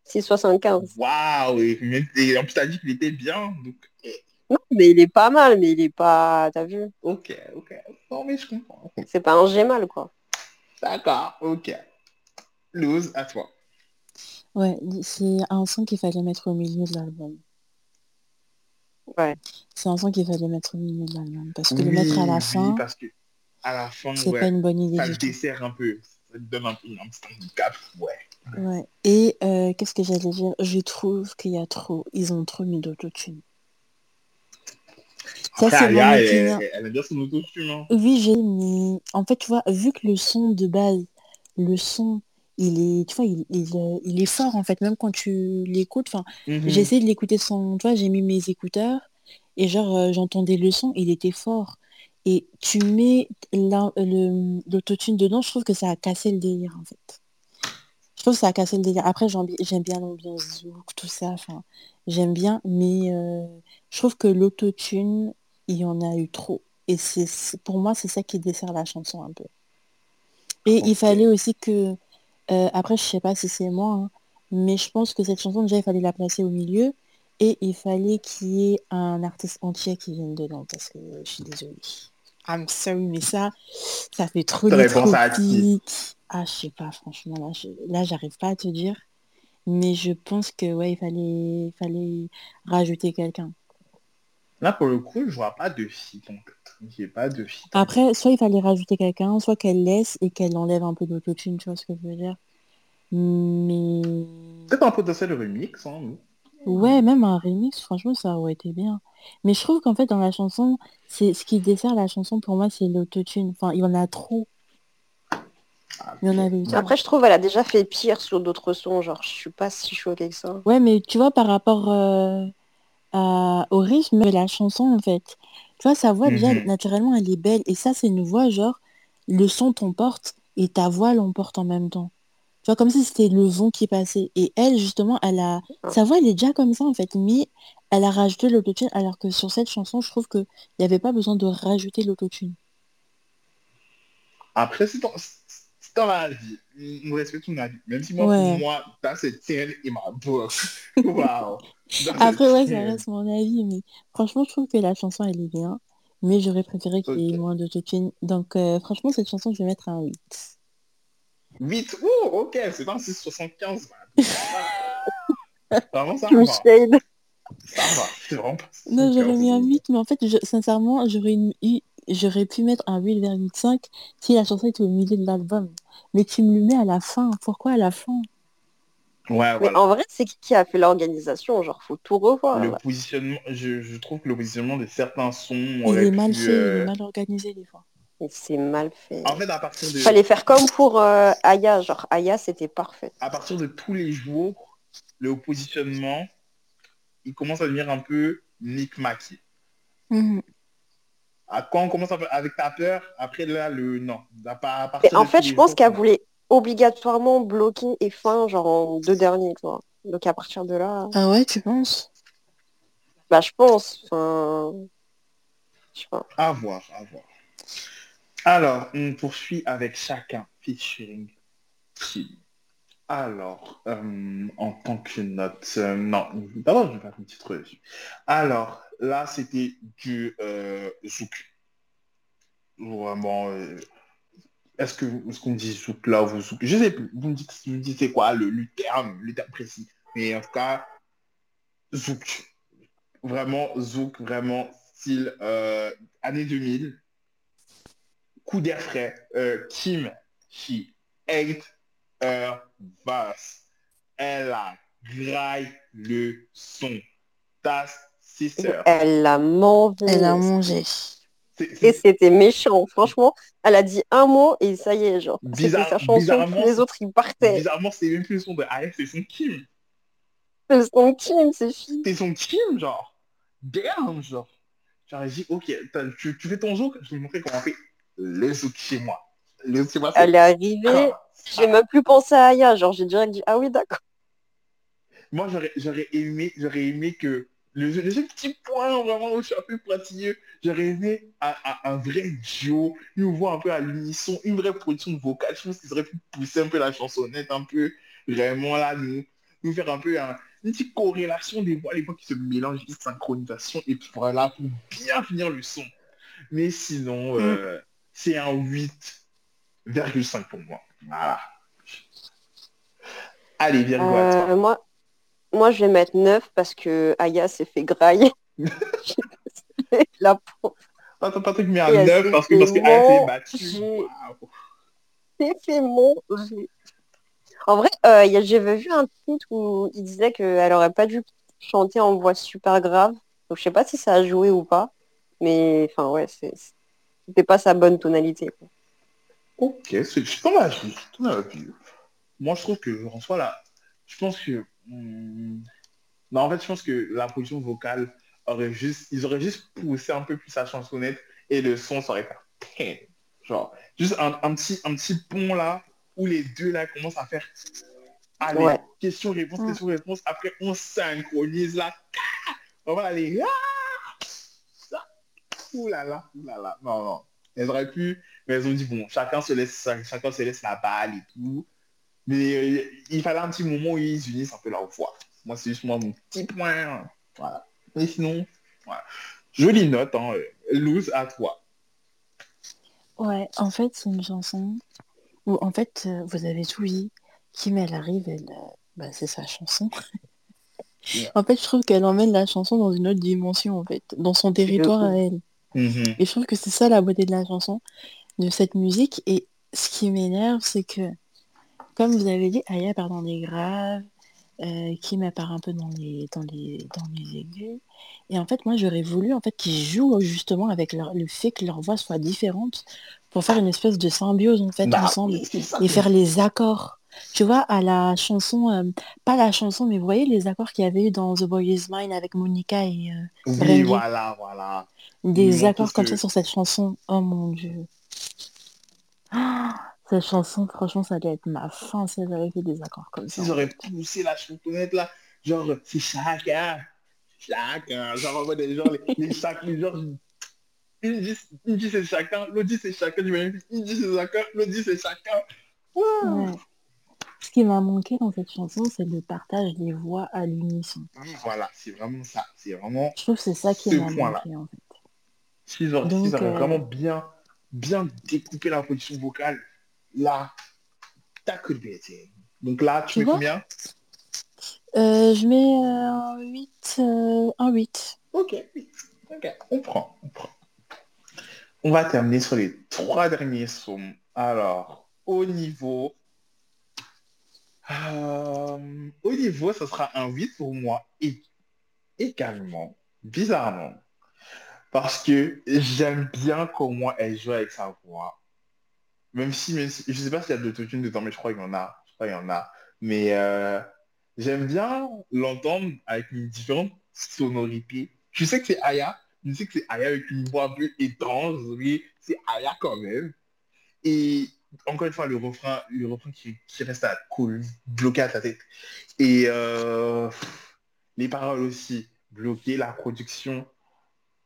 6,75. Waouh Et en plus, t'as dit qu'il était bien, donc... Non, mais il est pas mal, mais il est pas... T'as vu? Ok, ok. Non, mais je comprends. C'est pas un gémal, quoi. D'accord, ok. Lose, à toi. Ouais, c'est un son qu'il fallait mettre au milieu de l'album. Ouais. C'est un son qu'il fallait mettre au milieu de l'album. Parce que le mettre à la oui, fin, parce que à la fin, c'est ouais, pas une bonne idée ça du le tout. dessert un peu. Ça te donne un peu un petit handicap. Ouais. Ouais. Et euh, qu'est-ce que j'allais dire? Je trouve qu'il y a trop, ils ont trop mis d'autotune. Ça, c'est mon opinion. elle, elle a bien son autotune. Hein. Oui, j'ai, mais en fait, tu vois, vu que le son de base, le son, il est, tu vois, il, il, euh, il est fort, en fait, même quand tu l'écoutes. Enfin, j'ai essayé de l'écouter sans, tu vois, j'ai mis mes écouteurs et genre, euh, j'entendais le son, il était fort. Et tu mets le- l'autotune dedans, je trouve que ça a cassé le délire, en fait. Je trouve que ça a cassé le délire. Après, j'aime bi- j'aime bien l'ambiance zouk, tout ça, enfin, j'aime bien, mais euh, je trouve que l'autotune, il y en a eu trop. Et c'est pour moi, c'est ça qui dessert la chanson un peu. Et il fallait aussi que, euh, après, je sais pas si c'est moi, hein, mais je pense que cette chanson, déjà, il fallait la placer au milieu. Et il fallait qu'il y ait un artiste entier qui vienne dedans, parce que je suis désolée. I'm sorry, mais ça, ça fait trop tropiques. Ah, je sais pas, franchement, là, je, là, j'arrive pas à te dire. Mais je pense que, ouais, il fallait, fallait rajouter quelqu'un. Là, pour le coup, je vois pas de fit en fait. J'ai pas de fit. Après, soit il fallait rajouter quelqu'un, soit qu'elle laisse et qu'elle enlève un peu d'autotune, tu vois ce que je veux dire. Mais Peut-être un potentiel remix, hein, nous. ouais, même un remix, franchement, ça aurait été bien. Mais je trouve qu'en fait, dans la chanson, c'est ce qui dessert la chanson pour moi, c'est l'autotune. Enfin, il y en a trop. Ah, Il y en avait eu trop. Après, je trouve elle a déjà fait pire sur d'autres sons, genre je suis pas si choquée que ça. Ouais, mais tu vois, par rapport euh, à- au rythme de la chanson, en fait, tu vois, sa voix, déjà, Mhm. naturellement, elle est belle. Et ça, c'est une voix, genre, le son t'emporte et ta voix l'emporte en même temps. Tu vois, comme si c'était le vent qui passait. Et elle, justement, elle a... Ah. Sa voix, elle est déjà comme ça, en fait. Mais elle a rajouté l'autotune, alors que sur cette chanson, je trouve qu'il n'y avait pas besoin de rajouter l'autotune. Après, c'est c'est ton avis. On respecte ton avis. Même si moi, Ouais. pour moi, that's a 10 in my book. Wow. Après, ouais, ça 10. reste mon avis, mais franchement, je trouve que la chanson, elle est bien. Mais j'aurais préféré qu'il y ait moins d'autotune. Donc, euh, franchement, cette chanson, je vais mettre un 8. 8. Oh, ok, c'est pas un 6,75. man. Vraiment, ça va. Ça va. C'est vraiment pas Non, j'aurais mis un 6,75. 8, mais en fait, je- sincèrement, j'aurais j'aurais pu mettre un 8,5 si la chanson était au milieu de l'album. Mais tu me le mets à la fin. Pourquoi à la fin? Ouais, Mais voilà. en vrai, c'est qui qui a fait l'organisation? Genre, faut tout revoir. Le là. positionnement, je, je trouve que le positionnement de certains sons Il est mal pu... fait, il euh, est mal organisé des fois. C'est mal fait. En fait, à partir de, Fallait faire comme pour euh, Aya. Genre, Aya, c'était parfait. à partir de tous les jours, le positionnement, il commence à devenir un peu micmac. Mhm. Ah, Quand on commence un peu avec ta peur, après là, le non. À en fait, je pense qu'elle voulait obligatoirement bloquer et fin, genre en deux derniers, tu vois. Donc à partir de là, Ah ouais, tu penses? Bah je pense. Enfin, je sais pas. À voir, à voir. Alors, on poursuit avec chacun featuring qui? Alors, euh, en tant que note, euh, non, d'abord je vais faire une petite revue. Alors, là c'était du euh, zouk. Vraiment, euh, est-ce que est-ce qu'on dit zouk là ou vous zouk Je sais plus, vous me dites, vous me dites c'est quoi le, le terme, le terme précis. Mais en tout cas, zouk. Vraiment zouk, vraiment style euh, année 2000. Coup d'air frais. Euh, Kim, she ate her bass. Elle a graille le son. ta sister. Elle l'a mangé. Elle a mangé. Et c'était méchant, franchement. Elle a dit un mot et ça y est, genre. Bizarre- sa chanson, bizarrement, les autres ils partaient. Bizarrement, c'est même plus le son de Aya, c'est son Kim. C'est son Kim, c'est fini. C'est son Kim, genre. Damn, genre. Genre, elle dit, ok, tu, tu fais ton zouk, je vais te montrer comment on fait le zouk chez moi. Le zouk chez moi, Elle est arrivée, j'ai même plus pensé à Aya, genre j'ai direct dit ah oui d'accord. Moi, j'aurais, j'aurais aimé, j'aurais aimé que le, le seul petit point vraiment où je suis un peu pointilleux, j'aurais aimé un, un- un vrai duo, une voix un peu à l'unisson, une vraie production vocale. Je pense qu'ils auraient pu pousser un peu la chansonnette, un peu vraiment là, nous, nous faire un peu un- une petite corrélation des voix, les voix qui se mélangent, une synchronisation, et puis voilà, pour bien finir le son. Mais sinon, euh, c'est un 8,5 pour moi. Voilà. Allez, à toi. Euh, moi, moi je vais mettre 9 parce que Aya s'est fait grailler. (laughs) La pauvre Attends, Patrick met un Et elle 9 s'est parce que parce fait qu'elle s'est battue. Waouh. s'est fait manger. En vrai, euh, j'avais vu un tweet où il disait qu'elle aurait pas dû chanter en voix super grave. Donc je sais pas si ça a joué ou pas. Mais enfin ouais, c'est c'était pas sa bonne tonalité. quoi. Ok, c'est c'est c'est ton avis. Moi, je trouve que, en soi, là, je pense que... hmm, Non, en fait, je pense que la production vocale aurait juste... Ils auraient juste poussé un peu plus sa chansonnette et le son, ça aurait fait... Genre, juste un, un petit, un petit pont, là, où les deux, là, commencent à faire... Allez, Ouais. question-réponse, Mm. question-réponse. Après, on synchronise, là. On va aller... Ah. Ouh là là, ouh là là. Non, non. Elles auraient pu... Mais elles ont dit, bon, chacun se laisse, chacun se laisse la balle et tout. Mais euh, il fallait un petit moment où ils unissent un peu leur voix. Moi, c'est juste moi mon petit point. Voilà. Mais sinon, voilà. Jolie note, hein. Lose à toi. Ouais, en fait, c'est une chanson où, en fait, euh, vous avez tout dit. Kim, elle arrive, elle, euh, bah, c'est sa chanson. Yeah. En fait, je trouve qu'elle emmène la chanson dans une autre dimension, en fait, dans son territoire à elle. Mhm. Et je trouve que c'est ça la beauté de la chanson, de cette musique. Et ce qui m'énerve, c'est que, comme vous avez dit, Aya part dans les graves, euh, Kim elle part un peu dans les, dans les, dans les aigus. Et en fait, moi, j'aurais voulu en fait qu'ils jouent justement avec leur- le fait que leurs voix soient différentes pour faire une espèce de symbiose en fait Bah, ensemble et faire les accords. Tu vois, à la chanson, euh, pas la chanson, mais vous voyez les accords qu'il y avait eu dans The Boy Is Mine avec Monica et euh, Oui, Brandy. voilà, voilà. des Non, accords comme que- ça sur cette chanson. Oh mon dieu. Ah, cette chanson, franchement, ça doit être ma fin si j'avais fait des accords comme ça. S'ils auraient poussé la chansonnette là, genre, c'est chacun. Chacun. Genre, en mode, genre, les, les chacun, genre, une dit, une dit c'est chacun, l'autre dit c'est chacun, du même, une dit c'est chacun, l'autre dit c'est chacun. Ouais. Ce qui m'a manqué dans cette chanson, c'est le partage des voix à l'unisson. Oui, voilà, c'est vraiment ça. C'est vraiment Je trouve que c'est ça qui m'a manqué en fait. S'ils auraient euh, vraiment bien, bien découpé la production vocale, là, that could be it. Donc là, tu Tu mets combien? Euh, je mets euh, un 8. euh, un 8. Ok, ok, on prend, on prend. On va terminer sur les trois derniers sons. Alors, au niveau... euh, au niveau, ça sera un 8 pour moi. Et également, bizarrement, parce que j'aime bien comment elle joue avec sa voix. Même si, même si- je sais pas s'il y a de l'autotune dedans, mais je crois qu'il y en a. Je crois qu'il y en a. Mais euh, j'aime bien l'entendre avec une différente sonorité. Je sais que c'est Aya. Je sais que c'est Aya avec une voix un peu étrange, mais c'est Aya quand même. Et encore une fois, le refrain, le refrain qui, reste à cool, bloqué à ta tête. Et euh, les paroles aussi, bloquées, la production,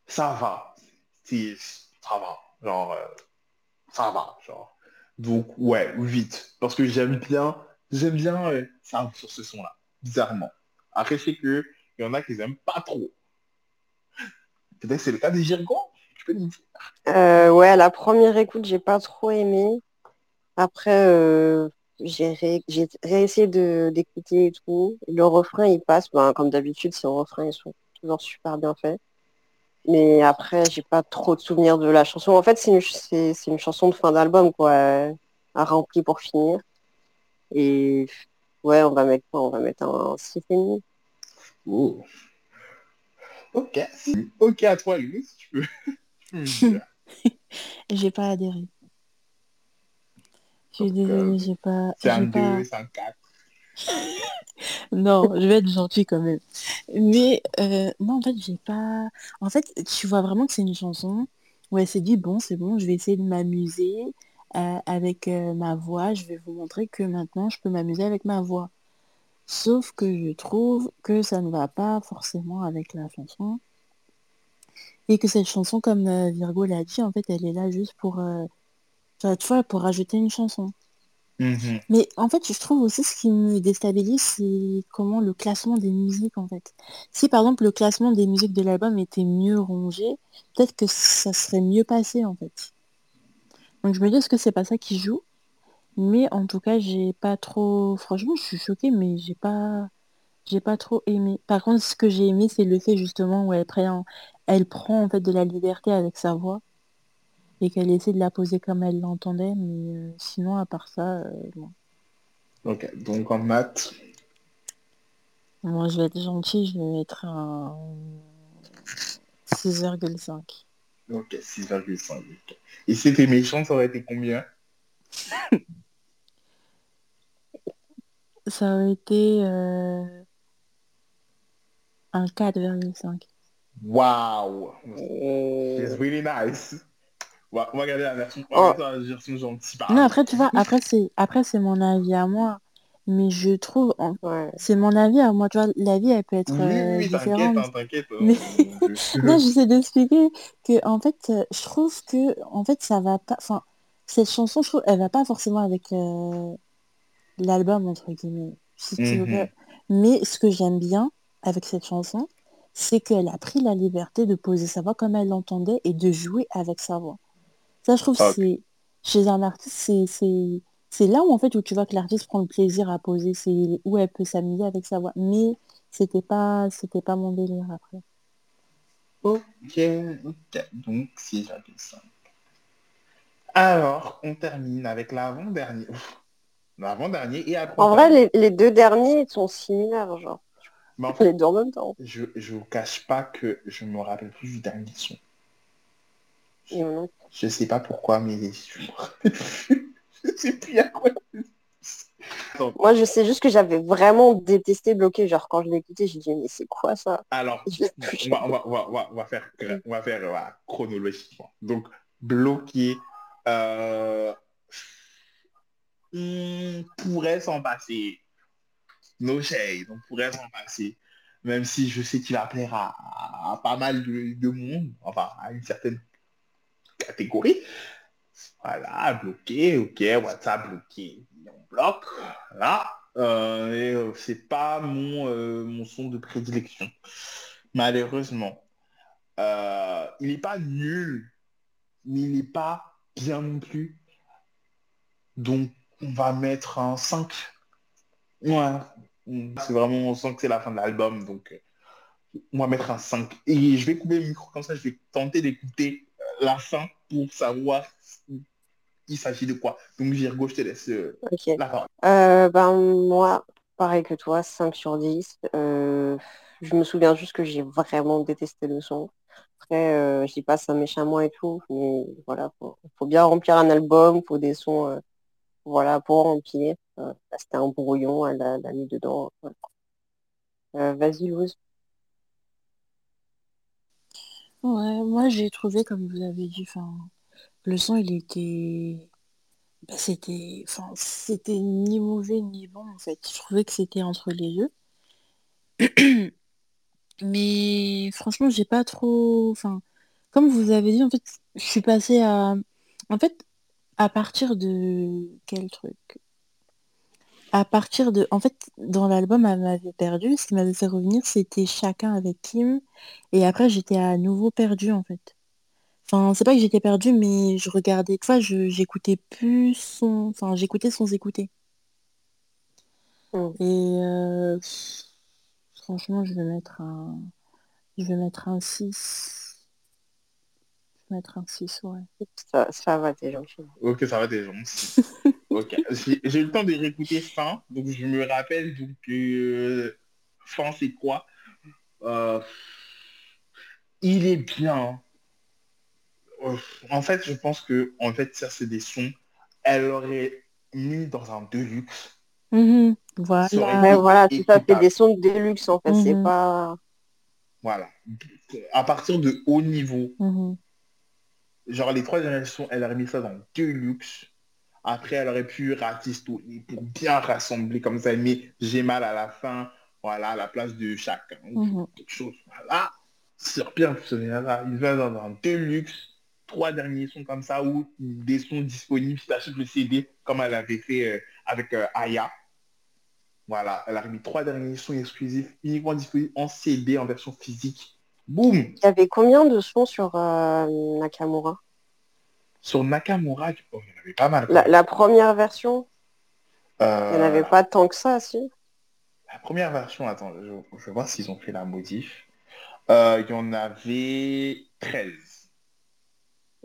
ça va. Ça va. Genre, euh, ça va. Genre. Donc, ouais, vite. Parce que j'aime bien, j'aime bien euh, ça sur ce son-là, bizarrement. Après, je sais que il y en a qui n'aiment pas trop. Peut-être que c'est le cas des Girgons. Tu peux me dire. Euh, ouais, la première écoute, j'ai pas trop aimé. Après, euh, j'ai ré- réessayé d'écouter et tout. Le refrain, il passe. Ben, comme d'habitude, ces refrains, ils sont toujours super bien faits. Mais après, j'ai pas trop de souvenirs de la chanson. En fait, c'est une, ch- c'est, c'est une chanson de fin d'album, quoi, à remplir pour finir. Et ouais, on va mettre quoi? On va mettre un 6,5. Oh. Ok. Ok à toi, Louis, si tu me dire. J'ai pas adhéré. Je suis désolée, euh, j'ai pas... C'est un j'ai pas... 2, c'est un 4. (laughs) Non, je vais être gentille quand même. Mais euh, non, en fait, j'ai pas... En fait, tu vois vraiment que c'est une chanson où elle s'est dit, bon, c'est bon, je vais essayer de m'amuser euh, avec euh, ma voix. Je vais vous montrer que maintenant, je peux m'amuser avec ma voix. Sauf que je trouve que ça ne va pas forcément avec la chanson. Et que cette chanson, comme euh, Virgo l'a dit, en fait, elle est là juste pour... tu vois, pour rajouter une chanson. Mhm. Mais en fait, je trouve aussi ce qui me déstabilise, c'est comment le classement des musiques, en fait. Si par exemple le classement des musiques de l'album était mieux rangé, peut-être que ça serait mieux passé, en fait. Donc je me dis, est-ce que c'est pas ça qui joue? Mais en tout cas, j'ai pas trop... Franchement, je suis choquée, mais j'ai pas... J'ai pas trop aimé. Par contre, ce que j'ai aimé, c'est le fait justement où elle prend, elle prend en fait de la liberté avec sa voix et qu'elle essaie de la poser comme elle l'entendait. Mais euh, sinon, à part ça, euh, bon. Ok, donc en maths, Moi, je vais être gentille, je vais mettre un 6,5. ok, 6,5. ok. Et si c'était méchant, ça aurait été combien? Ça aurait été euh, un 4,5. Waouh Et- It's really nice. On va, on va regarder la version, on Oh. va regarder la version gentille. par Non, après, tu vois, après, c'est, après, c'est mon avis à moi. Mais je trouve, en- Ouais. c'est mon avis à moi, tu vois, la vie, elle peut être Oui, oui, euh, oui, différente. hein, t'inquiète. hein. Mais- Je- (laughs) Non, j'essaie d'expliquer que en fait, euh, je trouve que en fait, ça va pas. Enfin, cette chanson, je trouve, elle va pas forcément avec euh, l'album entre guillemets. Si tu veux Mhm. Mais ce que j'aime bien avec cette chanson, c'est qu'elle a pris la liberté de poser sa voix comme elle l'entendait et de jouer avec sa voix. Ça, je trouve, Ok. c'est chez un artiste, c'est c'est c'est là où en fait où tu vois que l'artiste prend le plaisir à poser, c'est où elle peut s'amuser avec sa voix. Mais c'était pas c'était pas mon délire après. Ok, ok, donc 6,5. Alors, on termine avec l'avant-dernier. L'avant-dernier et après. En vrai, les, les deux derniers sont similaires, genre. Mais en (laughs) fait, Les deux en même temps. je je vous cache pas que je me rappelle plus du dernier son. Et. Je sais pas pourquoi, mais je. (laughs) Je sais plus à quoi. Moi, je sais juste que j'avais vraiment détesté bloquer. Genre, quand je l'ai écouté, j'ai dit, mais c'est quoi ça? Alors, on va, on va, on va, on va, on va faire, on va faire voilà, chronologiquement. Donc, bloqué, euh, on pourrait s'en passer. No shade, on pourrait s'en passer. Même si je sais qu'il va plaire à, à pas mal de, de monde, enfin à une certaine catégorie. Voilà, bloqué, ok, WhatsApp bloqué, on bloque, voilà. Euh, euh, c'est pas mon, euh, mon son de prédilection, malheureusement. Il n'est pas nul, mais il n'est pas bien non plus. Donc, on va mettre un 5. Ouais, c'est vraiment, on sent que c'est la fin de l'album, donc on va mettre un 5. Et je vais couper le micro comme ça, je vais tenter d'écouter la fin pour savoir il s'agit de quoi. Donc Virgo, je te laisse euh, la parole. Euh, ben, moi, pareil que toi, 5 sur 10. Euh, je me souviens juste que j'ai vraiment détesté le son. Après, euh, je dis pas ça méchamment et tout, mais voilà, faut, faut bien remplir un album, faut des sons, euh, voilà, pour remplir. Là, c'était un brouillon, elle l'a mis dedans. voilà. Vas-y, Luz. Ouais, moi j'ai trouvé, comme vous avez dit, le son il était, bah, c'était, enfin, c'était ni mauvais ni bon en fait. Je trouvais que c'était entre les deux. (clears throat) Mais franchement, j'ai pas trop, enfin, comme vous avez dit, en fait, je suis passée à, en fait, à partir de quel truc? À partir de, en fait, dans l'album, elle m'avait perdu. Ce qui m'avait fait revenir, c'était Chacun avec Kim. Et après, j'étais à nouveau perdue, en fait. Enfin, c'est pas que j'étais perdue, mais je regardais, tu vois, je, j'écoutais plus son, enfin, j'écoutais sans écouter. Mm. Et euh, franchement, je vais mettre un, je vais mettre un 6. Je vais mettre un 6, ouais. Ça, ça va, t'es gentil. Ok, ça va des gens. (laughs) ok. J'ai eu le temps de réécouter fin, donc je me rappelle donc euh, fin c'est quoi? Euh, il est bien. Euh, En fait, je pense que en fait, ça c'est des sons. Elle aurait mis dans un deluxe. Mhm. Aurait Voilà. Été voilà, tout ça, c'est des sons de déluxe en fait. C'est Mhm. pas. Voilà. À partir de haut niveau. Mhm. Genre les trois derniers sons, elle aurait mis ça dans deluxe. Après, elle aurait pu ratistoler pour bien rassembler comme ça. Met j'ai mal à la fin. Voilà, à la place de chacun. Mhm. quelque chose. Voilà. Bien fonctionné là. Il va dans un deluxe. Trois derniers sons comme ça ou des sons disponibles si achètes le CD comme elle avait fait euh, avec euh, Aya. Voilà, elle a remis trois derniers sons exclusifs uniquement disponibles en CD en version physique. Boum Il y avait combien de sons sur euh, Nakamura? Sur Nakamura, oh, il y en avait pas mal. la, première version, il n'y en Euh, avait pas tant que ça, si. La première version, attends, je, je vais voir s'ils ont fait la modif. Euh, Il y en avait 13.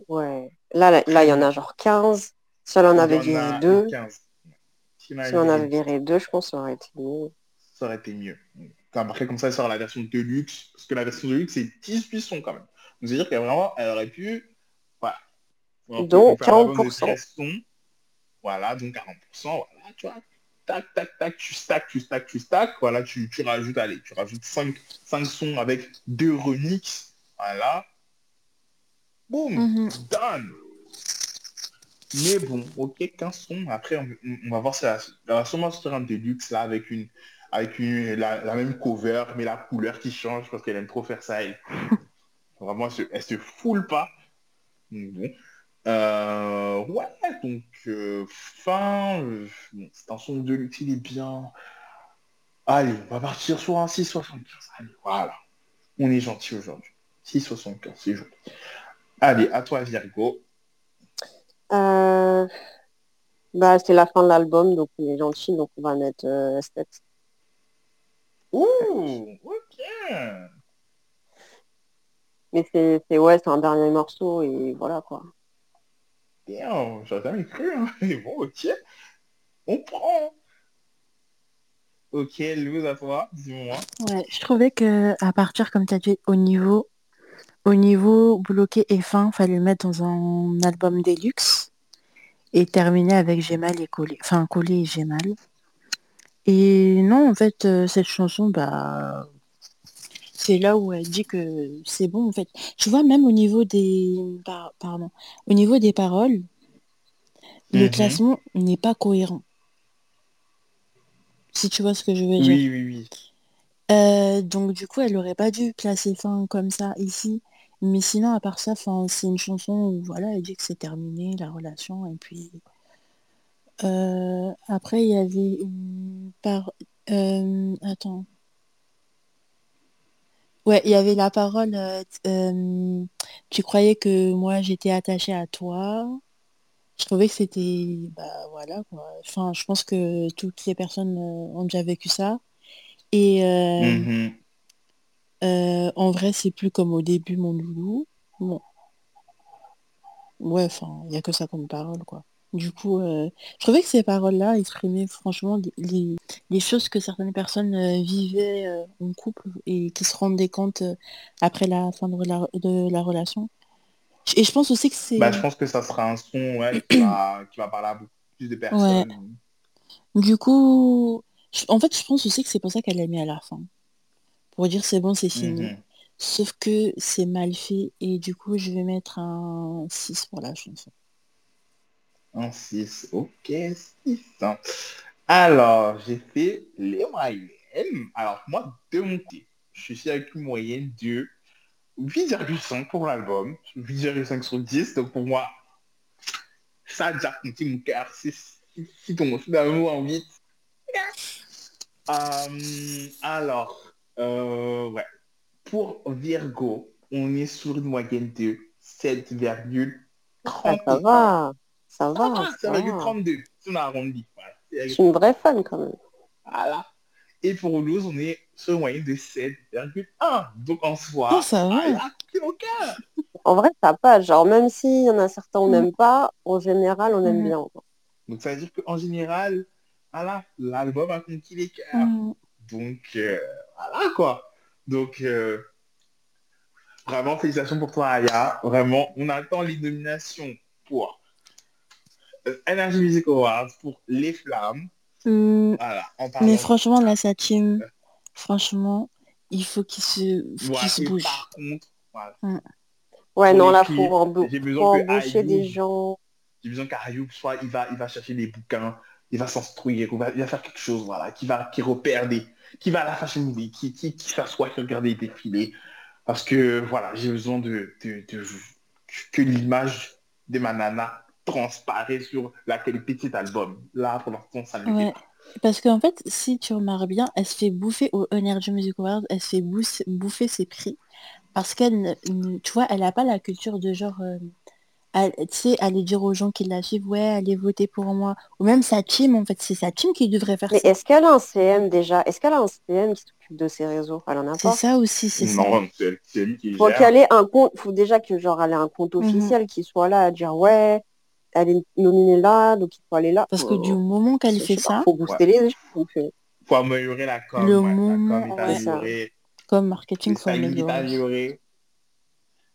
Ouais. Là, là, là, il y en a genre 15. Si on en avait viré deux, 15. Si on avait viré deux, je pense que ça aurait été mieux. ça aurait été mieux. Après, comme ça, elle sort la version Deluxe, parce que la version Deluxe, c'est 18 sons quand même. Donc, c'est-à-dire qu'elle vraiment, elle aurait pu. Donc, on peut faire un album de 40%. 13 sons. Voilà, donc 40%, voilà, tu vois. Tac, tac, tac, tu stack, tu stack, tu stack. Voilà, tu, tu rajoutes, allez, tu rajoutes 5, 5 sons avec deux remixes. Voilà. Boum, Mhm. done. Mais bon, ok, 15 sons. Après, on, on va voir elle va sûrement sortir un Deluxe là avec une avec une, la, la même cover, mais la couleur qui change parce qu'elle aime trop faire ça. Elle. (laughs) Vraiment, elle se, elle se foule pas. Bon. Euh, ouais, donc euh, fin, euh, bon, c'est un son de luxe, il est bien. Allez, on va partir sur un 6,75. Allez, voilà. On est gentil aujourd'hui. 6,75, c'est joli. Allez, à toi Virgo. Euh, Bah, c'est la fin de l'album, donc on est gentil, donc on va mettre euh, 7. Ouh, ok. Mais c'est- ouais, c'est un dernier morceau et voilà quoi. Bien, j'aurais jamais cru. Hein. Mais (laughs) bon, ok. On prend. Ok, Luz, à toi, dis-moi. Ouais, je trouvais que à partir, comme tu as dit, au niveau, au niveau bloqué et fin, fallait le mettre dans un album Deluxe et terminer avec J'ai mal et collé. Enfin, collé et J'ai mal. Et non, en fait, euh, cette chanson, bah, c'est là où elle dit que c'est bon, en fait. Tu vois, même au niveau des, par- pardon, au niveau des paroles, le Mhm. classement n'est pas cohérent. Si tu vois ce que je veux dire. Oui, oui, oui. Euh, donc du coup, elle aurait pas dû placer fin comme ça ici. Mais sinon, à part ça, 'fin, c'est une chanson où voilà, elle dit que c'est terminé, la relation. Et puis euh, après, il y avait une par... euh, attends. Ouais, il y avait la parole euh, euh, tu croyais que moi j'étais attachée à toi? Je trouvais que c'était bah voilà quoi. Enfin, je pense que toutes les personnes euh, ont déjà vécu ça. Et euh, Mhm. Euh, en vrai, c'est plus comme au début, mon loulou. Bon. Ouais, enfin, il n'y a que ça comme parole, quoi. Du coup, euh, je trouvais que ces paroles-là exprimaient franchement les, les- choses que certaines personnes euh, vivaient euh, en couple et qui se rendaient compte après la fin de la, de la relation. Et je pense aussi que c'est... Bah, je pense que ça sera un son ouais, qui, va, (clears throat) qui va parler à beaucoup plus de personnes. Du coup, je- en fait, je pense aussi que c'est pour ça qu'elle l'a mis à la fin. Pour dire c'est bon, c'est fini. Mhm. Sauf que c'est mal fait et du coup, je vais mettre un 6 pour la chanson. Un 6. Ok, 6. Alors, j'ai fait les moyennes. Alors, moi, de mon côté, je suis avec une moyenne de 8,5 pour l'album. 8,5 sur 10. Donc, pour moi, ça a déjà compté mon cœur. Si, ton d'amour en 8. Euh, alors, euh, ouais. Pour Virgo, on est sur une moyenne de 7,31. Ah, ça va, ça va, Ah, ça va. 7,32. Si on a arrondi. Voilà. Je suis une vraie fan quand même. Voilà. Et pour Louz, on est sur une moyenne de 7,1. Donc en soi, Oh, ça va. elle a pris au cœur. En vrai, ça passe. Genre, même s'il y en a certains on Mhm. n'aime pas, en général, on aime Mhm. bien. Donc ça veut dire qu'en général, voilà, l'album a conquis les cœurs. Mm. Donc euh, voilà quoi. Donc euh, Vraiment, félicitations pour toi, Aya. Vraiment, on attend les nominations pour Energy Music Awards, pour Les Flammes. Hum, Voilà, en mais franchement, là, sa team, franchement, il faut qu'il se, Ouais, se bouge. par contre, voilà, Ouais, Pour non, là, filles, faut, embaucher Ayoub- des gens. j'ai besoin qu'Arioub soit, il va, il va chercher des bouquins, il va s'instruire, il va, il va faire quelque chose, voilà, qui va, qui repère des, qui va à la fashion week, qui, qui, qui s'assoit, qui regarde les défilés. Parce que, voilà, j'ai besoin de, de, de- que l'image de ma nana transparaît sur la qualité de cet album. Là, pour l'instant, ça ne le fait Ouais. pas. Parce qu'en fait, si tu remarques bien, elle se fait bouffer au Energy Music Awards, elle se fait bouffer ses prix. Parce qu'elle, tu vois, elle n'a pas la culture de genre, euh, elle- tu sais, aller dire aux gens qui la suivent, ouais, allez voter pour moi. Ou même sa team, en fait, c'est sa team qui devrait faire Mais ça. est-ce qu'elle a un CM déjà? Est-ce qu'elle a un CM qui s'occupe de ses réseaux? Elle en a C'est ça aussi, c'est ça. Non, c'est elle- c'est lui qui Faut qu'elle ait un compte, faut déjà que genre elle ait un compte Mhm. officiel qui soit là à dire ouais, elle est nominée là, donc il faut aller là. Parce que du moment qu'elle fait ça, faut booster les gens. euh, faut améliorer la com. Le ouais, la moment, com est ouais. améliorée. comme marketing, faut améliorer.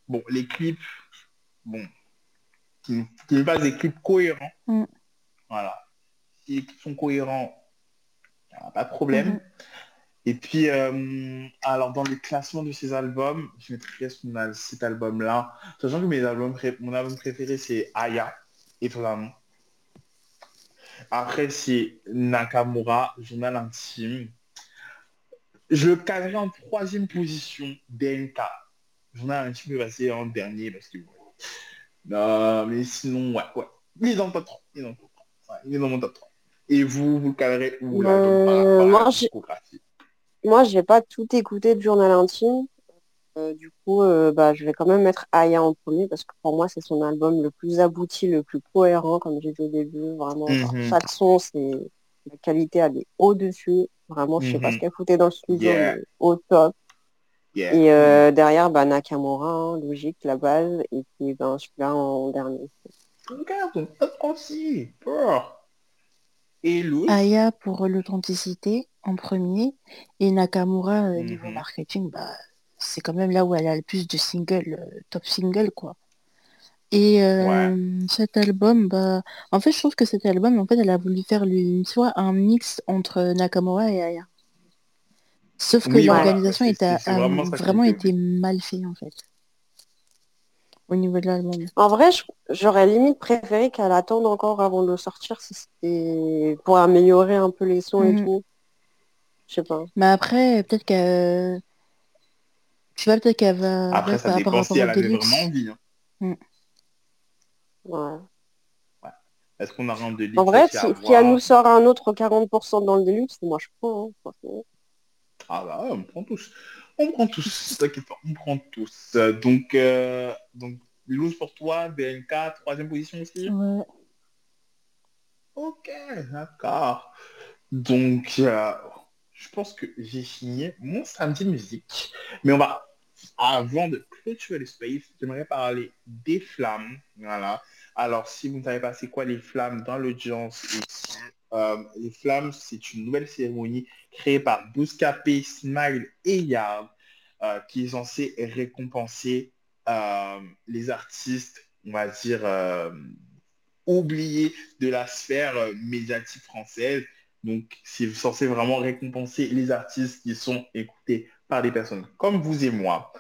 Bon, les clips, bon, qui ne pas des clips cohérents. Mm. Voilà. Si les clips sont cohérents, pas de problème. Mhm. Et puis, euh, alors dans le classement de ces albums, je mettrais cet album-là, sachant que mes albums mon album préféré c'est Aya, étonnamment. Après c'est Nakamura, Journal intime. Je le cadrerai en troisième position, DNK. Journal intime peut passer en dernier parce que... Non, mais sinon, ouais, ouais. Il est dans le top 3. Il est dans, le top 3. Ouais, il est dans mon top 3. Et vous, vous le cadrez où là, Euh, par discographie? Moi, j'ai pas tout écouté de journal intime. Euh, du coup, euh, bah, je vais quand même mettre Aya en premier parce que pour moi, c'est son album le plus abouti, le plus cohérent, comme j'ai dit au début. Vraiment, Mhm. chaque son, c'est la qualité, elle est au-dessus. Vraiment, je sais pas Mhm. ce qu'elle foutait dans le studio, Yeah. mais au top. Yeah. Et euh, derrière, bah, Nakamura, hein, logique, la base. Et puis, ben, celui-là en dernier. Regarde, on aussi. Peur. Et Luz. Aya pour l'authenticité en premier et Nakamura niveau Mhm. marketing, bah, c'est quand même là où elle a le plus de singles, euh, top single quoi. Et euh, cet album, bah, en fait, je trouve que cet album, en fait, elle a voulu faire lui, tu vois, un mix entre Nakamura et Aya. Sauf que Oui, voilà, l'organisation c'est a vraiment été mal fait en fait. Au niveau de l'album. En vrai, j'aurais limite préféré qu'elle attende encore avant de le sortir si c'était pour améliorer un peu les sons et Mhm. tout. Je sais pas. Mais après, peut-être qu'elle... Tu vois, peut-être qu'elle va... Après, ouais, ça dépend rapport si elle avait vraiment envie. hein. Ouais. Est-ce qu'on aura un Deluxe En vrai, si, elle nous sort un autre 40% dans le Deluxe, moi je prends. hein. Ah bah ouais, on prend tous. On prend tous, (laughs) t'inquiète pas, on prend tous. Donc, euh, donc Luz pour toi, BNK, troisième position aussi? Ouais. Ok, d'accord. Donc, euh, je pense que j'ai fini mon samedi musique. Mais on va, avant de clôturer le space, j'aimerais parler des flammes. Voilà. Alors, si vous ne savez pas c'est quoi les flammes dans l'audience euh, les flammes, c'est une nouvelle cérémonie créée par Bouscapé, Smile et Yard, euh, qui est censée récompenser euh, les artistes, on va dire, euh, oubliés de la sphère médiatique française. Donc, c'est censé vraiment récompenser les artistes qui sont écoutés par des personnes comme vous et moi.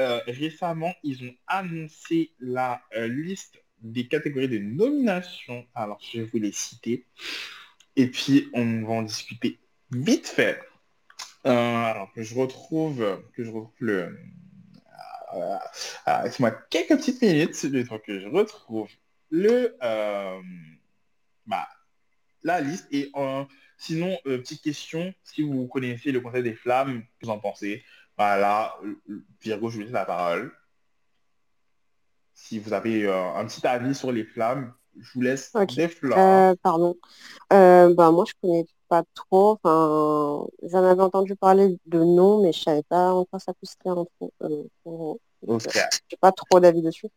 Euh, récemment, ils ont annoncé la euh, liste des catégories de nomination. Alors, je vais vous les citer. Et puis, on va en discuter vite fait. Euh, alors, que je retrouve, que je retrouve le... Laissez-moi quelques petites minutes, le temps que je retrouve le... bah, la liste. Et euh, sinon, euh, petite question, si vous connaissez le concept des flammes, que vous en pensez Voilà, Virgo, je vous laisse la parole. Si vous avez euh, un petit avis sur les flammes, je vous laisse Ok. des flammes. Euh, pardon. Bah moi je connais pas trop. Enfin, j'en avais entendu parler de nom, mais je savais pas en quoi ça consistait en trop. Euh, en- Ok. J'ai pas trop d'avis dessus.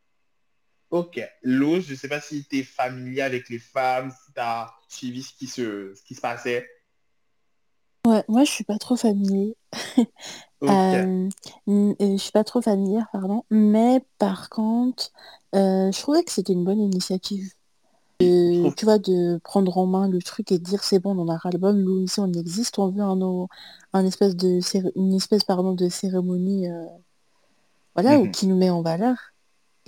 Ok. Lose, je sais pas si tu es familier avec les femmes, si tu as suivi ce qui se, ce qui se passait. Ouais, moi je suis pas trop familier. (laughs) Ok. Euh, euh, je suis pas trop familière, pardon. Mais par contre, euh, je trouvais que c'était une bonne initiative. De- trouve tu vois, de prendre en main le truc et de dire c'est bon, on a ras le bol, nous ici on existe, on veut un, un espèce de une espèce pardon, de cérémonie euh, voilà, ou Mhm, qui nous met en valeur.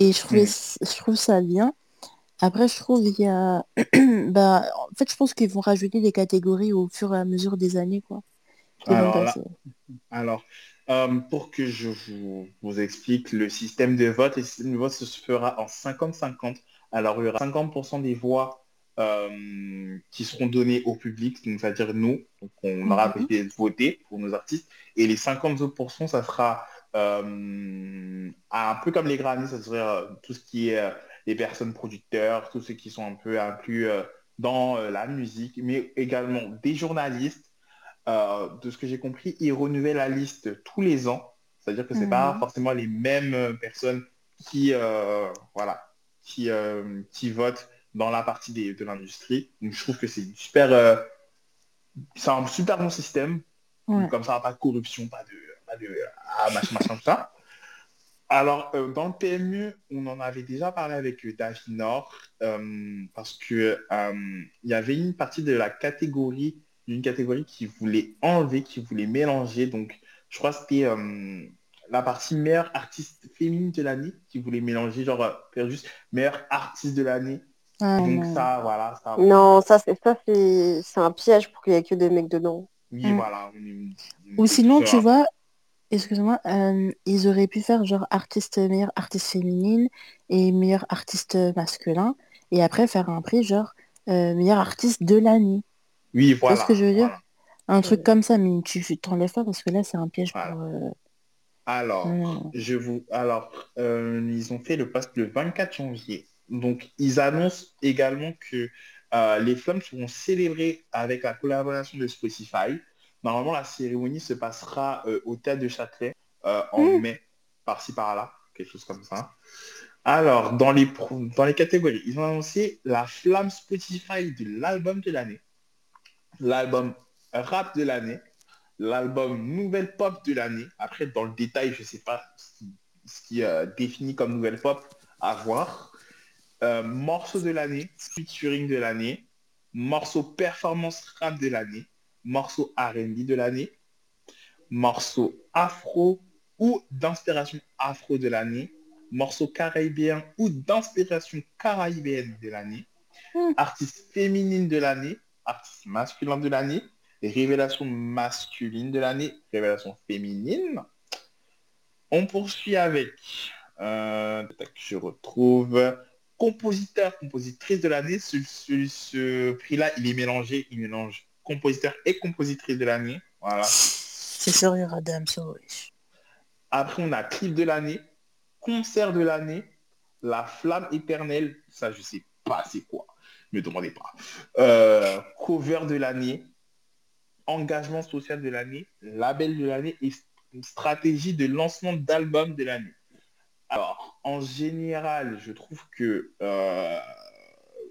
Et je trouvais, je trouve ça bien. Après, je trouve il y a (clears throat) bah en fait je pense qu'ils vont rajouter des catégories au fur et à mesure des années, quoi, Alors là, alors, euh, pour que je vous, vous explique le système de vote, le système de vote se fera en 50-50. Alors, il y aura 50% des voix euh, qui seront données au public, donc c'est-à-dire nous, donc on aura Mhm. voter pour nos artistes, et les 50 autres ça sera un peu comme les Grammys, sera euh, tout ce qui est euh, les personnes producteurs, tous ceux qui sont un peu inclus euh, dans euh, la musique, mais également des journalistes euh, de ce que j'ai compris, ils renouvellent la liste tous les ans. C'est-à-dire que c'est pas Mhm. forcément les mêmes euh, personnes qui, euh, voilà, qui, euh, qui votent dans la partie des- de l'industrie. Donc, je trouve que c'est super, euh, c'est un super bon système. Ouais. Comme ça, pas de corruption, pas de, de ah, machin, machin, tout ça. Alors, euh, dans le PMU, on en avait déjà parlé avec David Nord, euh, parce que euh, il y avait une partie de la catégorie, d'une catégorie qui voulait enlever, qui voulait mélanger. Donc, je crois que c'était euh, la partie meilleure artiste féminine de l'année, qui voulait mélanger, genre, faire juste meilleure artiste de l'année. Ah, Donc, non. ça, voilà, ça, Non, ça c'est ça c'est c'est un piège pour qu'il y ait que des mecs dedans. oui, voilà. on est- Ou sinon, tu vois, excuse-moi, euh, ils auraient pu faire genre artiste meilleure artiste féminine et meilleur artiste masculin et après faire un prix genre euh, meilleur artiste de l'année. Oui, voilà. ce que je veux dire? voilà. Un truc Ouais. comme ça, mais tu t'enlèves pas parce que là c'est un piège Voilà. pour. euh, Alors, je vous, alors, ils ont fait le post le 24 janvier. Donc, ils annoncent également que les flammes seront célébrées avec la collaboration de Spotify. Normalement, la cérémonie se passera euh, au Théâtre de Châtelet euh, en Mm. mai, par-ci par-là, quelque chose comme ça. Alors, dans les, dans les catégories, ils ont annoncé la flamme Spotify de l'album de l'année, l'album rap de l'année, l'album nouvelle pop de l'année. Après, dans le détail, je sais pas ce qui, ce qui, euh, définit comme nouvelle pop à voir. Euh, morceau de l'année, featuring de l'année, morceau performance rap de l'année, morceau R&B de l'année, morceau afro ou d'inspiration afro de l'année, morceau caribéen ou d'inspiration caribéenne de l'année, Mm. artiste féminine de l'année, artiste masculin de l'année, révélation masculine de l'année, révélation féminine. On poursuit avec, euh, je retrouve, compositeur, compositrice de l'année. Ce, ce- ce prix-là, il est mélangé, il mélange compositeur et compositrice de l'année. Voilà. C'est sûr, il y aura Damso, wesh. Après, on a clip de l'année, concert de l'année, la flamme éternelle, ça je sais pas c'est quoi, me demandez pas. Euh, cover de l'année, engagement social de l'année, label de l'année et st- stratégie de lancement d'album de l'année. Alors, en général, je trouve que, euh,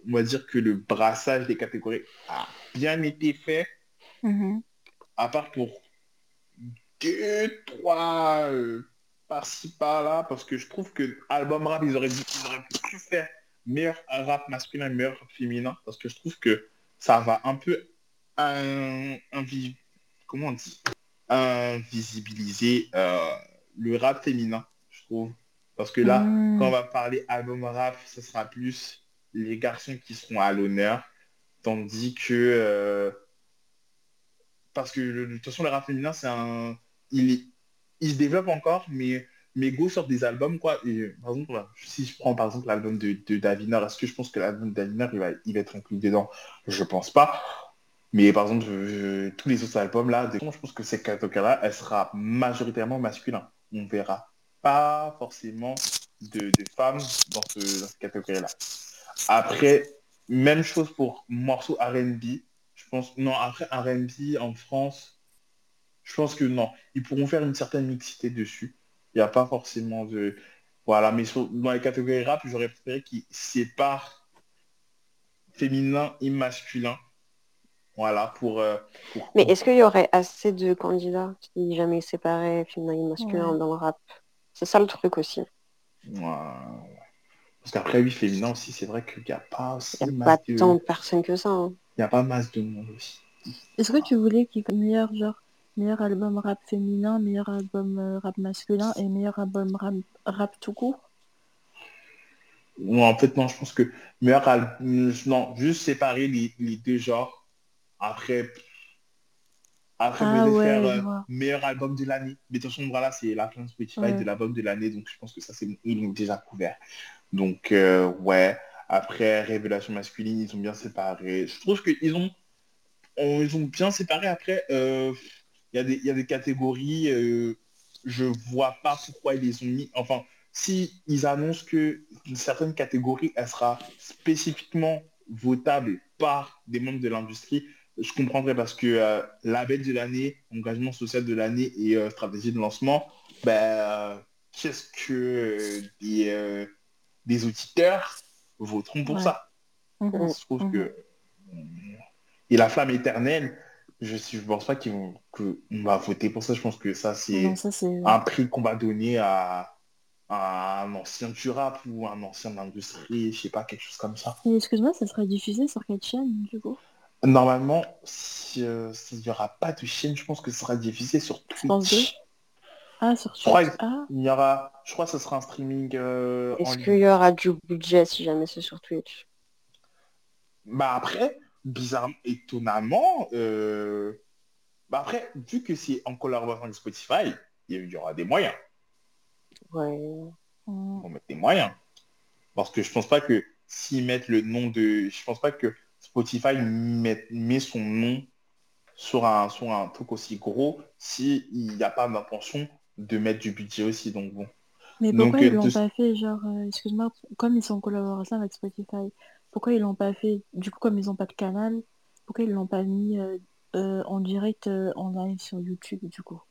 on va dire que le brassage des catégories a bien été fait, Mhm. à part pour deux, trois euh, par-ci, par-là, parce que je trouve que album rap, ils auraient, dû- ils auraient pu faire meilleur rap masculin, meilleur rap féminin, parce que je trouve que ça va un peu un, invi- comment on dit? Invisibiliser euh, le rap féminin, je trouve. Parce que là, Mm. quand on va parler album rap, ce sera plus les garçons qui seront à l'honneur, tandis que euh, parce que le- de toute façon le rap féminin c'est un il, il se développe encore mais mais Go sort des albums quoi. Par exemple si je prends par exemple l'album de, de est-ce que je pense que l'album de Davina il va, être inclus dedans? Je pense pas. Mais par exemple tous les autres albums là je pense que cette catégorie là elle sera majoritairement masculin. On verra pas forcément de, femmes dans, ce, dans cette catégorie là après même chose pour morceau R&B je pense, non, après R&B en France, je pense que non. Ils pourront faire une certaine mixité dessus. Il n'y a pas forcément de... Voilà, mais sur- dans les catégories rap, j'aurais préféré qu'ils séparent féminin et masculin. Voilà, pour... euh, pour- Mais est-ce qu'il y aurait assez de candidats si jamais séparaient féminin et masculin Ouais. dans le rap? C'est ça le truc aussi. Ouais. Parce qu'après, oui, féminin aussi, c'est vrai qu'il n'y a pas aussi Il n'y a masse pas de... tant de personnes que ça. hein. Il y a pas masse de monde aussi. Est-ce que tu voulais qu'il y ait meilleur genre meilleur album rap féminin, meilleur album euh, rap masculin et meilleur album rap, rap tout court? Non, en fait, non, je pense que meilleur al- Non, juste séparer les, les deux genres. Après, après Ah ouais, faire euh, meilleur album de l'année. Mais de toute façon, voilà, c'est la fin Spotify Ouais. de l'album de l'année. Donc, je pense que ça, c'est déjà couvert. Donc, euh, ouais. Après, révélation masculine, ils ont bien séparé. Je trouve qu'ils ont, on- ils ont bien séparé. Après, euh, il y, a des- il y a des catégories. euh, je vois pas pourquoi ils les ont mis. Enfin, si ils annoncent que une certaine catégorie, elle sera spécifiquement votable par des membres de l'industrie, je comprendrais parce que euh, label de l'année, engagement social de l'année et stratégie de lancement, ben, qu'est-ce que des auditeurs voteront pour Ouais. ça Mhm. Je trouve Mhm. que... Et la flamme éternelle, je ne pense pas qu'ils vont, qu'on va voter pour ça. Je pense que ça, c'est ça c'est... un prix qu'on va donner à, à un ancien du rap ou un ancien de l'industrie, je sais pas, quelque chose comme ça. Excuse-moi, ça sera diffusé sur quelle chaîne du coup? Normalement, euh, s'il n'y aura pas de chaîne, je pense que ce sera diffusé sur Twitch. Ah, sur Je crois Twitch. Ah, Il y aura, je crois que ce sera un streaming euh, Est-ce qu'il y aura du budget si jamais c'est sur Twitch? Bah après, bizarrement, étonnamment, euh, bah après, vu que c'est en collaboration avec Spotify, il y aura des moyens. Ouais. hum, On mettre des moyens. Parce que je pense pas que s'ils mettent le nom de... Je pense pas que Spotify met, met son nom sur un, sur un truc aussi gros s'il n'y a pas d'intention de mettre du budget aussi. Donc bon. Mais Donc, pourquoi ils euh, l'ont de- pas fait, genre, euh, excuse-moi, comme ils sont en collaboration avec Spotify, pourquoi ils l'ont pas fait, du coup, comme ils ont pas de canal, pourquoi ils l'ont pas mis euh, euh, en direct en live sur YouTube, du coup?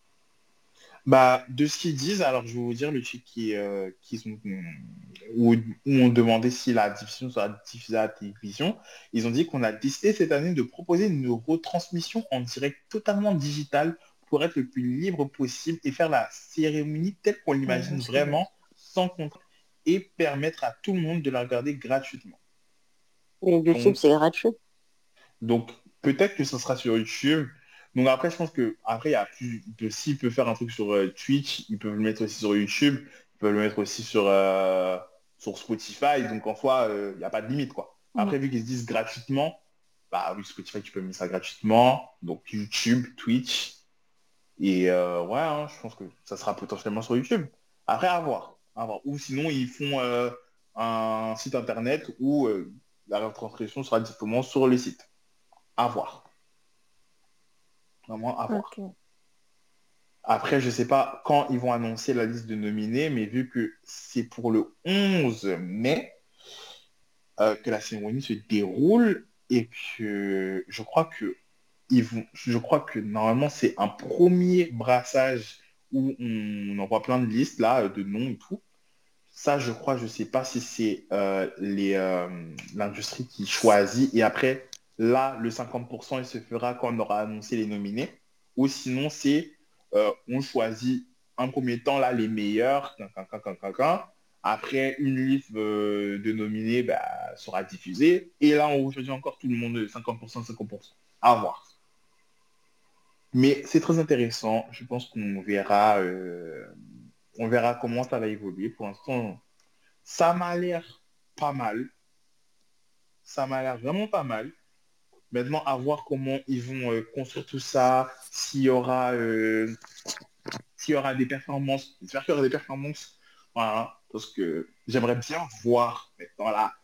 Bah, de ce qu'ils disent, alors je vais vous dire le truc qui, euh, qu'ils ont, où, où on demandait si la diffusion sera diffusée à la télévision. Ils ont dit qu'on a décidé cette année de proposer une retransmission en direct totalement digitale pour être le plus libre possible et faire la cérémonie telle qu'on l'imagine vraiment, sans contrainte, et permettre à tout le monde de la regarder gratuitement. YouTube, Donc- c'est gratuit. Donc peut-être que ce sera sur YouTube. Donc après, je pense que après, il y a plus de s'ils peuvent faire un truc sur euh, Twitch, ils peuvent le mettre aussi sur YouTube, ils peuvent le mettre aussi sur, euh, sur Spotify. Donc en soi, euh, il n'y a pas de limite quoi. Après, vu qu'ils se disent gratuitement, bah oui, Spotify, tu peux mettre ça gratuitement. Donc YouTube, Twitch. Et euh, ouais, hein, je pense que ça sera potentiellement sur YouTube. Après, à voir. À voir. Ou sinon, ils font euh, un site internet où euh, la retranscription sera directement sur le site. À voir. Vraiment à voir. Après, je sais pas quand ils vont annoncer la liste de nominés, mais vu que c'est pour le 11 mai que la cérémonie se déroule et que je crois que je crois que normalement c'est un premier brassage où on envoie plein de listes là de noms et tout. Ça, je crois, je sais pas si c'est euh, euh, l'industrie qui choisit et après là le 50% il se fera quand on aura annoncé les nominés ou sinon c'est euh, on choisit en premier temps là les meilleurs, après une liste euh, de nominés bah, sera diffusée, et là on choisit encore tout le monde 50%, 50%. À voir. Mais c'est très intéressant, je pense qu'on verra, euh, on verra comment ça va évoluer. Pour l'instant, ça m'a l'air pas mal. Ça m'a l'air vraiment pas mal. Maintenant, à voir comment ils vont euh, construire tout ça, s'il y aura, euh, s'il y aura des performances. J'espère qu'il y aura des performances. Voilà, parce que j'aimerais bien voir maintenant là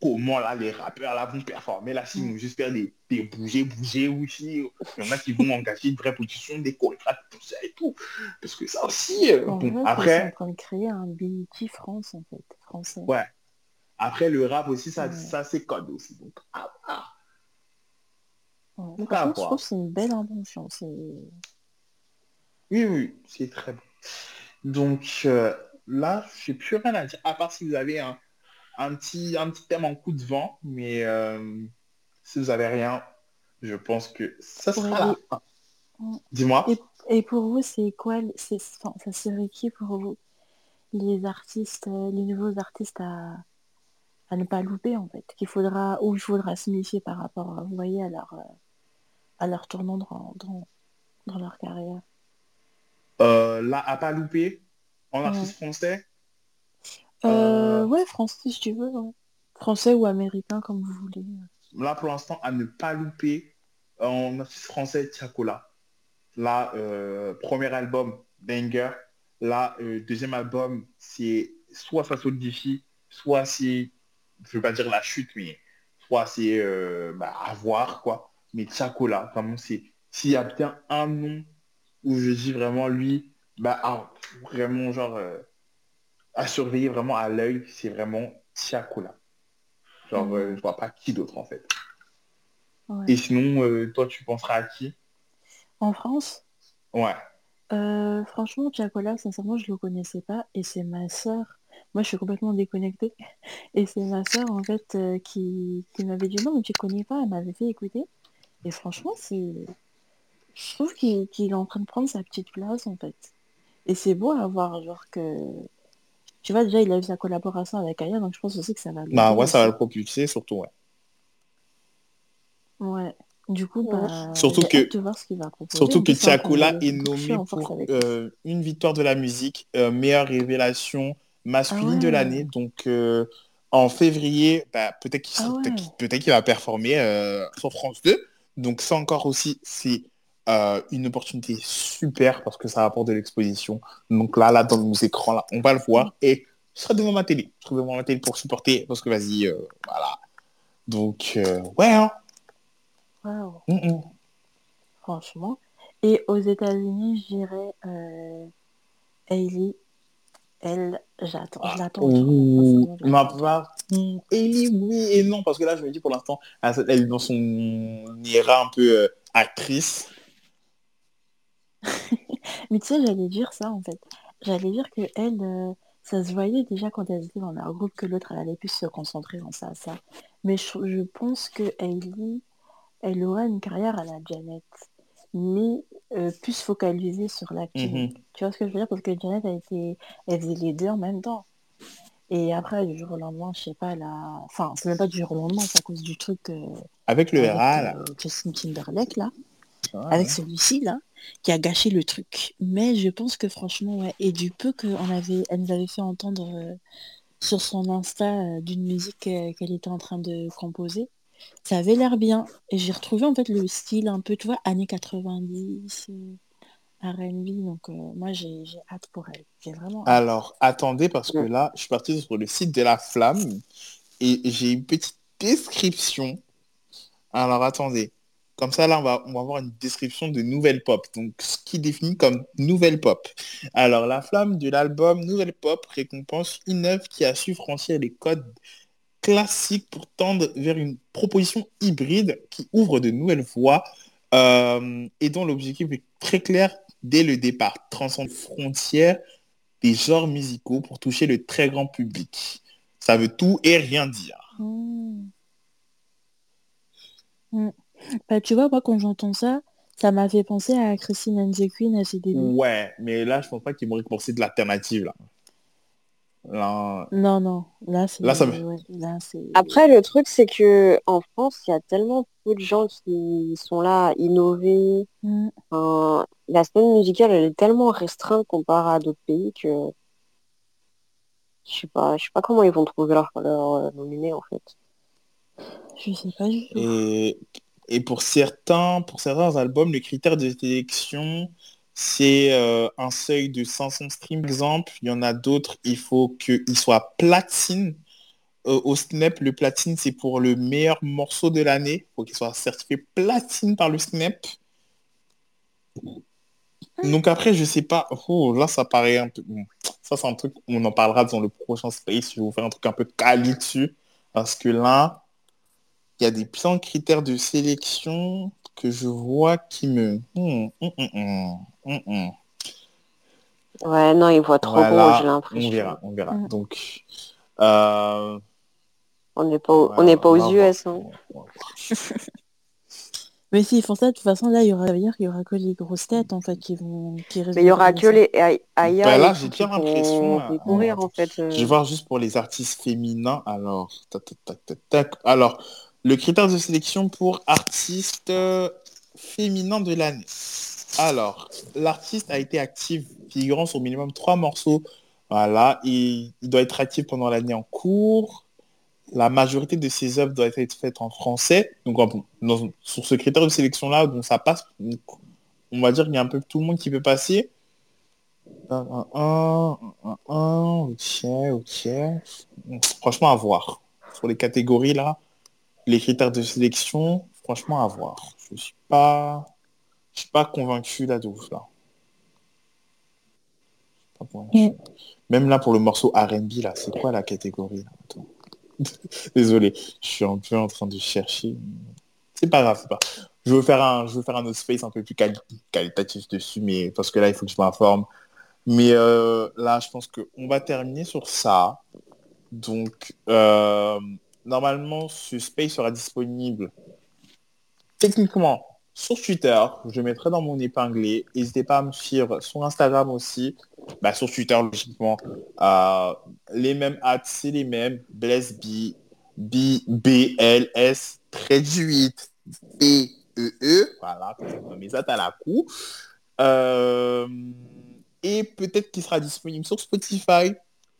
comment là les rappeurs là vont performer. Là, s'ils vont juste faire des, des bouger, bouger aussi. Il y en a qui vont engager une vraie position, des chorégraphes, tout ça et tout. Parce que ça aussi, euh, bon, vrai, après, en train de créer un BET France, en fait, français. ouais. Après, le rap aussi, ça, Ouais. ça c'est code aussi. Donc, ah, ah. Ouais. Donc, à je voir. trouve c'est une belle invention. c'est- Oui, oui, c'est très bon. Donc euh, là, je n'ai plus rien à dire, à part si vous avez un, un petit, un petit thème en coup de vent, mais euh, si vous avez rien, Je pense que ça Ouais, sera la Dis-moi. Et, et pour vous, c'est quoi, c'est, enfin, ça serait qui pour vous? Les artistes, euh, les nouveaux artistes à, à ne pas louper en fait, qu'il faudra, ou il faudra se méfier par rapport, vous voyez, à leur, euh, à leur tournant dans, dans, dans leur carrière? Euh, là, à pas louper, en Ouais. artiste français, Euh, Euh, ouais, français si tu veux, ouais. Français ou américain comme vous voulez. là pour l'instant, à ne pas louper, en artiste français, Tiakola. Là, euh, premier album, Banger. Là, euh, deuxième album, c'est soit ça solidifie, soit c'est, je veux pas dire la chute, mais soit c'est bah, à voir, quoi. Mais Tiakola, vraiment, c'est, s'il y a bien un nom où je dis vraiment lui, bah, ah, vraiment, genre, euh, à surveiller vraiment à l'œil, c'est vraiment Tiakola. Genre, euh, je vois pas qui d'autre, en fait. Ouais. Et sinon, euh, toi, tu penseras à qui? En France, Ouais. euh, franchement, Tiakola, sincèrement, je le connaissais pas et c'est ma sœur. Moi, je suis complètement déconnectée. (laughs) Et c'est ma sœur, en fait, euh, qui, qui m'avait dit non, mais tu connais pas, elle m'avait fait écouter. Et franchement, c'est... Je trouve qu'il qu'il est en train de prendre sa petite place, en fait. Et c'est beau à voir, genre que... Tu vois, déjà, il a eu sa collaboration avec Aya, donc je pense aussi que ça va le Bah ouais, ça va le propulser, surtout, ouais. Ouais. Du coup, Ouais. bah, Surtout que- de voir ce qu'il va proposer. Surtout que combo est nommé pour avec- euh, une victoire de la musique, euh, meilleure révélation masculine Ah de ouais. l'année. Donc euh, en février, bah, peut-être qu'il Ah ouais. va performer euh, sur France 2. Donc ça encore aussi, c'est euh, une opportunité super parce que ça apporte de l'exposition. Donc là, là, dans nos écrans, là, on va le voir. Et je serai devant ma télé. Je serai devant ma télé pour supporter parce que vas-y, euh, voilà. Donc euh, ouais, hein. Mm, mm. franchement. Et aux États-Unis, euh, Hailey. Elle, j'attends, je l'attends. ma part, Ellie, oui et non, parce que là, je me dis pour l'instant, elle est dans son ira un peu actrice. (laughs) Mais tu sais, j'allais dire ça en fait. J'allais dire que elle, euh, ça se voyait déjà quand elle était dans leur groupe que l'autre, elle allait plus se concentrer dans ça, ça. Mais je, je pense que Hailey, elle aura une carrière à la Janet, mais euh, plus focalisée sur l'acting. Mhm. Tu vois ce que je veux dire? Parce que Janet a été, elle faisait les deux en même temps. Et après, du jour au lendemain, je sais pas, là, enfin, c'est même pas du jour au lendemain, c'est à cause du truc euh, Avec le avec RA, là. euh, Justin Timberlake, là, avec ouais. celui-ci, là, qui a gâché le truc. Mais je pense que franchement, ouais, et du peu qu'on avait, elle nous avait fait entendre euh, sur son Insta euh, d'une musique euh, qu'elle était en train de composer, ça avait l'air bien. Et j'ai retrouvé en fait le style un peu, tu vois, années 90, euh, R&B, donc euh, moi j'ai j'ai hâte pour elle. J'ai vraiment hâte. Alors, attendez, parce que là, je suis parti sur le site de la Flamme et j'ai une petite description. Alors, attendez. Comme ça, là, on va, avoir une description de nouvelle pop. Donc, ce qui définit comme nouvelle pop. Alors, la flamme de l'album Nouvelle Pop récompense une œuvre qui a su franchir les codes classiques pour tendre vers une proposition hybride qui ouvre de nouvelles voies euh, et dont l'objectif est très clair dès le départ. Transcendre les frontières des genres musicaux pour toucher le très grand public. Ça veut tout et rien dire. Mmh. Mmh. Bah, tu vois, moi, quand j'entends ça, ça m'a fait penser à Christine and the Queen à ses débuts. Ouais, mais là, je pense pas qu'ils vont récompenser de l'alternative, là. Là, Non, non, là, c'est... Là, ça me- ouais, là, c'est... Après, le truc, c'est que en France, il y a tellement peu de gens qui sont là à innover. Mmh. Enfin, la scène musicale, elle est tellement restreinte comparée à d'autres pays que je sais pas, je sais pas comment ils vont trouver leur, leur euh, nominé en fait. Je sais pas du tout. Et, et pour certains, pour certains albums, le critère de sélection, c'est euh, un seuil de 500 streams, par exemple. Il y en a d'autres, il faut qu'il soit platine. Euh, au Snap, le platine, c'est pour le meilleur morceau de l'année. Il faut qu'il soit certifié platine par le Snap. Donc après, je sais pas. Oh, là, ça paraît un peu... Ça, c'est un truc, on en parlera dans le prochain space. Je vais vous faire un truc un peu quali dessus. Parce que là, il y a des puissants critères de sélection que je vois qui me... Hum, hum, hum. Ouais, non, ils voient trop Voilà, gros, j'ai on l'impression. verra, on verra. Mm. Donc, euh, On n'est pas, au- ouais, on n'est pas on aux US. hein. on. (laughs) Mais s'ils font ça, de toute façon, là, il y aura, qu'il y aura que les grosses têtes, en fait, qui vont... Qui Mais il y aura que les A- Aya Bah là, j'ai bien l'impression, là, concourir, en- fait. euh. Je vais voir juste pour les artistes féminins. Alors, tac, tac, tac, tac, tac. Alors, le critère de sélection pour artiste euh, féminin de l'année. Alors, l'artiste a été actif figurant sur minimum trois morceaux. Voilà, il doit être actif pendant l'année en cours. La majorité de ses œuvres doivent être faites en français. Donc, bon, sur ce critère de sélection-là, donc ça passe. On va dire qu'il y a un peu tout le monde qui peut passer. Un, un, ok, ok. Franchement, à voir. Sur les catégories là, les critères de sélection, franchement, à voir. Je suis pas, je suis pas convaincu là de ouf là. Pas convaincu. Même là pour le morceau R&B là, c'est quoi la catégorie là? (laughs) Désolé, je suis un peu en train de chercher. C'est pas grave, c'est pas. Je veux faire un, je veux faire un autre space un peu plus quali- qualitatif dessus, mais parce que là il faut que je m'informe. Mais euh, là, je pense qu'on va terminer sur ça. Donc, euh, normalement, ce space sera disponible techniquement sur Twitter. Je mettrai dans mon épinglé. N'hésitez pas à me suivre sur Instagram aussi. Bah, sur Twitter, logiquement. Euh, les mêmes hâtes, c'est les mêmes. Bless B, B, L, S, trait du 8, B, E, E. Voilà, mes hâtes à la coup. Euh, et peut-être qu'il sera disponible sur Spotify.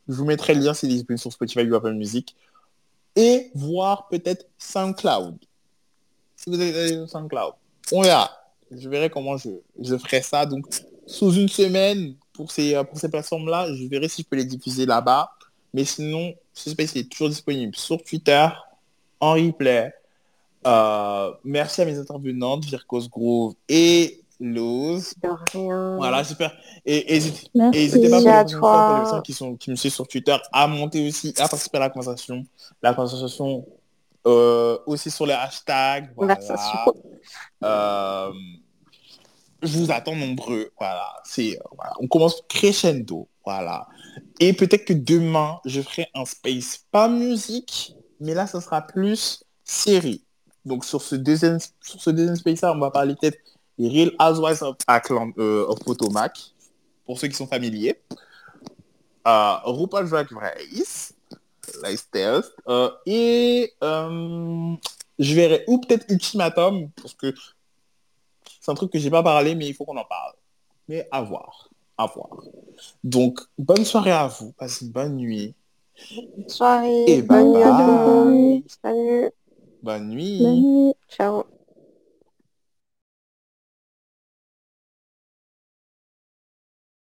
Je vous mettrai le lien s'il est disponible sur Spotify ou Apple Music. Et voir peut-être SoundCloud. Si vous avez SoundCloud. On verra. Je verrai comment je, je ferai ça. Donc, sous une semaine, pour ces, pour ces plateformes-là, je verrai si je peux les diffuser là-bas. Mais sinon, ce space est toujours disponible sur Twitter, en replay. Euh, merci à mes intervenantes, Vircos Grove et Lose. De rien. Voilà, super. Et n'hésitez pas pour les pour personnes qui, sont, qui me suivent sur Twitter à monter aussi, à participer à la conversation. La conversation euh, aussi sur les hashtags. Voilà. Conversation. Euh, je vous attends nombreux. Voilà. C'est, euh, voilà. On commence crescendo. Voilà. Et peut-être que demain, je ferai un space, pas musique, mais là, ça sera plus série. Donc sur ce deuxième, sur ce deuxième space-là, on va parler peut-être Real Housewives of, euh, of Potomac, pour ceux qui sont familiers. Euh, RuPaul's Drag Race, Lifestyle, euh, et euh, je verrai, ou peut-être Ultimatum, parce que c'est un truc que j'ai pas parlé, mais il faut qu'on en parle. Mais à voir, à voir. Donc, bonne soirée à vous, passez une bonne nuit. Bonne soirée. Et Bonne nuit à bye le bye. monde. Salut. Bonne nuit. Bonne nuit. Ciao.